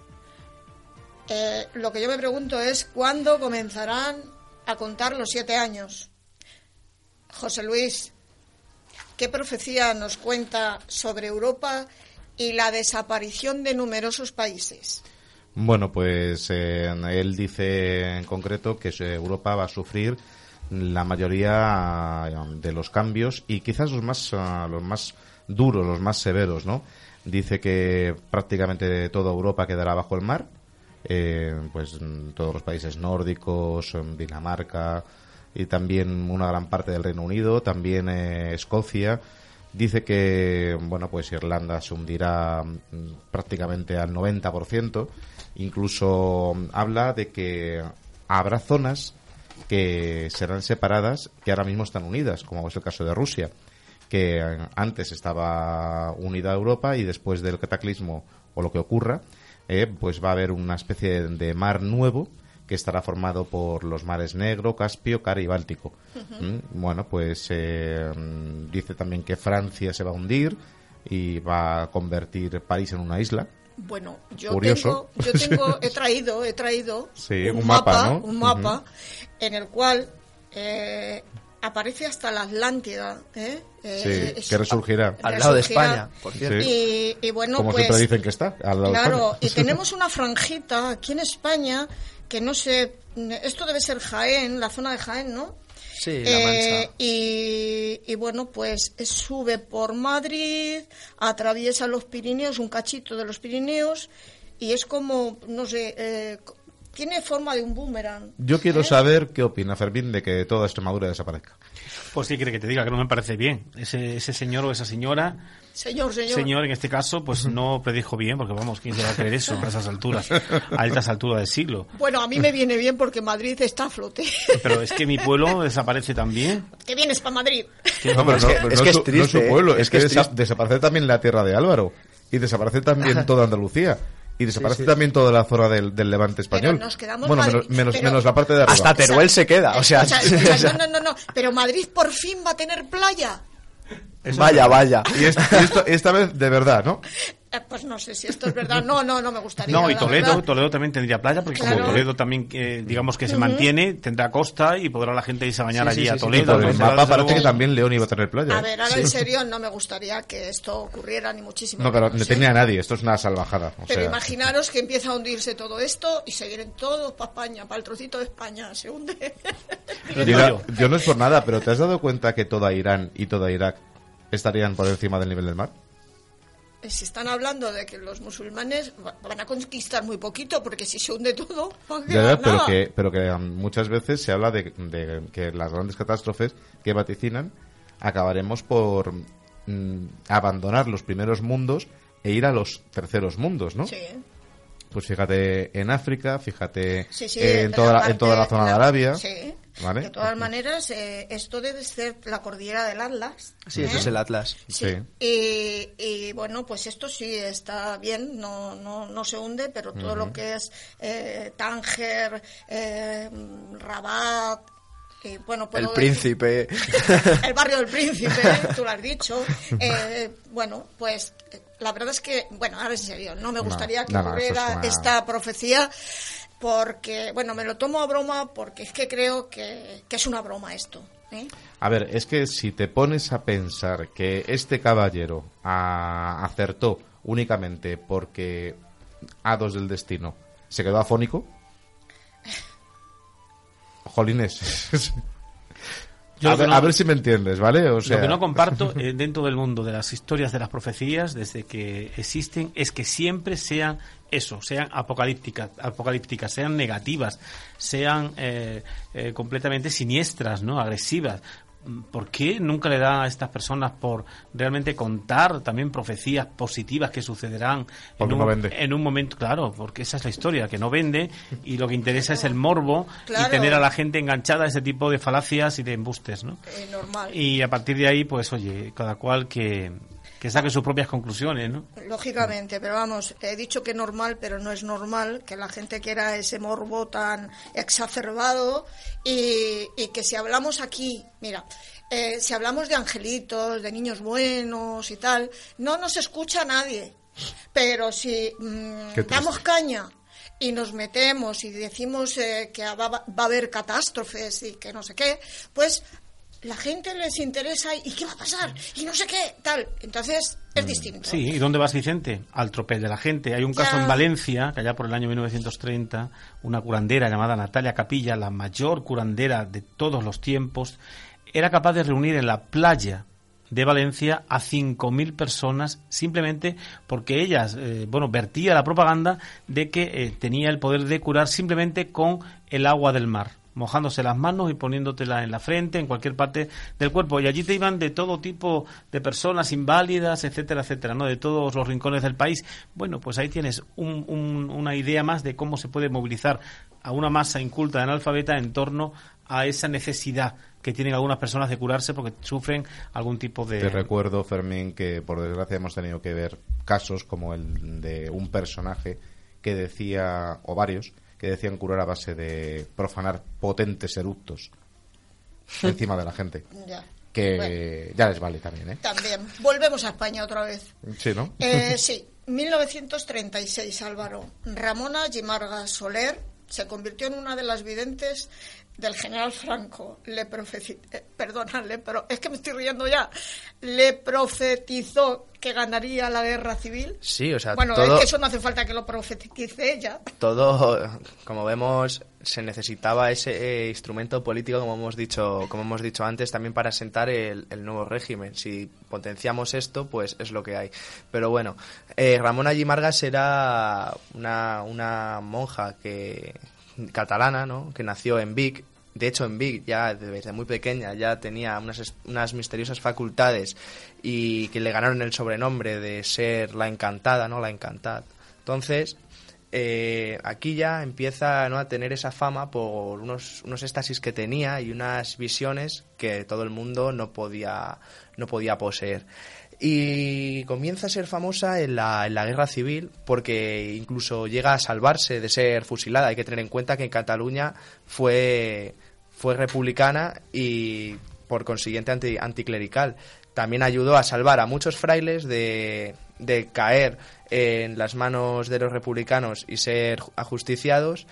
Eh, lo que yo me pregunto es cuándo comenzarán a contar los siete años. José Luis, ¿qué profecía nos cuenta sobre Europa y la desaparición de numerosos países? Bueno, pues eh, él dice en concreto que Europa va a sufrir la mayoría eh, de los cambios y quizás los más ah, los más duros, los más severos, ¿no? Dice que prácticamente toda Europa quedará bajo el mar, eh, pues todos los países nórdicos, mm, Dinamarca y también una gran parte del Reino Unido, también eh, Escocia. Dice que bueno pues Irlanda se hundirá mm, prácticamente al 90%. Incluso habla de que habrá zonas que serán separadas que ahora mismo están unidas, como es el caso de Rusia, que eh, antes estaba unida a Europa y después del cataclismo o lo que ocurra, eh, pues va a haber una especie de mar nuevo que estará formado por los mares Negro, Caspio, Cara y Báltico. Mm, Bueno, pues eh, mm, dice también que Francia se va a hundir y va a convertir París en una isla. Bueno, yo Curioso. tengo, yo tengo, he traído, he traído Sí, un mapa, ¿no? un mapa en el cual eh, aparece hasta la Atlántida, ¿eh? Eh, Sí, que resurgirá. Al lado de. España, por cierto. Sí. Y, y bueno, Como pues siempre dicen que está. al lado de Claro, y tenemos una franjita aquí en España que no sé, esto debe ser Jaén, la zona de Jaén, ¿no? Sí, la Eh, mancha. y, y bueno, pues sube por Madrid, atraviesa los Pirineos, un cachito de los Pirineos, y es como, no sé, eh, tiene forma de un boomerang. Yo quiero ¿eh? saber qué opina Fermín de que toda Extremadura desaparezca. Pues sí, quiere que te diga que no me parece bien. Ese, ese señor o esa señora, Señor, señor. señor en este caso, pues no predijo bien, porque vamos, ¿quién se va a creer eso a esas alturas, a estas alturas del siglo? Bueno, a mí me viene bien porque Madrid está a flote. Pero es que mi pueblo desaparece también. ¿Qué vienes para Madrid? No, pero es no, que- pero es no que es su- no triste, su pueblo, Es es, que que, es desa- desaparece también la tierra de Álvaro. Y desaparece también toda Andalucía. Y desaparece también toda la zona del, del levante español. nos quedamos bueno, Madrid, menos, menos, pero- menos la parte de arriba. Hasta Teruel se queda, o sea, escucha, no, no, no, no, pero Madrid por fin va a tener playa. Vaya, vaya. Y, es- y esto- esta vez de verdad, ¿no? Eh, pues no sé si esto es verdad. No, no, no me gustaría. No, y Toledo, verdad. Toledo también tendría playa, porque Claro. como Toledo también, eh, digamos que se mantiene, tendrá costa y podrá la gente irse a bañar Sí, allí sí, a sí, sí. Toledo. Por el mapa parece que también León iba a tener playa. A ¿eh? ver, ahora en serio no me gustaría que esto ocurriera ni muchísimo No, pero no tenía nadie. Esto es una salvajada. o Pero sea, imaginaros que empieza a hundirse todo esto y se vienen todos para España, para el trocito de España, se hunde. Yo no es por nada, pero ¿te has dado cuenta que toda Irán y toda Irak estarían por encima del nivel del mar? Se están hablando de que los musulmanes va- van a conquistar muy poquito, porque si se hunde todo, no Ya, pero nada. que, pero que um, muchas veces se habla de, de que las grandes catástrofes que vaticinan acabaremos por mm, abandonar los primeros mundos e ir a los terceros mundos, ¿no? Sí. Pues fíjate en África, fíjate Sí, sí, en, toda la, parte- en toda la zona de Arabia. Sí. ¿Vale? De todas maneras, eh, esto debe ser la cordillera del Atlas. Sí, eso ¿eh? es el Atlas. Sí. Sí. Y, y, bueno, pues esto sí está bien, no, no, no se hunde, pero todo lo que es eh, Tánger, eh, Rabat, bueno, puedo El decir- príncipe. el barrio del príncipe, tú lo has dicho. Eh, bueno, pues la verdad es que, bueno, ahora en serio, no me No, gustaría que no, no, eso ocurriera es una- esta profecía porque, bueno, me lo tomo a broma porque es que creo que, que es una broma esto. ¿eh? A ver, es que si te pones a pensar que este caballero ah, acertó únicamente porque Hados del Destino se quedó afónico. Jolines. Yo a, ver, no- a ver si me entiendes, ¿vale? O sea, Lo que no comparto eh, dentro del mundo de las historias de las profecías, desde que existen, es que siempre sean eso, sean apocalípticas, apocalípticas sean negativas, sean eh, eh, completamente siniestras, ¿no? agresivas. ¿Por qué nunca le da a estas personas por realmente contar también profecías positivas que sucederán en un, no vende. en un momento? Claro, porque esa es la historia, que no vende y lo que interesa es el morbo Claro. y tener a la gente enganchada a ese tipo de falacias y de embustes, ¿no? Eh, normal. Y a partir de ahí, pues oye, cada cual que, que saque sus propias conclusiones, ¿no? Lógicamente, pero vamos, he dicho que normal, pero no es normal que la gente quiera ese morbo tan exacerbado y, y que si hablamos aquí, mira, eh, si hablamos de angelitos, de niños buenos y tal, no nos escucha nadie. Pero si mm, damos caña y nos metemos y decimos eh, que va, va a haber catástrofes y que no sé qué, pues la gente les interesa y qué va a pasar y no sé qué, tal. Entonces es distinto. Sí, ¿y dónde vas, Vicente? Al tropel de la gente. Hay un caso en Valencia, que allá por el año 1930, una curandera llamada Natalia Capilla, la mayor curandera de todos los tiempos, era capaz de reunir en la playa de Valencia a 5.000 personas simplemente porque ellas, eh, bueno, vertía la propaganda de que eh, tenía el poder de curar simplemente con el agua del mar mojándose las manos y poniéndotela en la frente, en cualquier parte del cuerpo. Y allí te iban de todo tipo de personas inválidas, etcétera, etcétera, ¿no? De todos los rincones del país. Bueno, pues ahí tienes un- un- una idea más de cómo se puede movilizar a una masa inculta de analfabeta en torno a esa necesidad que tienen algunas personas de curarse porque sufren algún tipo de... Te recuerdo, Fermín, que por desgracia hemos tenido que ver casos como el de un personaje que decía, o varios, que decían curar a base de profanar potentes eructos encima de la gente. Ya. Que Bueno. ya les vale también, ¿eh? También. Volvemos a España otra vez. Sí, ¿no? Eh, sí, 1936, Álvaro. Ramona Gimarga Soler se convirtió en una de las videntes del general Franco. Le profeti- eh, perdónale, pero es que me estoy riendo ya. Le profetizó que ganaría la guerra civil. Sí, o sea, bueno, todo- es que eso no hace falta que lo profetice ella. todo, como vemos, se necesitaba ese eh, instrumento político, como hemos dicho, como hemos dicho antes, también para sentar el, el nuevo régimen. Si potenciamos esto, pues es lo que hay. Pero bueno, eh, Ramona Gimargas era una, una monja que catalana, ¿no? Que nació en Vic. De hecho, en Vic ya desde muy pequeña ya tenía unas, unas misteriosas facultades y que le ganaron el sobrenombre de ser la encantada, ¿no? La encantada. Entonces, eh, aquí ya empieza ¿no? a tener esa fama por unos, unos éxtasis que tenía y unas visiones que todo el mundo no podía, no podía poseer. Y comienza a ser famosa en la, en la guerra civil porque incluso llega a salvarse de ser fusilada. Hay que tener en cuenta que en Cataluña fue, fue republicana y por consiguiente anti, anticlerical. También ayudó a salvar a muchos frailes de, de caer en las manos de los republicanos y ser ajusticiados.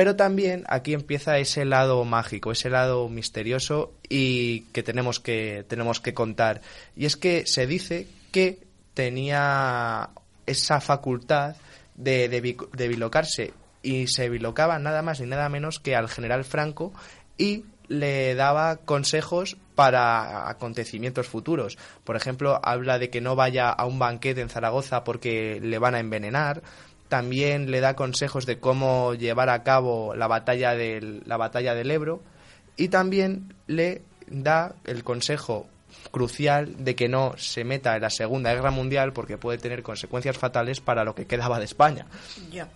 Pero también aquí empieza ese lado mágico, ese lado misterioso y que tenemos que, tenemos que contar. Y es que se dice que tenía esa facultad de, de, bilocarse y se bilocaba nada más ni nada menos que al general Franco y le daba consejos para acontecimientos futuros. Por ejemplo, habla de que no vaya a un banquete en Zaragoza porque le van a envenenar. También le da consejos de cómo llevar a cabo la batalla del, la batalla del Ebro. Y también le da el consejo crucial de que no se meta en la Segunda Guerra Mundial porque puede tener consecuencias fatales para lo que quedaba de España. Ya.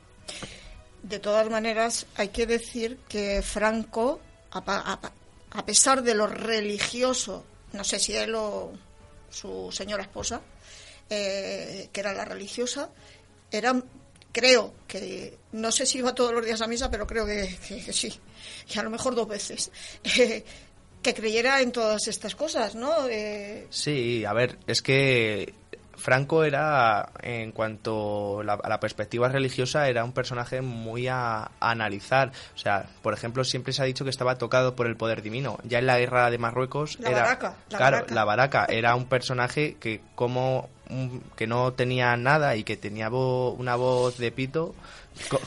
De todas maneras, hay que decir que Franco a, pesar de lo religioso, no sé si él o su señora esposa, eh, que era la religiosa, era, creo que, no sé si iba todos los días a misa, pero creo que, sí, y a lo mejor dos veces. Eh, que creyera en todas estas cosas, ¿no? Eh, sí, a ver, es que Franco era, en cuanto a la perspectiva religiosa, era un personaje muy a, analizar. O sea, por ejemplo, siempre se ha dicho que estaba tocado por el poder divino. Ya en la guerra de Marruecos la era, baraca, la claro, la baraca era un personaje que como que no tenía nada y que tenía una voz de pito,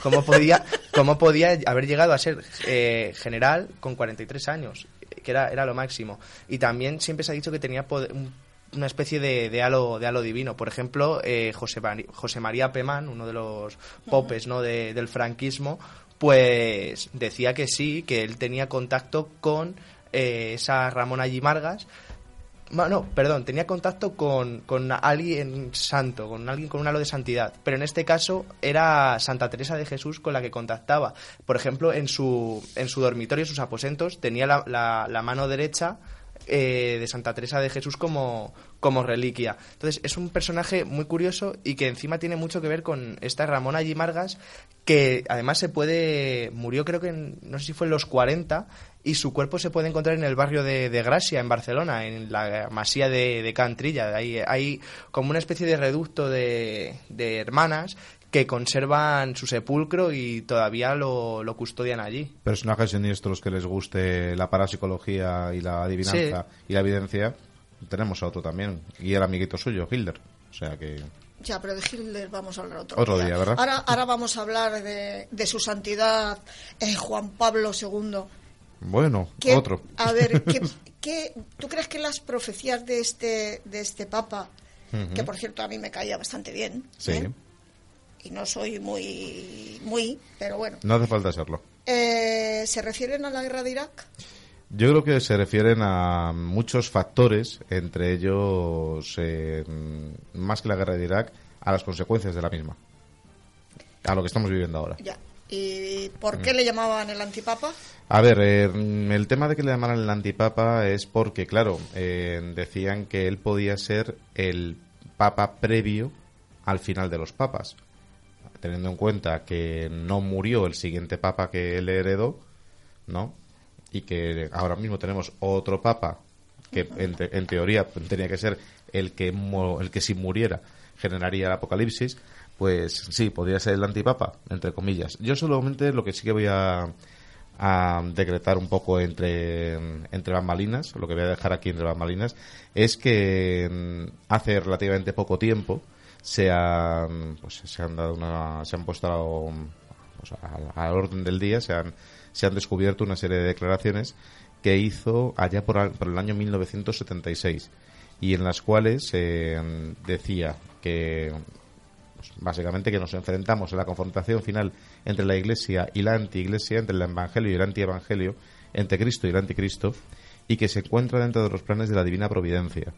¿cómo podía, cómo podía haber llegado a ser eh, general con 43 años? Que era, era lo máximo. Y también siempre se ha dicho que tenía poder, un una especie de, de, halo, de halo divino. Por ejemplo, eh, José, José, María Pemán, uno de los popes ¿no? De, del franquismo, pues decía que sí, que él tenía contacto con eh, esa Ramón Allí Margas. No, perdón, tenía contacto con, con alguien santo, con alguien con un halo de santidad. Pero en este caso era Santa Teresa de Jesús con la que contactaba. Por ejemplo, en su, en su dormitorio, en sus aposentos, tenía la, la, la mano derecha eh, de Santa Teresa de Jesús como, como reliquia. Entonces es un personaje muy curioso y que encima tiene mucho que ver con esta Ramona G. Margas, que además se puede, murió creo que no sé si fue en los 40 y su cuerpo se puede encontrar en el barrio de, de Gracia, en Barcelona, en la masía de, de Cantrilla. Hay, hay como una especie de reducto de, de hermanas que conservan su sepulcro y todavía lo, lo, custodian allí. Personajes siniestros que les guste la parapsicología y la adivinanza y la evidencia, tenemos a otro también, y el amiguito suyo, Hilder. O sea que... Ya, pero de Hilder vamos a hablar otro, otro día. ¿verdad? Ahora, ahora vamos a hablar de, de su santidad eh, Juan Pablo II. Bueno, otro. A ver, ¿qué, ¿qué, tú crees que las profecías de este, de este Papa, que por cierto a mí me caía bastante bien, sí. ¿eh? y no soy muy, muy, pero bueno. No hace falta serlo. Eh, ¿Se refieren a la guerra de Irak? Yo creo que se refieren a muchos factores, entre ellos, eh, más que la guerra de Irak, a las consecuencias de la misma. A lo que estamos viviendo ahora. Ya. ¿Y por qué le llamaban el antipapa? A ver, eh, el tema de que le llamaran el antipapa es porque, claro, eh, decían que él podía ser el papa previo al final de los papas teniendo en cuenta que no murió el siguiente papa que él heredó, ¿no? Y que ahora mismo tenemos otro papa que en, en teoría tenía que ser el que el que si muriera generaría el apocalipsis, pues sí, podría ser el antipapa, entre comillas. Yo solamente lo que sí que voy a, decretar un poco entre, entre bambalinas, lo que voy a dejar aquí entre bambalinas, es que mm, hace relativamente poco tiempo, se han, pues, se han dado una, se han puesto pues, orden del día, se han, se han descubierto una serie de declaraciones que hizo allá por, por el año 1976 y en las cuales eh, decía que Básicamente que nos enfrentamos en la confrontación final entre la Iglesia y la anti-Iglesia, entre el Evangelio y el anti-Evangelio, entre Cristo y el anticristo, y que se encuentra dentro de los planes de la divina providencia.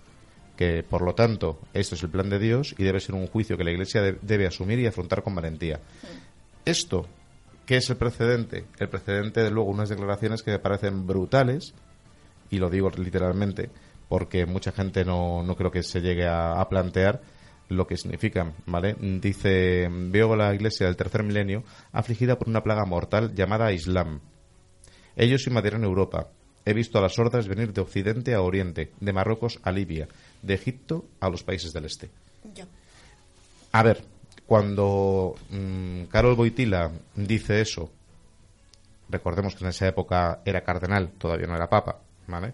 Que, por lo tanto, esto es el plan de Dios y debe ser un juicio que la Iglesia debe asumir y afrontar con valentía. Esto, ¿qué es el precedente? El precedente, de luego, unas declaraciones que me parecen brutales, y lo digo literalmente, porque mucha gente no, no creo que se llegue a, plantear lo que significan, ¿vale? Dice, veo la iglesia del tercer milenio afligida por una plaga mortal llamada Islam. Ellos invadieron Europa. He visto a las hordas venir de Occidente a Oriente, de Marruecos a Libia, de Egipto a los países del Este. A ver, cuando mm, Carol Boitila dice eso, recordemos que en esa época era cardenal, todavía no era papa, ¿vale?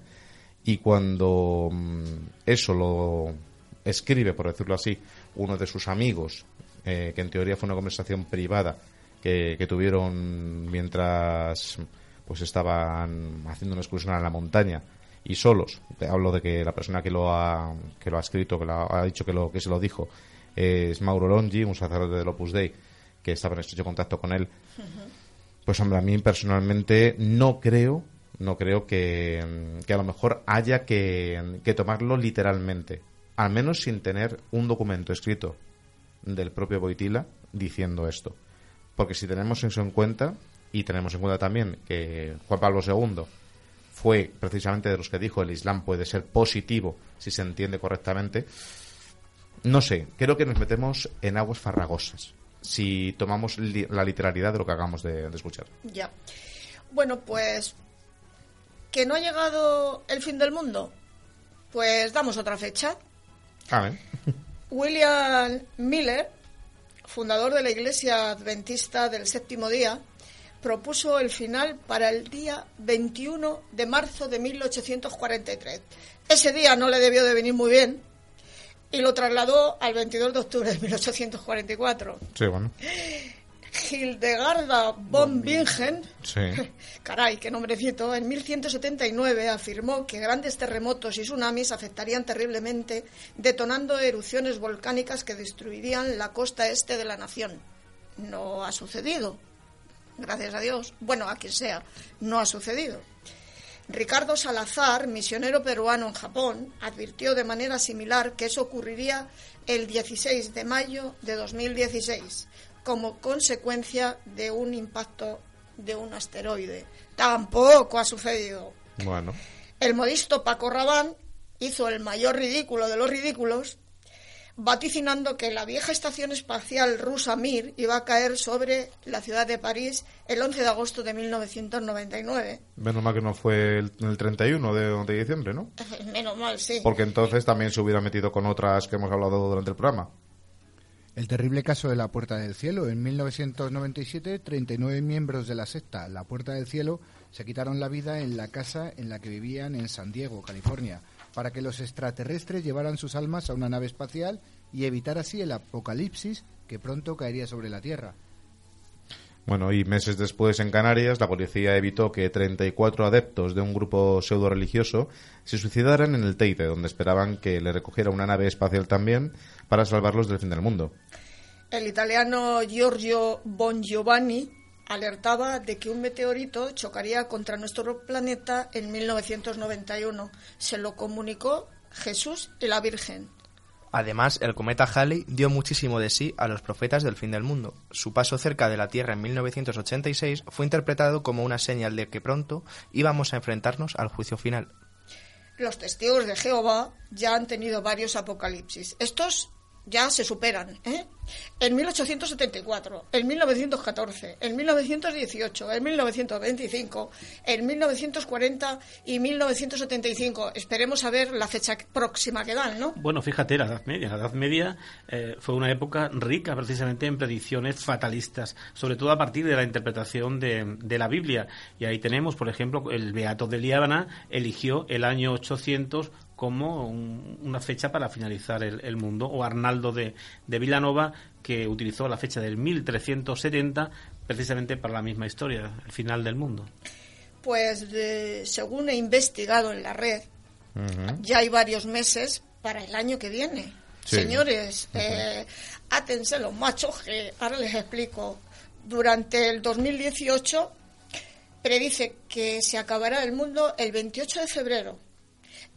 Y cuando mm, eso lo escribe, por decirlo así, uno de sus amigos, eh, que en teoría fue una conversación privada que, tuvieron mientras pues estaban haciendo una excursión a la montaña y solos. Hablo de que la persona que lo ha, que lo ha escrito, que lo ha dicho que, lo, que se lo dijo, es Mauro Longi, un sacerdote del Opus Dei, que estaba en estrecho contacto con él. Pues hombre, a mí personalmente no creo no creo que, a lo mejor haya que, tomarlo literalmente, al menos sin tener un documento escrito del propio Boitila diciendo esto. Porque si tenemos eso en cuenta, y tenemos en cuenta también que Juan Pablo II fue precisamente de los que dijo el Islam puede ser positivo si se entiende correctamente, no sé, creo que nos metemos en aguas farragosas si tomamos la literalidad de lo que acabamos de escuchar. Ya. Bueno, pues ¿Que no ha llegado el fin del mundo? Pues damos otra fecha. William Miller, fundador de la Iglesia Adventista del Séptimo Día, propuso el final para el día 21 de marzo de 1843. Ese día no le debió de venir muy bien y lo trasladó al 22 de octubre de 1844. Sí, bueno. Hildegarda von Bingen, caray, qué nombrecito, en 1179 afirmó que grandes terremotos y tsunamis afectarían terriblemente, detonando erupciones volcánicas que destruirían la costa este de la nación. No ha sucedido, gracias a Dios. Bueno, a quien sea, no ha sucedido. Ricardo Salazar, misionero peruano en Japón, advirtió de manera similar que eso ocurriría el 16 de mayo de 2016 como consecuencia de un impacto de un asteroide. Tampoco ha sucedido. Bueno. El modisto Paco Rabán hizo el mayor ridículo de los ridículos, vaticinando que la vieja estación espacial rusa Mir iba a caer sobre la ciudad de París el 11 de agosto de 1999. Menos mal que no fue el, 31 de, de diciembre, ¿no? Menos mal, sí. Porque entonces también se hubiera metido con otras que hemos hablado durante el programa. El terrible caso de la Puerta del Cielo. En 1997, 39 miembros de la secta La Puerta del Cielo se quitaron la vida en la casa en la que vivían en San Diego, California, para que los extraterrestres llevaran sus almas a una nave espacial y evitar así el apocalipsis que pronto caería sobre la Tierra. Bueno, y meses después en Canarias, la policía evitó que 34 adeptos de un grupo pseudo religioso se suicidaran en el Teide, donde esperaban que le recogiera una nave espacial también para salvarlos del fin del mundo. El italiano Giorgio Bongiovanni alertaba de que un meteorito chocaría contra nuestro planeta en 1991. Se lo comunicó Jesús y la Virgen. Además, el cometa Halley dio muchísimo de sí a los profetas del fin del mundo. Su paso cerca de la Tierra en 1986 fue interpretado como una señal de que pronto íbamos a enfrentarnos al juicio final. Los testigos de Jehová ya han tenido varios apocalipsis. Estos ya se superan. ¿eh? En 1874, en 1914, en 1918, en 1925, en 1940 y 1975. Esperemos a ver la fecha próxima que dan, ¿no? Bueno, fíjate, la Edad Media. La Edad Media eh, fue una época rica precisamente en predicciones fatalistas, sobre todo a partir de la interpretación de, de la Biblia. Y ahí tenemos, por ejemplo, el Beato de Liábana eligió el año 800 como una fecha para finalizar el, mundo, o Arnaldo de, de Vilanova, que utilizó la fecha del 1370 precisamente para la misma historia, el final del mundo. Pues según he investigado en la red, ya hay varios meses para el año que viene. Señores, eh, átense los machos, que ahora les explico. Durante el 2018 predice que se acabará el mundo el 28 de febrero.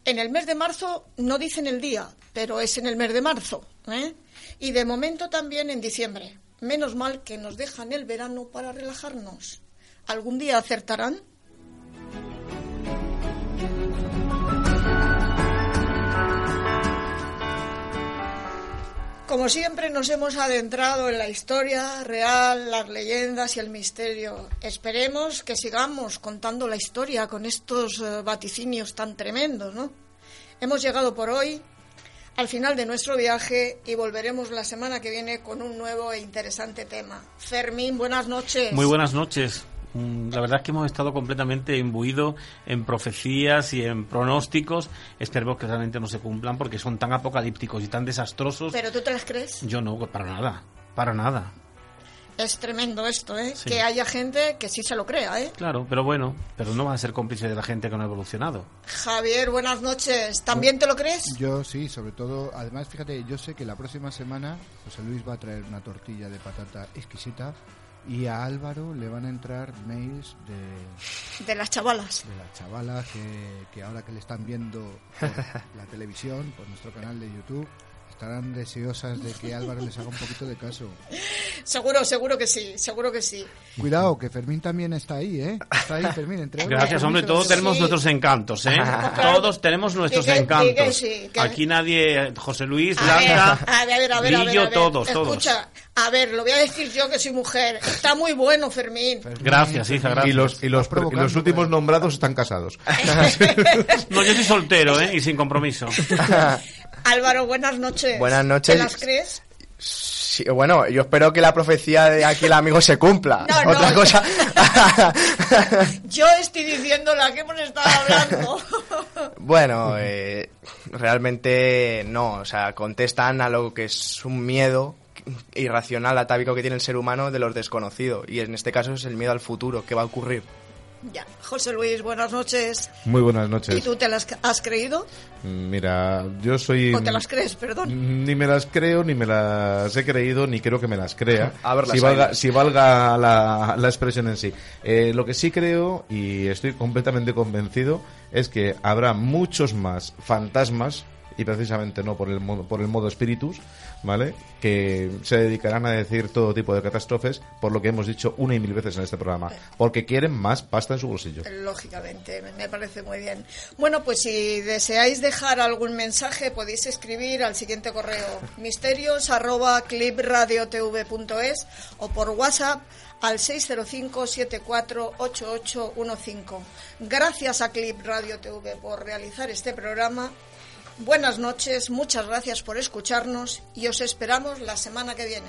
En el mes de marzo no dicen el día, pero es en el mes de marzo. ¿eh? Y de momento también en diciembre. Menos mal que nos dejan el verano para relajarnos. ¿Algún día acertarán? Como siempre nos hemos adentrado en la historia real, las leyendas y el misterio. Esperemos que sigamos contando la historia con estos eh, vaticinios tan tremendos, ¿no? Hemos llegado por hoy al final de nuestro viaje y volveremos la semana que viene con un nuevo e interesante tema. Fermín, buenas noches. Muy buenas noches. Mm, la verdad es que hemos estado completamente imbuidos en profecías y en pronósticos. Esperemos que realmente no se cumplan porque son tan apocalípticos y tan desastrosos. ¿Pero tú te las crees? Yo no, para nada, para nada. Es tremendo esto, ¿eh? Que haya gente que sí se lo crea, ¿eh? Claro, pero bueno, pero no va a ser cómplice de la gente que no ha evolucionado. Javier, buenas noches. ¿También te lo crees? Yo sí, sobre todo. Además, fíjate, yo sé que la próxima semana José Luis va a traer una tortilla de patata exquisita y a Álvaro le van a entrar mails de... De las chavalas. De las chavalas que, que ahora que le están viendo por la televisión, por nuestro canal de YouTube, estarán deseosas de que Álvaro les haga un poquito de caso. Seguro, seguro que sí, seguro que sí. Cuidado, que Fermín también está ahí, ¿eh? Está ahí Fermín. Entre Gracias, hombre, todos tenemos nuestros encantos, ¿eh? todos tenemos nuestros encantos. Aquí nadie, José Luis, Blanca, a ver, todos, Escucha, a ver, lo voy a decir yo que soy mujer. Está muy bueno, Fermín. Gracias, hija, gracias. Y los, y los, y los últimos nombrados están casados. no, yo soy soltero, ¿eh? Y sin compromiso. Álvaro, buenas noches. Buenas noches. ¿Te las crees? Sí, bueno, yo espero que la profecía de aquí el amigo se cumpla. No, Otra no. cosa. yo estoy diciendo la que hemos estado hablando. bueno, eh, realmente no. O sea, contestan a lo que es un miedo irracional, atávico que tiene el ser humano de los desconocidos. Y en este caso es el miedo al futuro, ¿qué va a ocurrir? Ya, José Luis, buenas noches. Muy buenas noches. ¿Y tú te las has creído? Mira, yo soy... ¿O te las crees, perdón? Ni me las creo, ni me las he creído, ni creo que me las crea. A ver, si, valga, si valga la, la, expresión en sí. Eh, lo que sí creo, y estoy completamente convencido, es que habrá muchos más fantasmas y precisamente no por el modo, por el modo espíritus, ¿vale? Que se dedicarán a decir todo tipo de catástrofes, por lo que hemos dicho una y mil veces en este programa, porque quieren más pasta en su bolsillo. Lógicamente, me parece muy bien. Bueno, pues si deseáis dejar algún mensaje, podéis escribir al siguiente correo misterios arroba clipradiotv.es o por WhatsApp al 605-748815. Gracias a Clip Radio TV por realizar este programa Buenas noches, muchas gracias por escucharnos y os esperamos la semana que viene.